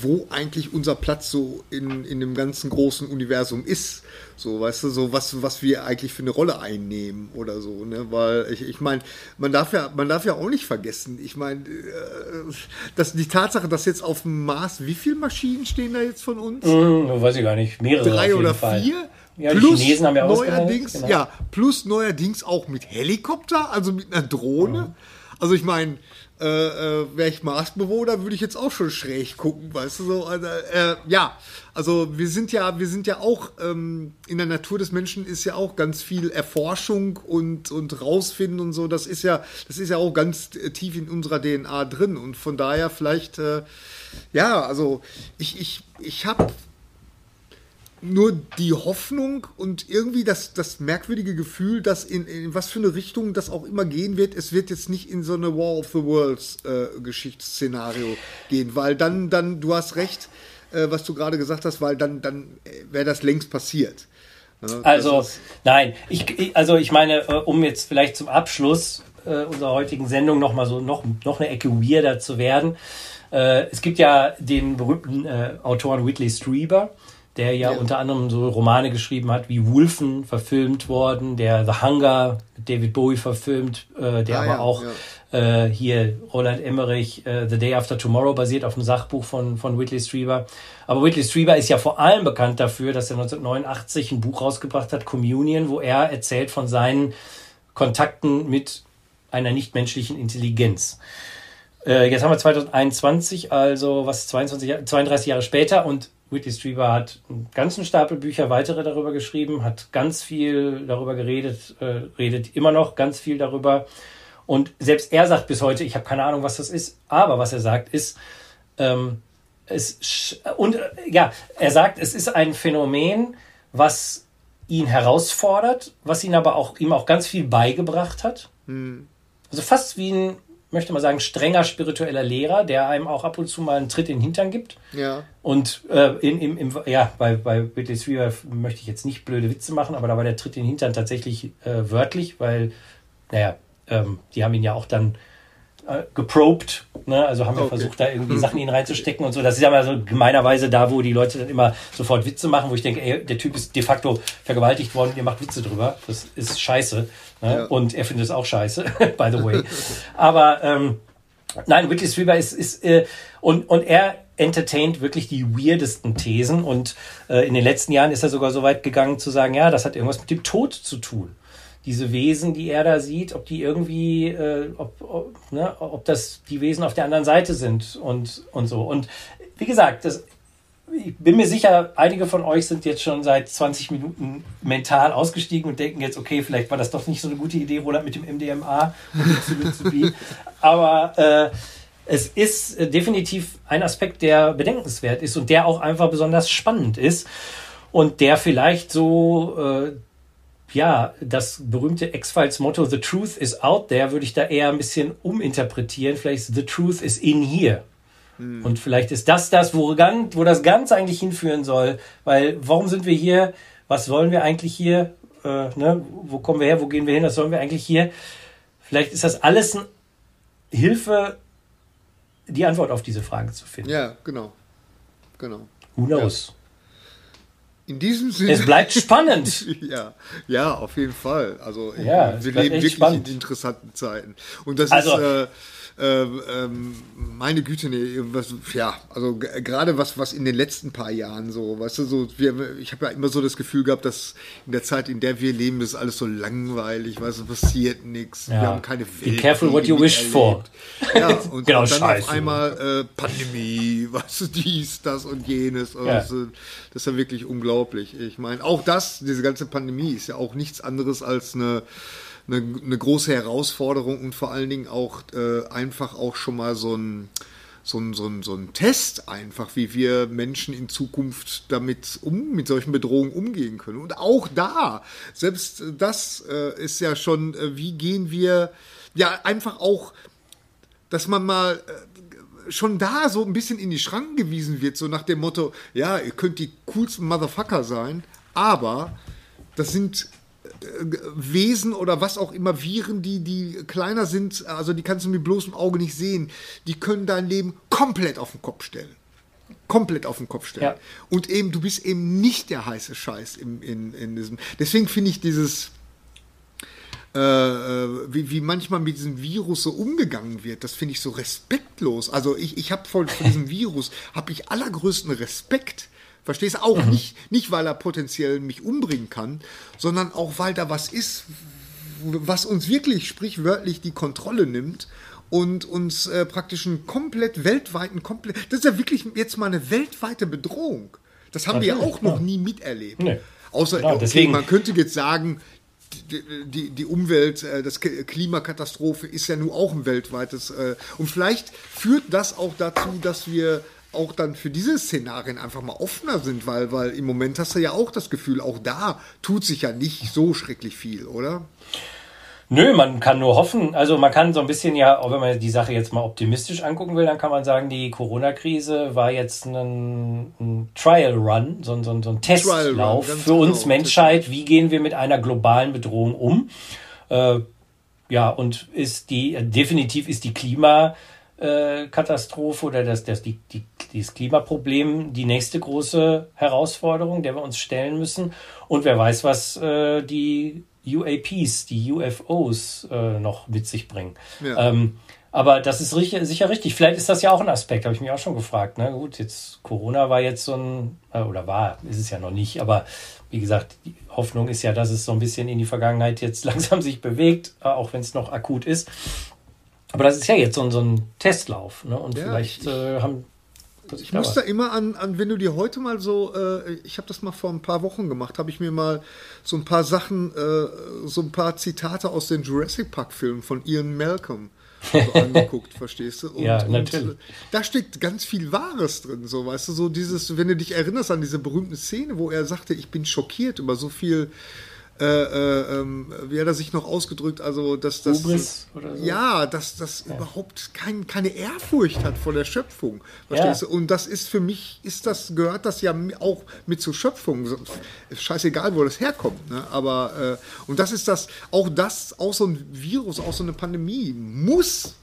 wo eigentlich unser Platz so in, in dem ganzen großen Universum ist. So, weißt du, so was, was wir eigentlich für eine Rolle einnehmen oder so, ne? Weil ich, ich meine, man darf ja, man darf ja auch nicht vergessen, ich meine, äh, dass die Tatsache, dass jetzt auf dem Mars, wie viele Maschinen stehen da jetzt von uns? Hm, weiß ich gar nicht, mehrere. Drei oder Fall. vier? Ja, plus die Chinesen haben ja neuerdings, genau. ja, plus neuerdings auch mit Helikopter, also mit einer Drohne. Mhm. Also ich meine, äh, äh, wäre ich Marsbewohner, würde ich jetzt auch schon schräg gucken, weißt du so. Also, äh, ja, also wir sind ja, wir sind ja auch ähm, in der Natur des Menschen ist ja auch ganz viel Erforschung und und rausfinden und so. Das ist ja, das ist ja auch ganz tief in unserer DNA drin und von daher vielleicht, äh, ja, also ich ich ich habe nur die Hoffnung und irgendwie das, das merkwürdige Gefühl, dass in, in was für eine Richtung das auch immer gehen wird, es wird jetzt nicht in so eine War of the Worlds äh, Geschichtsszenario gehen, weil dann, dann, du hast recht, äh, was du gerade gesagt hast, weil dann, dann wäre das längst passiert. Ja, also, nein, ich, also ich meine, äh, um jetzt vielleicht zum Abschluss äh, unserer heutigen Sendung noch mal so noch, noch eine Ecke weirder zu werden. Äh, es gibt ja den berühmten äh, Autoren Whitley Strieber, der ja, ja, unter anderem so Romane geschrieben hat, wie Wolfen verfilmt worden, der The Hunger mit David Bowie verfilmt, äh, der ah, aber ja, auch ja. Äh, hier Roland Emmerich äh, The Day After Tomorrow basiert auf dem Sachbuch von, von Whitley Strieber. Aber Whitley Strieber ist ja vor allem bekannt dafür, dass er 1989 ein Buch rausgebracht hat, Communion, wo er erzählt von seinen Kontakten mit einer nichtmenschlichen Intelligenz. Äh, jetzt haben wir 2021, also was 22, 32 Jahre später und Whitley Strieber hat einen ganzen Stapel Bücher weitere darüber geschrieben, hat ganz viel darüber geredet, äh, redet immer noch ganz viel darüber. Und selbst er sagt bis heute, ich habe keine Ahnung, was das ist, aber was er sagt ist, ähm, es, und äh, ja, er sagt, es ist ein Phänomen, was ihn herausfordert, was ihn aber auch ihm auch ganz viel beigebracht hat. Hm. Also fast wie ein möchte mal sagen, strenger spiritueller Lehrer, der einem auch ab und zu mal einen Tritt in den Hintern gibt. Ja. Und äh, in, im, im, ja, bei, bei Whitley Strieber möchte ich jetzt nicht blöde Witze machen, aber da war der Tritt in den Hintern tatsächlich äh, wörtlich, weil, naja, ähm, die haben ihn ja auch dann äh, geprobt, ne? also haben wir okay. versucht, da irgendwie Sachen in ihn reinzustecken und so. Das ist ja mal so gemeinerweise da, wo die Leute dann immer sofort Witze machen, wo ich denke, ey, der Typ ist de facto vergewaltigt worden, ihr macht Witze drüber. Das ist scheiße. Ne? Ja. Und er findet es auch scheiße, by the way. Aber ähm, nein, Whitley Strieber ist, ist äh, und, und er entertaint wirklich die weirdesten Thesen und äh, in den letzten Jahren ist er sogar so weit gegangen zu sagen, ja, das hat irgendwas mit dem Tod zu tun. Diese Wesen, die er da sieht, ob die irgendwie, äh, ob, ob, ne, ob das die Wesen auf der anderen Seite sind und, und so. Und wie gesagt, das, ich bin mir sicher, einige von euch sind jetzt schon seit 20 Minuten mental ausgestiegen und denken jetzt, okay, vielleicht war das doch nicht so eine gute Idee, Roland, mit dem MDMA Aber äh, es ist definitiv ein Aspekt, der bedenkenswert ist und der auch einfach besonders spannend ist und der vielleicht so, äh, ja, das berühmte X-Files-Motto, The Truth is out there, würde ich da eher ein bisschen uminterpretieren. Vielleicht The Truth is in here. Hm. Und vielleicht ist das das, wo, wo das Ganze eigentlich hinführen soll. Weil, warum sind wir hier? Was wollen wir eigentlich hier? Äh, ne? Wo kommen wir her? Wo gehen wir hin? Was sollen wir eigentlich hier? Vielleicht ist das alles eine Hilfe, die Antwort auf diese Frage zu finden. Ja, genau. Genau. Who knows? Ja. In diesem Sinne. Es bleibt spannend. ja, ja, auf jeden Fall. Also ja, wir leben wirklich spannend. in interessanten Zeiten. Und das also, ist. Äh, ähm, ähm, meine Güte, nee, was, ja, also gerade was, was in den letzten paar Jahren so, weißt du, so, wir, ich habe ja immer so das Gefühl gehabt, dass in der Zeit, in der wir leben, ist alles so langweilig, weißt du, passiert nichts, ja. wir haben keine Welt. Be careful what you wish for. Ja, und, genau, und dann Scheiße. auf einmal äh, Pandemie, weißt du, dies, das und jenes. Und ja. das, das ist ja wirklich unglaublich. Ich meine, auch das, diese ganze Pandemie ist ja auch nichts anderes als eine eine, eine große Herausforderung und vor allen Dingen auch äh, einfach auch schon mal so ein, so ein, so, ein, so ein Test einfach, wie wir Menschen in Zukunft damit um, mit solchen Bedrohungen umgehen können. Und auch da, selbst das äh, ist ja schon, äh, wie gehen wir, ja, einfach auch, dass man mal äh, schon da so ein bisschen in die Schranken gewiesen wird, so nach dem Motto, ja, ihr könnt die coolsten Motherfucker sein, aber das sind Wesen oder was auch immer, Viren, die, die kleiner sind, also die kannst du mit bloßem Auge nicht sehen, die können dein Leben komplett auf den Kopf stellen. Komplett auf den Kopf stellen. Ja. Und eben, du bist eben nicht der heiße Scheiß im, in, in diesem. Deswegen finde ich dieses, äh, äh, wie, wie manchmal mit diesem Virus so umgegangen wird, das finde ich so respektlos. Also ich, ich habe von diesem Virus, habe ich allergrößten Respekt Verstehst du? Auch mhm. nicht, nicht, weil er potenziell mich umbringen kann, sondern auch, weil da was ist, was uns wirklich sprichwörtlich die Kontrolle nimmt und uns äh, praktisch einen komplett weltweiten, komplett, das ist ja wirklich jetzt mal eine weltweite Bedrohung. Das haben Natürlich, wir ja auch noch nie miterlebt. Nee. Außer, ja, okay, man könnte jetzt sagen, die, die, die, Umwelt, äh, das Klimakatastrophe ist ja nun auch ein weltweites. Äh, und vielleicht führt das auch dazu, dass wir auch dann für diese Szenarien einfach mal offener sind, weil, weil im Moment hast du ja auch das Gefühl, auch da tut sich ja nicht so schrecklich viel, oder? Nö, man kann nur hoffen. Also man kann so ein bisschen ja, auch wenn man die Sache jetzt mal optimistisch angucken will, dann kann man sagen, die Corona-Krise war jetzt ein, ein Trial Run, so, so, so ein Testlauf für genau. uns Menschheit. Wie gehen wir mit einer globalen Bedrohung um? Äh, ja, und ist die, definitiv ist die Klimakatastrophe oder das, das, die, die, dieses Klimaproblem die nächste große Herausforderung, der wir uns stellen müssen. Und wer weiß, was äh, die UAPs, die UFOs äh, noch mit sich bringen. Ja. Ähm, aber das ist richtig, sicher richtig. Vielleicht ist das ja auch ein Aspekt, habe ich mich auch schon gefragt. Ne? Gut, jetzt Corona war jetzt so ein, äh, oder war, ist es ja noch nicht, aber wie gesagt, die Hoffnung ist ja, dass es so ein bisschen in die Vergangenheit jetzt langsam sich bewegt, äh, auch wenn es noch akut ist. Aber das ist ja jetzt so, so ein Testlauf. Ne? Und ja, vielleicht äh, haben ich muss da immer an, an, wenn du dir heute mal so, äh, ich habe das mal vor ein paar Wochen gemacht, habe ich mir mal so ein paar Sachen, äh, so ein paar Zitate aus den Jurassic Park-Filmen von Ian Malcolm so angeguckt, verstehst du? Und, ja, natürlich. Und, da steckt ganz viel Wahres drin, so, weißt du, so dieses, wenn du dich erinnerst an diese berühmte Szene, wo er sagte, ich bin schockiert über so viel äh, äh, ähm, wie hat er sich noch ausgedrückt, also dass das so. ja, dass das ja. überhaupt kein, keine Ehrfurcht hat vor der Schöpfung, verstehst ja. du? Und das ist für mich, ist das gehört das ja auch mit zur Schöpfung. Scheißegal, wo das herkommt, ne? Aber äh, und das ist das, auch das, auch so ein Virus, auch so eine Pandemie muss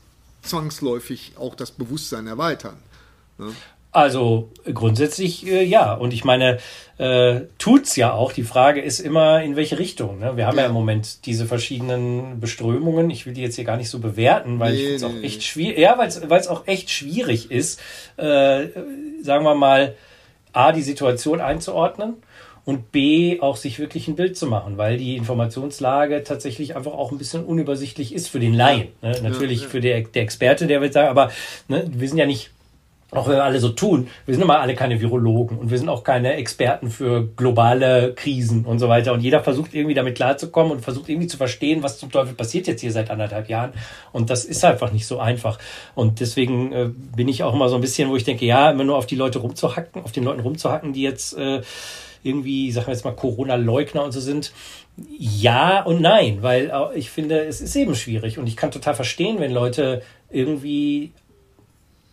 zwangsläufig auch das Bewusstsein erweitern. Ne? Also grundsätzlich äh, ja. Und ich meine, äh, tut's ja auch. Die Frage ist immer, in welche Richtung. Ne? Wir haben ja. ja. im Moment diese verschiedenen Beströmungen. Ich will die jetzt hier gar nicht so bewerten, weil nee, ich es nee, auch echt schwierig. Ja, weil es auch echt schwierig ist, äh, sagen wir mal, A, die Situation einzuordnen und B, auch sich wirklich ein Bild zu machen, weil die Informationslage tatsächlich einfach auch ein bisschen unübersichtlich ist für den Laien. Ne? Natürlich ja, ja. für der, der Experte, der wird sagen, aber ne, wir sind ja nicht auch wenn wir alle so tun, wir sind immer alle keine Virologen und wir sind auch keine Experten für globale Krisen und so weiter. Und jeder versucht irgendwie damit klarzukommen und versucht irgendwie zu verstehen, was zum Teufel passiert jetzt hier seit anderthalb Jahren. Und das ist einfach nicht so einfach. Und deswegen äh, bin ich auch immer so ein bisschen, wo ich denke, ja, immer nur auf die Leute rumzuhacken, auf den Leuten rumzuhacken, die jetzt äh, irgendwie, sagen wir jetzt mal, Corona-Leugner und so sind. Ja und nein, weil äh, ich finde, es ist eben schwierig und ich kann total verstehen, wenn Leute irgendwie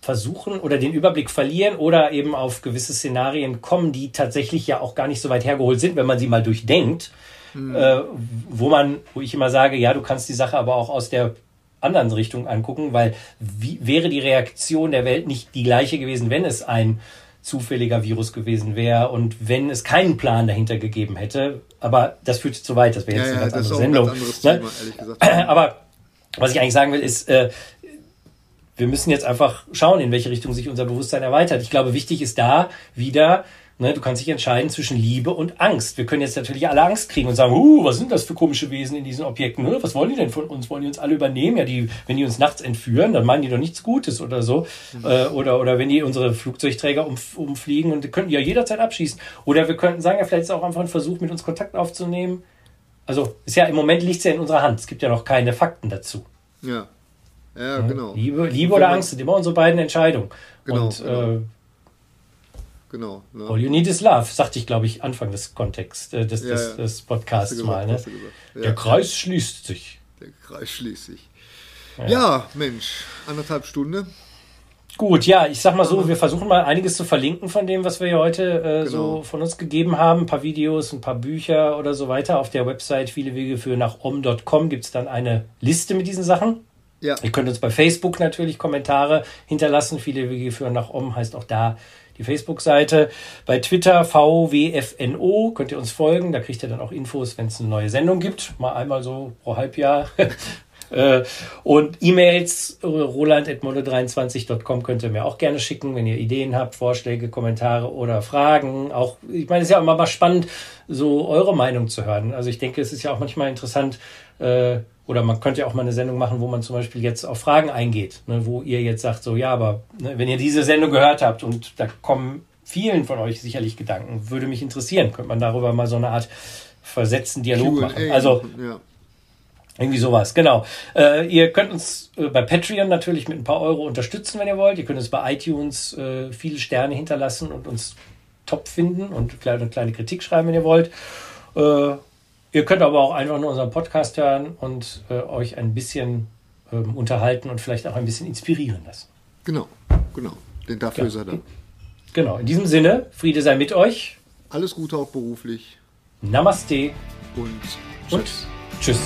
versuchen oder den Überblick verlieren oder eben auf gewisse Szenarien kommen, die tatsächlich ja auch gar nicht so weit hergeholt sind, wenn man sie mal durchdenkt. Mhm. Äh, wo man, wo ich immer sage, ja, du kannst die Sache aber auch aus der anderen Richtung angucken, weil wie wäre die Reaktion der Welt nicht die gleiche gewesen, wenn es ein zufälliger Virus gewesen wäre und wenn es keinen Plan dahinter gegeben hätte. Aber das führt zu weit, das wäre jetzt ja, eine ganz ja, andere Sendung. Ganz ne? Thema, aber was ich eigentlich sagen will, ist, äh, wir müssen jetzt einfach schauen, in welche Richtung sich unser Bewusstsein erweitert. Ich glaube, wichtig ist da wieder, ne, du kannst dich entscheiden zwischen Liebe und Angst. Wir können jetzt natürlich alle Angst kriegen und sagen, uh, was sind das für komische Wesen in diesen Objekten? Ne? Was wollen die denn von uns? Wollen die uns alle übernehmen? Ja, die, wenn die uns nachts entführen, dann meinen die doch nichts Gutes oder so. Äh, oder, oder wenn die unsere Flugzeugträger um, umfliegen und könnten ja jederzeit abschießen. Oder wir könnten sagen, ja, vielleicht ist auch einfach ein Versuch, mit uns Kontakt aufzunehmen. Also, ist ja im Moment liegt es ja in unserer Hand. Es gibt ja noch keine Fakten dazu. Ja. Ja, genau. Liebe, Liebe oder Angst sind immer unsere beiden Entscheidungen. Genau. Und, genau. Äh, genau ne? All you need is love, sagte ich, glaube ich, Anfang des Kontexts, äh, des, ja, des, des Podcasts gesagt, mal. Ne? Ja. Der Kreis schließt sich. Der Kreis schließt sich. Ja, ja Mensch, anderthalb Stunden. Gut, ja, ich sag mal so, wir versuchen mal einiges zu verlinken von dem, was wir hier heute äh, genau. so von uns gegeben haben. Ein paar Videos, ein paar Bücher oder so weiter. Auf der Website viele Wege für nach om.com gibt es dann eine Liste mit diesen Sachen. Ja. Ihr könnt uns bei Facebook natürlich Kommentare hinterlassen. Viele Wege führen nach Om heißt auch da die Facebook-Seite. Bei Twitter VWFNO könnt ihr uns folgen. Da kriegt ihr dann auch Infos, wenn es eine neue Sendung gibt. Mal einmal so pro Halbjahr. Äh, und E-Mails roland.mode23.com könnt ihr mir auch gerne schicken, wenn ihr Ideen habt, Vorschläge, Kommentare oder Fragen. Auch, ich meine, es ist ja immer mal spannend, so eure Meinung zu hören. Also ich denke, es ist ja auch manchmal interessant, äh, oder man könnte ja auch mal eine Sendung machen, wo man zum Beispiel jetzt auf Fragen eingeht, ne, wo ihr jetzt sagt, so ja, aber ne, wenn ihr diese Sendung gehört habt und da kommen vielen von euch sicherlich Gedanken, würde mich interessieren, könnte man darüber mal so eine Art versetzten Dialog machen. Also ja. Irgendwie sowas, genau. Äh, ihr könnt uns äh, bei Patreon natürlich mit ein paar Euro unterstützen, wenn ihr wollt. Ihr könnt uns bei iTunes äh, viele Sterne hinterlassen und uns top finden und vielleicht eine kleine Kritik schreiben, wenn ihr wollt. Ihr könnt aber auch einfach nur unseren Podcast hören und äh, euch ein bisschen ähm, unterhalten und vielleicht auch ein bisschen inspirieren lassen. Genau, genau. Denn dafür ja. ist er da. Genau, in diesem Sinne, Friede sei mit euch. Alles Gute auch beruflich. Namaste. Und tschüss. Und tschüss.